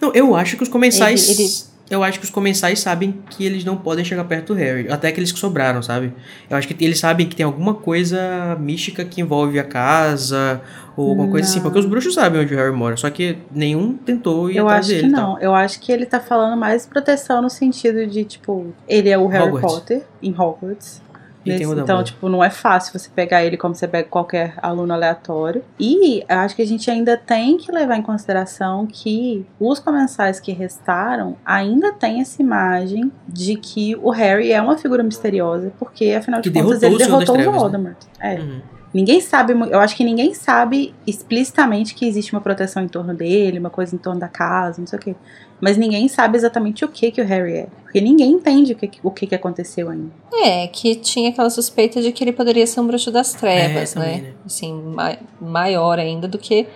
Não, eu acho que os comensais. Ele- ele- Eu acho que os comensais sabem que eles não podem chegar perto do Harry. Até aqueles que sobraram, sabe? Eu acho que eles sabem que tem alguma coisa mística que envolve a casa. Ou alguma coisa assim. Não. Porque os bruxos sabem onde o Harry mora. Só que nenhum tentou ir Eu atrás acho dele. que e tal. não. Eu acho que ele tá falando mais proteção no sentido de, tipo, ele é o Harry Hogwarts. Potter em Hogwarts. Nesse- então, tipo, não é fácil você pegar ele como você pega qualquer aluno aleatório. E acho que a gente ainda tem que levar em consideração que os comensais que restaram ainda tem essa imagem de que o Harry é uma figura misteriosa, porque afinal de Que contas derrotou ele derrotou o Trevas, né? Voldemort. É. Uhum. Ninguém sabe, eu acho que ninguém sabe explicitamente que existe uma proteção em torno dele, uma coisa em torno da casa, não sei o quê. Mas ninguém sabe exatamente o que que o Harry é. Porque ninguém entende o que, o que, que aconteceu ainda. É, que tinha aquela suspeita de que ele poderia ser um bruxo das trevas, É, também, né? né? Assim, ma- maior ainda do que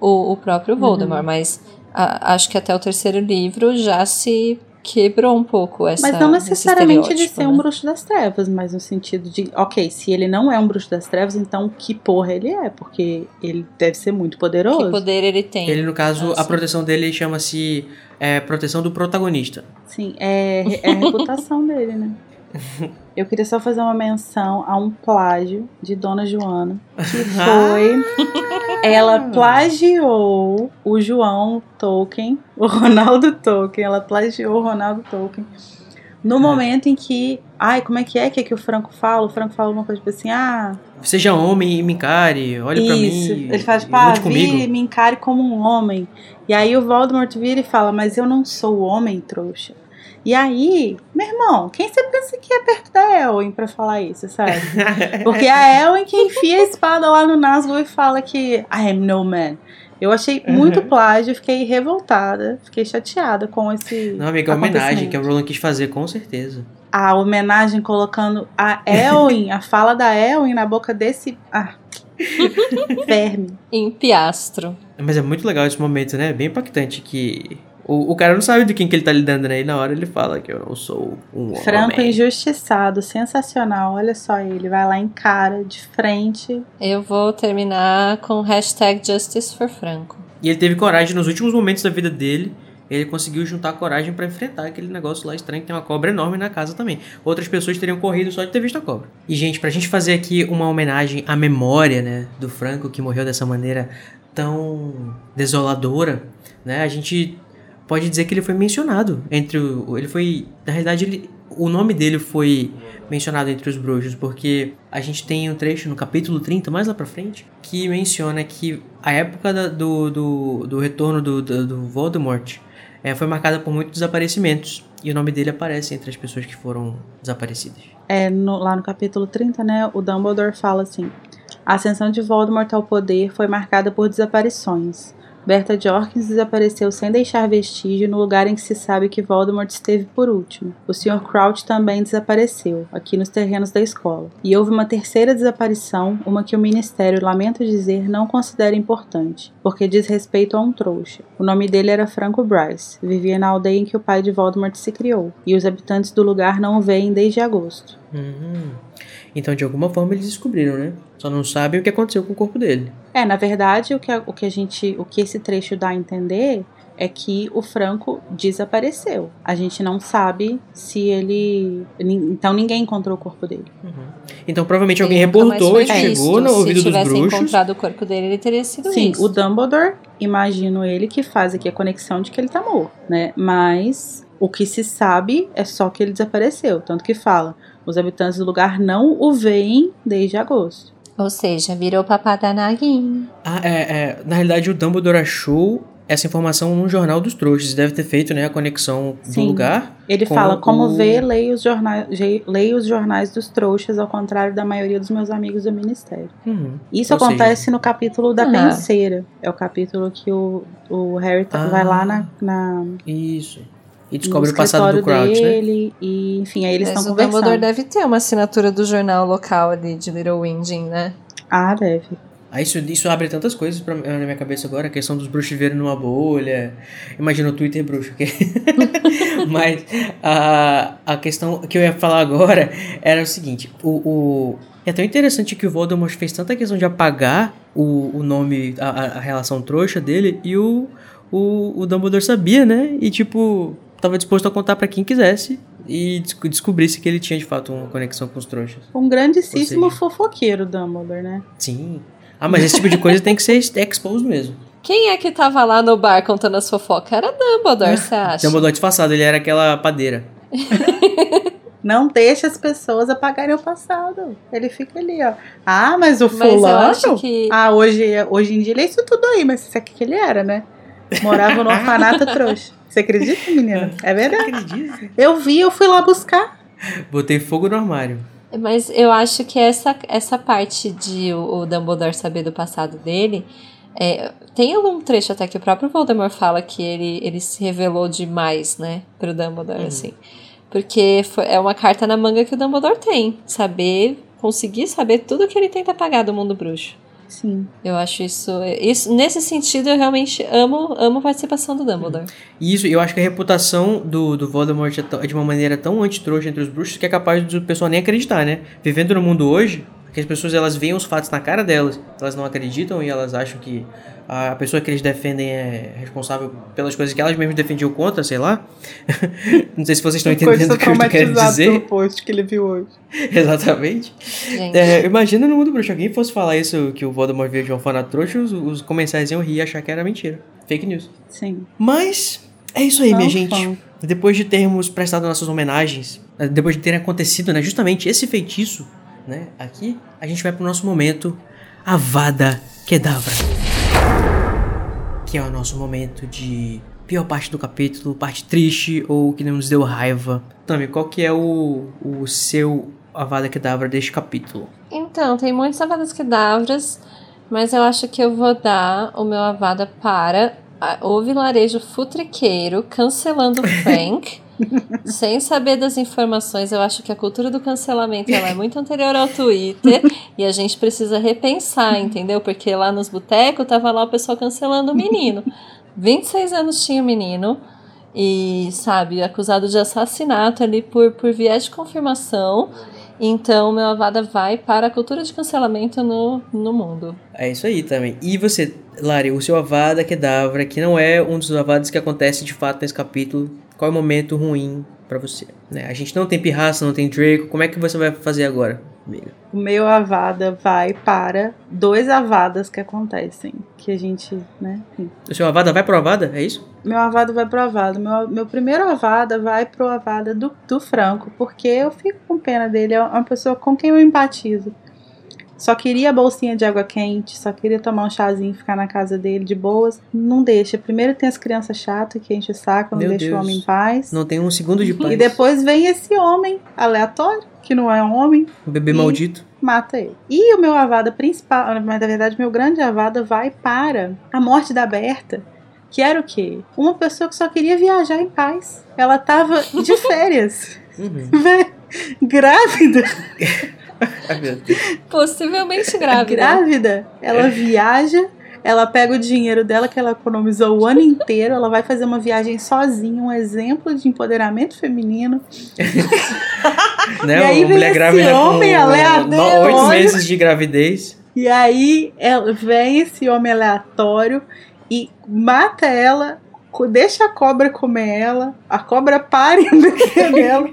o, o próprio Uhum. Voldemort. Mas a- acho que até o terceiro livro já se quebrou um pouco essa Mas não esse necessariamente de ser um né? bruxo das trevas, mas no sentido de, ok, se ele não é um bruxo das trevas, então que porra ele é? Porque ele deve ser muito poderoso. Que poder ele tem. Ele, no caso, Ah, a proteção dele chama-se é, proteção do protagonista. Sim, é, é a reputação dele, né? Eu queria só fazer uma menção a um plágio de Dona Joana, que foi. Ela plagiou o João Tolkien, o Ronaldo Tolkien, ela plagiou o Ronaldo Tolkien. No momento em que. Ai, como é que é que, é que o Franco fala? O Franco fala uma coisa tipo assim: ah, Seja homem e me encare, olhe pra isso. mim. Ele faz, e tipo, ah, vire, me encare como um homem. E aí o Voldemort vira e fala, mas eu não sou homem, trouxa. E aí, meu irmão, quem você pensa que é perto da Elwin pra falar isso, sabe? Porque é a Elwin que enfia a espada lá no Nazgûl e fala que I am no man. Eu achei Uhum. muito plágio, fiquei revoltada, fiquei chateada com esse Não, amiga, é uma homenagem que a. Roland quis fazer, com certeza. A homenagem colocando a Elwin, a fala da Elwin na boca desse... Ah, verme. Em Piastro. Mas é muito legal esse momento, né? Bem impactante que o, o cara não sabe de quem que ele tá lidando, né? E na hora ele fala que eu não sou um Franco homem. injustiçado, sensacional. Olha só ele, vai lá em cara, de frente. Eu vou terminar com hashtag Justice for Franco. E ele teve coragem nos últimos momentos da vida dele. Ele conseguiu juntar coragem pra enfrentar aquele negócio lá estranho que tem uma cobra enorme na casa também. Outras pessoas teriam corrido só de ter visto a cobra. E, gente, pra gente fazer aqui uma homenagem à memória, né, do Franco que morreu dessa maneira tão desoladora, né, a gente pode dizer que ele foi mencionado entre o. Ele foi. Na realidade, ele, o nome dele foi mencionado entre os bruxos, porque a gente tem um trecho no capítulo 30, mais lá pra frente, que menciona que a época da- do, do, do retorno do, do, do Voldemort eh, foi marcada por muitos desaparecimentos. E o nome dele aparece entre as pessoas que foram desaparecidas. É, no- lá no capítulo 30, né, o Dumbledore fala assim: A ascensão de Voldemort ao poder foi marcada por desaparições. Berta Jorkins desapareceu sem deixar vestígio no lugar em que se sabe que Voldemort esteve por último. O Sr. Crouch também desapareceu, aqui nos terrenos da escola. E houve uma terceira desaparição, uma que o Ministério, lamento dizer, não considera importante, porque diz respeito a um trouxa. O nome dele era Franco Bryce, vivia na aldeia em que o pai de Voldemort se criou, e os habitantes do lugar não o veem desde agosto. Uhum. Então, de alguma forma, eles descobriram, né? Só não sabem o que aconteceu com o corpo dele. É, na verdade, o que, a, o que a gente, o que esse trecho dá a entender é que o Franco desapareceu. A gente não sabe se ele, então ninguém encontrou o corpo dele. Então, provavelmente alguém Ele reportou, foi isso visto. chegou no ouvido Se dos tivesse bruxos. encontrado o corpo dele, ele teria sido Sim, visto. o Dumbledore, imagino ele que faz aqui a conexão de que ele tá morto, né? Mas o que se sabe é só que ele desapareceu, tanto que fala, os habitantes do lugar não o veem desde agosto. Ou seja, virou papá da Naguinha. Ah, é, é, na realidade, o Dumbledore achou essa informação no jornal dos trouxas. Deve ter feito, né, a conexão do Sim. lugar. Ele Com fala, como o- vê, leia os, jornais, leia os jornais dos trouxas, ao contrário da maioria dos meus amigos do Ministério. Uhum. Isso Ou seja- acontece no capítulo da Ah. penseira. É o capítulo que o, o Harry tá- Ah. vai lá na, na, Isso. E descobre o passado do Crouch, né? dele. E, enfim, aí eles Mas estão o Dumbledore conversando. deve ter uma assinatura do jornal local ali de Little Winging, né? Ah, deve. Aí isso, isso abre tantas coisas pra, na minha cabeça agora. A questão dos bruxos viverem numa bolha. Imagina o Twitter bruxo. ok? Mas a, a questão que eu ia falar agora era o seguinte. O, o- é tão interessante que o Voldemort fez tanta questão de apagar o, o nome, a, a- a relação trouxa dele. E o, o, o Dumbledore sabia, né? E tipo, tava disposto a contar pra quem quisesse. E des- descobrisse que ele tinha de fato uma conexão com os trouxas. Um grandíssimo seja- fofoqueiro, Dumbledore, né? Sim. Ah, mas esse tipo de coisa tem que ser exposed mesmo. Quem é que tava lá no bar contando as fofocas? Era Dumbledore, você acha? Dumbledore disfarçado, ele era aquela padeira. Não deixa as pessoas apagarem o passado. Ele fica ali, ó. Ah, mas o Mas eu fulano... acho que. Ah, hoje, hoje em dia ele é isso tudo aí, mas isso aqui que ele era, né? Morava no orfanato trouxa. Você acredita, menina? É verdade. Acredita? Eu vi, eu fui lá buscar. Botei fogo no armário. Mas eu acho que essa, essa parte de o, o Dumbledore saber do passado dele. é, tem algum trecho até que o próprio Voldemort fala que ele, ele se revelou demais, né, pro Dumbledore, assim. Porque foi- é uma carta na manga que o Dumbledore tem. Saber, conseguir saber tudo que ele tenta apagar do mundo bruxo. Sim. Eu acho isso, isso. Nesse sentido, eu realmente amo, amo a participação do Dumbledore. E isso, eu acho que a reputação do, do Voldemort é, tão- é de uma maneira tão antitrouxa entre os bruxos que é capaz do pessoal nem acreditar, né? Vivendo no mundo hoje, que as pessoas elas veem os fatos na cara delas, elas não acreditam e elas acham que a pessoa que eles defendem é responsável pelas coisas que elas mesmas defendiam contra, sei lá. não sei se vocês estão entendendo o que eu estou querendo traumatizado pelo dizer. post que ele viu hoje. Exatamente. É, imagina no mundo bruxo, alguém fosse falar isso, que o Voldemort veio de uma forma trouxa, os, os comensais iam rir e achar que era mentira. Fake news. Sim. Mas é isso aí, Fã, minha gente. Depois de termos prestado nossas homenagens, eh, depois de terem acontecido, né, justamente esse feitiço, né, aqui, a gente vai pro nosso momento Avada Kedavra. Que é o nosso momento de pior parte do capítulo, parte triste ou que nos deu raiva. Tami, qual que é o, o seu Avada Kedavra deste capítulo? Então, tem muitos Avadas Kedavras, mas eu acho que eu vou dar o meu Avada para o vilarejo futriqueiro cancelando o Frank. Sem saber das informações, eu acho que a cultura do cancelamento ela é muito anterior ao Twitter e a gente precisa repensar, entendeu? Porque lá nos botecos tava lá o pessoal cancelando o menino. 26 anos tinha o menino e, sabe, acusado de assassinato ali por, por viés de confirmação. Então, meu Avada vai para a cultura de cancelamento no, no mundo. É isso aí também. E você, Lari, o seu Avada Kedavra, que não é um dos Avadas que acontece de fato nesse capítulo, qual é o momento ruim pra você? Né? A gente não tem Pirraça, não tem Draco, como é que você vai fazer agora, amiga? O meu Avada vai para dois Avadas que acontecem. Que a gente, né? enfim. O seu Avada vai pro Avada, é isso? Meu Avada vai pro Avada. Meu, meu primeiro Avada vai pro Avada do, do Franco, porque eu fico com pena dele. É uma pessoa com quem eu empatizo. Só queria a bolsinha de água quente, só queria tomar um chazinho e ficar na casa dele de boas. Não deixa. Primeiro tem as crianças chatas que enchem o saco, não Meu deixa Deus. o homem em paz. Não tem um segundo de paz. E depois vem esse homem aleatório, que não é um homem, O bebê maldito. mata ele. E o meu avada principal, mas na verdade meu grande avada vai para a morte da Berta, que era o quê? Uma pessoa que só queria viajar em paz. Ela tava de férias, Uhum. Grávida. Possivelmente grávida. grávida. Ela viaja, ela pega o dinheiro dela que ela economizou o ano inteiro, ela vai fazer uma viagem sozinha, um exemplo de empoderamento feminino. né? E aí vem mulher grávida homem com aleatório. oito meses de gravidez. E aí vem esse homem aleatório e mata ela, deixa a cobra comer ela, a cobra para e bebê dela.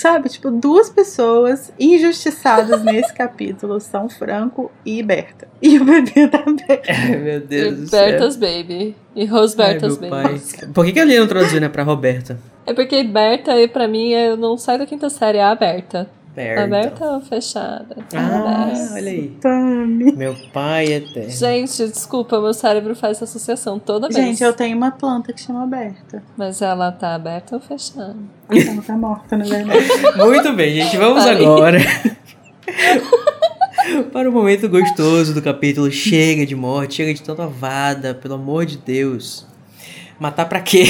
Sabe, tipo, duas pessoas injustiçadas nesse capítulo são Franco e Berta. E o bebê da Berta. Ai, meu Deus do E céu. Berta's Baby. E Rosberta's Baby. pai. Por que, que ele não traduziu, né, pra Roberta? É porque Berta, aí, pra mim, eu não sai da quinta série, é aberta. Berta. Aberta ou fechada? Ah, Aberta. olha aí. Tami. Meu pai eterno. Gente, desculpa, meu cérebro faz essa associação toda vez. Gente, eu tenho uma planta que chama Berta. Mas ela tá aberta ou fechada? Ela tá morta, na verdade. Muito bem, gente. Vamos Parei. agora para o momento gostoso do capítulo. Chega de morte, chega de tanta avada, pelo amor de Deus. Matar pra quê?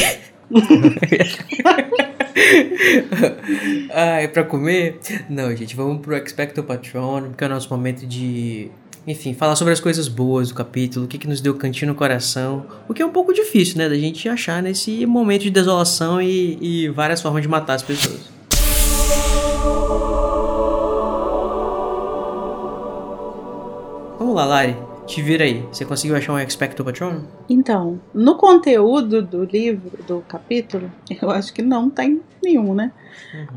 ah, é pra comer? Não, gente, vamos pro Expecto Patronum, que é o nosso momento de. Enfim, falar sobre as coisas boas do capítulo, o que, que nos deu cantinho no coração. O que é um pouco difícil, né? Da gente achar nesse momento de desolação e, e várias formas de matar as pessoas. Vamos lá, Lari. Te vira aí. Você conseguiu achar um Expecto Patronum? Então, no conteúdo do livro, do capítulo, eu acho que não tem nenhum, né?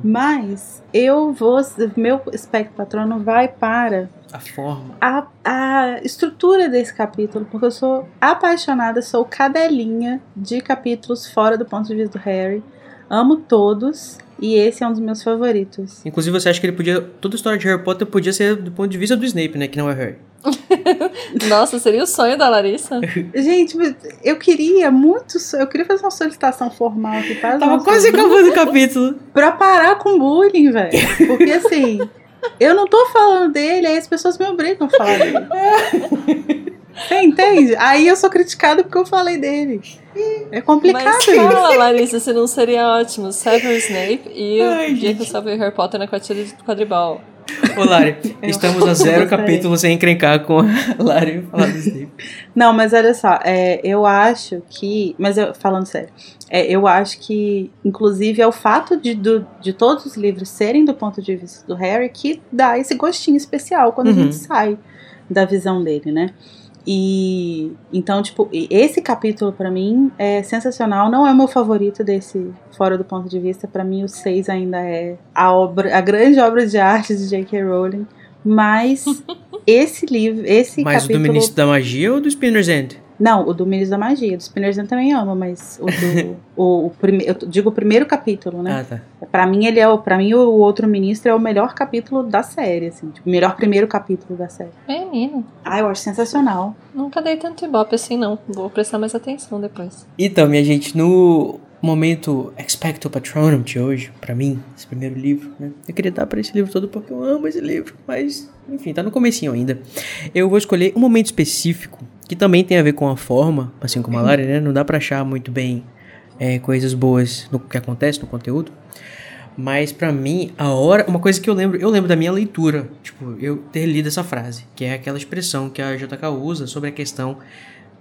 Mas eu vou. Meu espectro patrono vai para A forma. a, a estrutura desse capítulo, porque eu sou apaixonada, sou cadelinha de capítulos fora do ponto de vista do Harry. Amo todos e esse é um dos meus favoritos. Inclusive, você acha que ele podia. Toda a história de Harry Potter podia ser do ponto de vista do Snape, né? Que não é Harry. Nossa, seria o sonho da Larissa? Gente, eu queria muito. Eu queria fazer uma solicitação formal aqui para Tava nossos quase acabando o capítulo. Pra parar com bullying, velho. Porque assim, Eu não tô falando dele, aí as pessoas me obrigam a falar dele. Você entende? Aí eu sou criticada porque eu falei dele. É complicado Mas isso. fala, Larissa, se não seria ótimo Severus Snape e Ai, o dia que eu salvei Harry Potter na quartilha de quadribol. Ô, Lari, estamos a zero capítulo sem encrencar com a Lari e falar do Snape. Não, mas olha só, é, eu acho que. Mas eu, falando sério, é, eu acho que, inclusive, é o fato de, do- de todos os livros serem do ponto de vista do Harry que dá esse gostinho especial quando a Uhum. gente sai da visão dele, né? E então, tipo, esse capítulo pra mim é sensacional. Não é o meu favorito desse fora do ponto de vista. Pra mim, o 6 ainda é a obra, a grande obra de arte de J.K. Rowling. Mas esse livro, esse Mas o do capítulo. Ministro da Magia ou do Spinner's End? Não, o do Ministro da Magia. Dos Spinners eu também amo, mas o do. o, o prime, eu digo o primeiro capítulo, né? Ah, tá. Pra mim, ele é o. Pra mim, o outro ministro é o melhor capítulo da série, assim. Tipo, o melhor primeiro capítulo da série. Menino, Ah, eu acho sensacional. nunca dei tanto ibope assim, não. Vou prestar mais atenção depois. Então, minha gente, no momento Expecto Patronum de hoje, pra mim, esse primeiro livro, né? Eu queria dar pra esse livro todo porque eu amo esse livro, mas, enfim, tá no comecinho ainda. Eu vou escolher um momento específico que também tem a ver com a forma, assim como a Lari, né? Não dá pra achar muito bem é, coisas boas no que acontece no conteúdo. Mas pra mim, a hora, uma coisa que eu lembro, eu lembro da minha leitura, tipo, eu ter lido essa frase, que é aquela expressão que a JK usa sobre a questão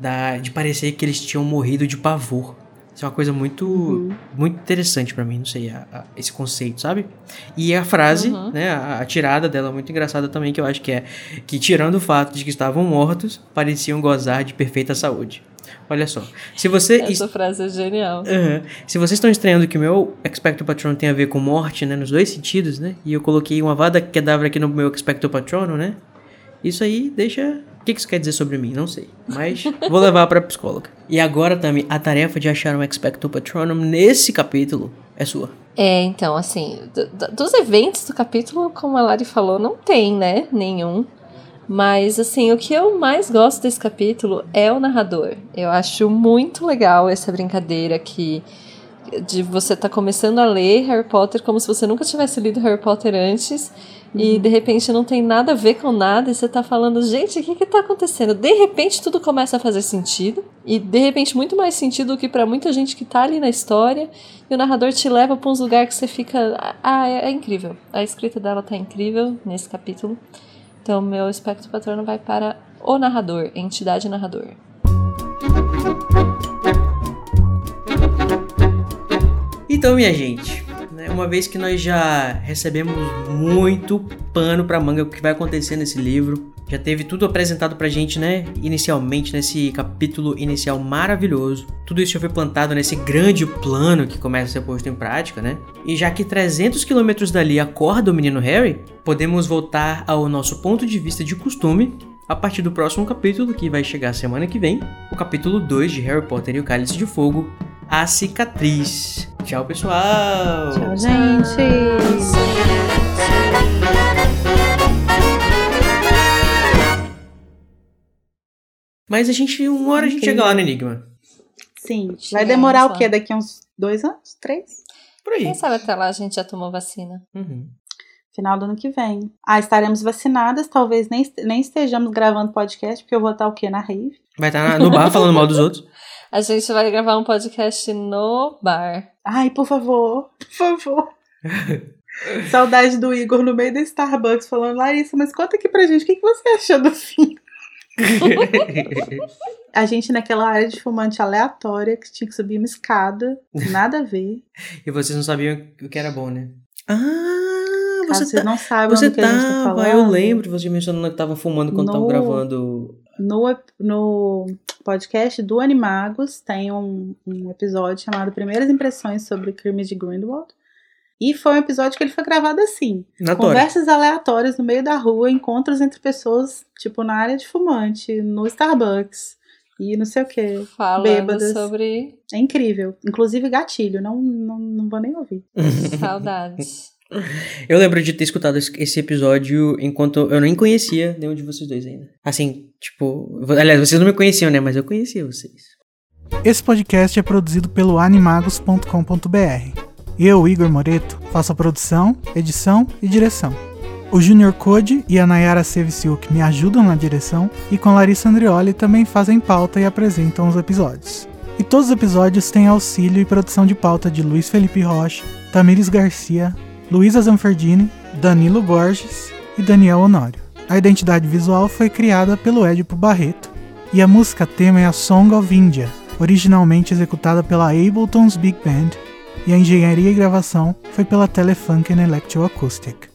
da, de parecer que eles tinham morrido de pavor. Isso é uma coisa muito, muito interessante pra mim, não sei, a- a- esse conceito, sabe? E a frase, Uhum. né, a, a tirada dela é muito engraçada também, que eu acho que é que tirando o fato de que estavam mortos, pareciam gozar de perfeita saúde. Olha só, se você Essa frase é genial. Aham. Se vocês estão estranhando que o meu Expecto Patronum tem a ver com morte, né? Nos dois sentidos, né? E eu coloquei uma vada cadáver aqui no meu Expecto Patronum, né? Isso aí deixa... O que isso quer dizer sobre mim? Não sei. Mas vou levar pra psicóloga. E agora, Tami, a tarefa de achar um Expecto Patronum nesse capítulo é sua. É, então, assim, do- do- dos eventos do capítulo, como a Lari falou, não tem, né? Nenhum. Mas, assim, o que eu mais gosto desse capítulo é o narrador. Eu acho muito legal essa brincadeira que de você estar começando a ler Harry Potter como se você nunca tivesse lido Harry Potter antes e de repente não tem nada a ver com nada e você tá falando, gente, o que que tá acontecendo? De repente tudo começa a fazer sentido e de repente muito mais sentido do que pra muita gente que tá ali na história e o narrador te leva pra uns lugares que você fica, ah, é, é incrível. A escrita dela tá incrível nesse capítulo. Então meu espectro patrono vai para o narrador, entidade narrador. Então, minha gente, né, uma vez que nós já recebemos muito pano pra manga o que vai acontecer nesse livro, já teve tudo apresentado pra gente, né, inicialmente, nesse capítulo inicial maravilhoso. Tudo isso já foi plantado nesse grande plano que começa a ser posto em prática, né? E já que 300 quilômetros dali acorda o menino Harry, podemos voltar ao nosso ponto de vista de costume a partir do próximo capítulo, que vai chegar semana que vem, o capítulo 2 de Harry Potter e o Cálice de Fogo, a cicatriz. Tchau, pessoal! Tchau, gente. Mas a gente, uma hora a gente chega lá no Enigma. Sim. Vai demorar o quê? Daqui a uns dois anos? Três? Por aí. Quem sabe até lá a gente já tomou vacina. Uhum. Final do ano que vem. Ah, estaremos vacinadas. Talvez nem, nem estejamos gravando podcast, porque eu vou estar o quê? Na rave. Vai estar no bar falando mal dos outros. A gente vai gravar um podcast no bar. Ai, por favor. Por favor. Saudade do Igor no meio da Starbucks falando, Larissa, mas conta aqui pra gente, o que, que você achou do fim? A gente naquela área de fumante aleatória que tinha que subir uma escada, nada a ver. e vocês não sabiam o que era bom, né? Ah, você vocês tá. não sabem Você do que a gente tá falando. eu lembro, você mencionando que tava fumando quando tava No- gravando. No, no podcast do Animagos tem um, um episódio chamado Primeiras Impressões sobre Crime de Grindelwald. E foi um episódio que ele foi gravado assim. Na Tora. Conversas aleatórias no meio da rua, encontros entre pessoas, tipo, na área de fumante, no Starbucks e não sei o que. Falando Bêbadas. sobre É incrível. Inclusive gatilho, não, não, não vou nem ouvir. saudades. Eu lembro de ter escutado esse episódio enquanto eu nem conhecia nenhum de vocês dois ainda. Assim, tipo. Aliás, vocês não me conheciam, né? Mas eu conhecia vocês. Esse podcast é produzido pelo animagos.com.br. Eu, Igor Moreto, faço a produção, edição e direção. O Junior Code e a Nayara Sevciuk me ajudam na direção e com Larissa Andrioli também fazem pauta e apresentam os episódios. E todos os episódios têm auxílio e produção de pauta de Luiz Felipe Rocha, Tamires Garcia, Luísa Zanferdini, Danilo Borges e Daniel Honório. A identidade visual foi criada pelo Edipo Barreto e a música tema é a Song of India, originalmente executada pela Ableton's Big Band, e a engenharia e gravação foi pela Telefunken Electroacoustic.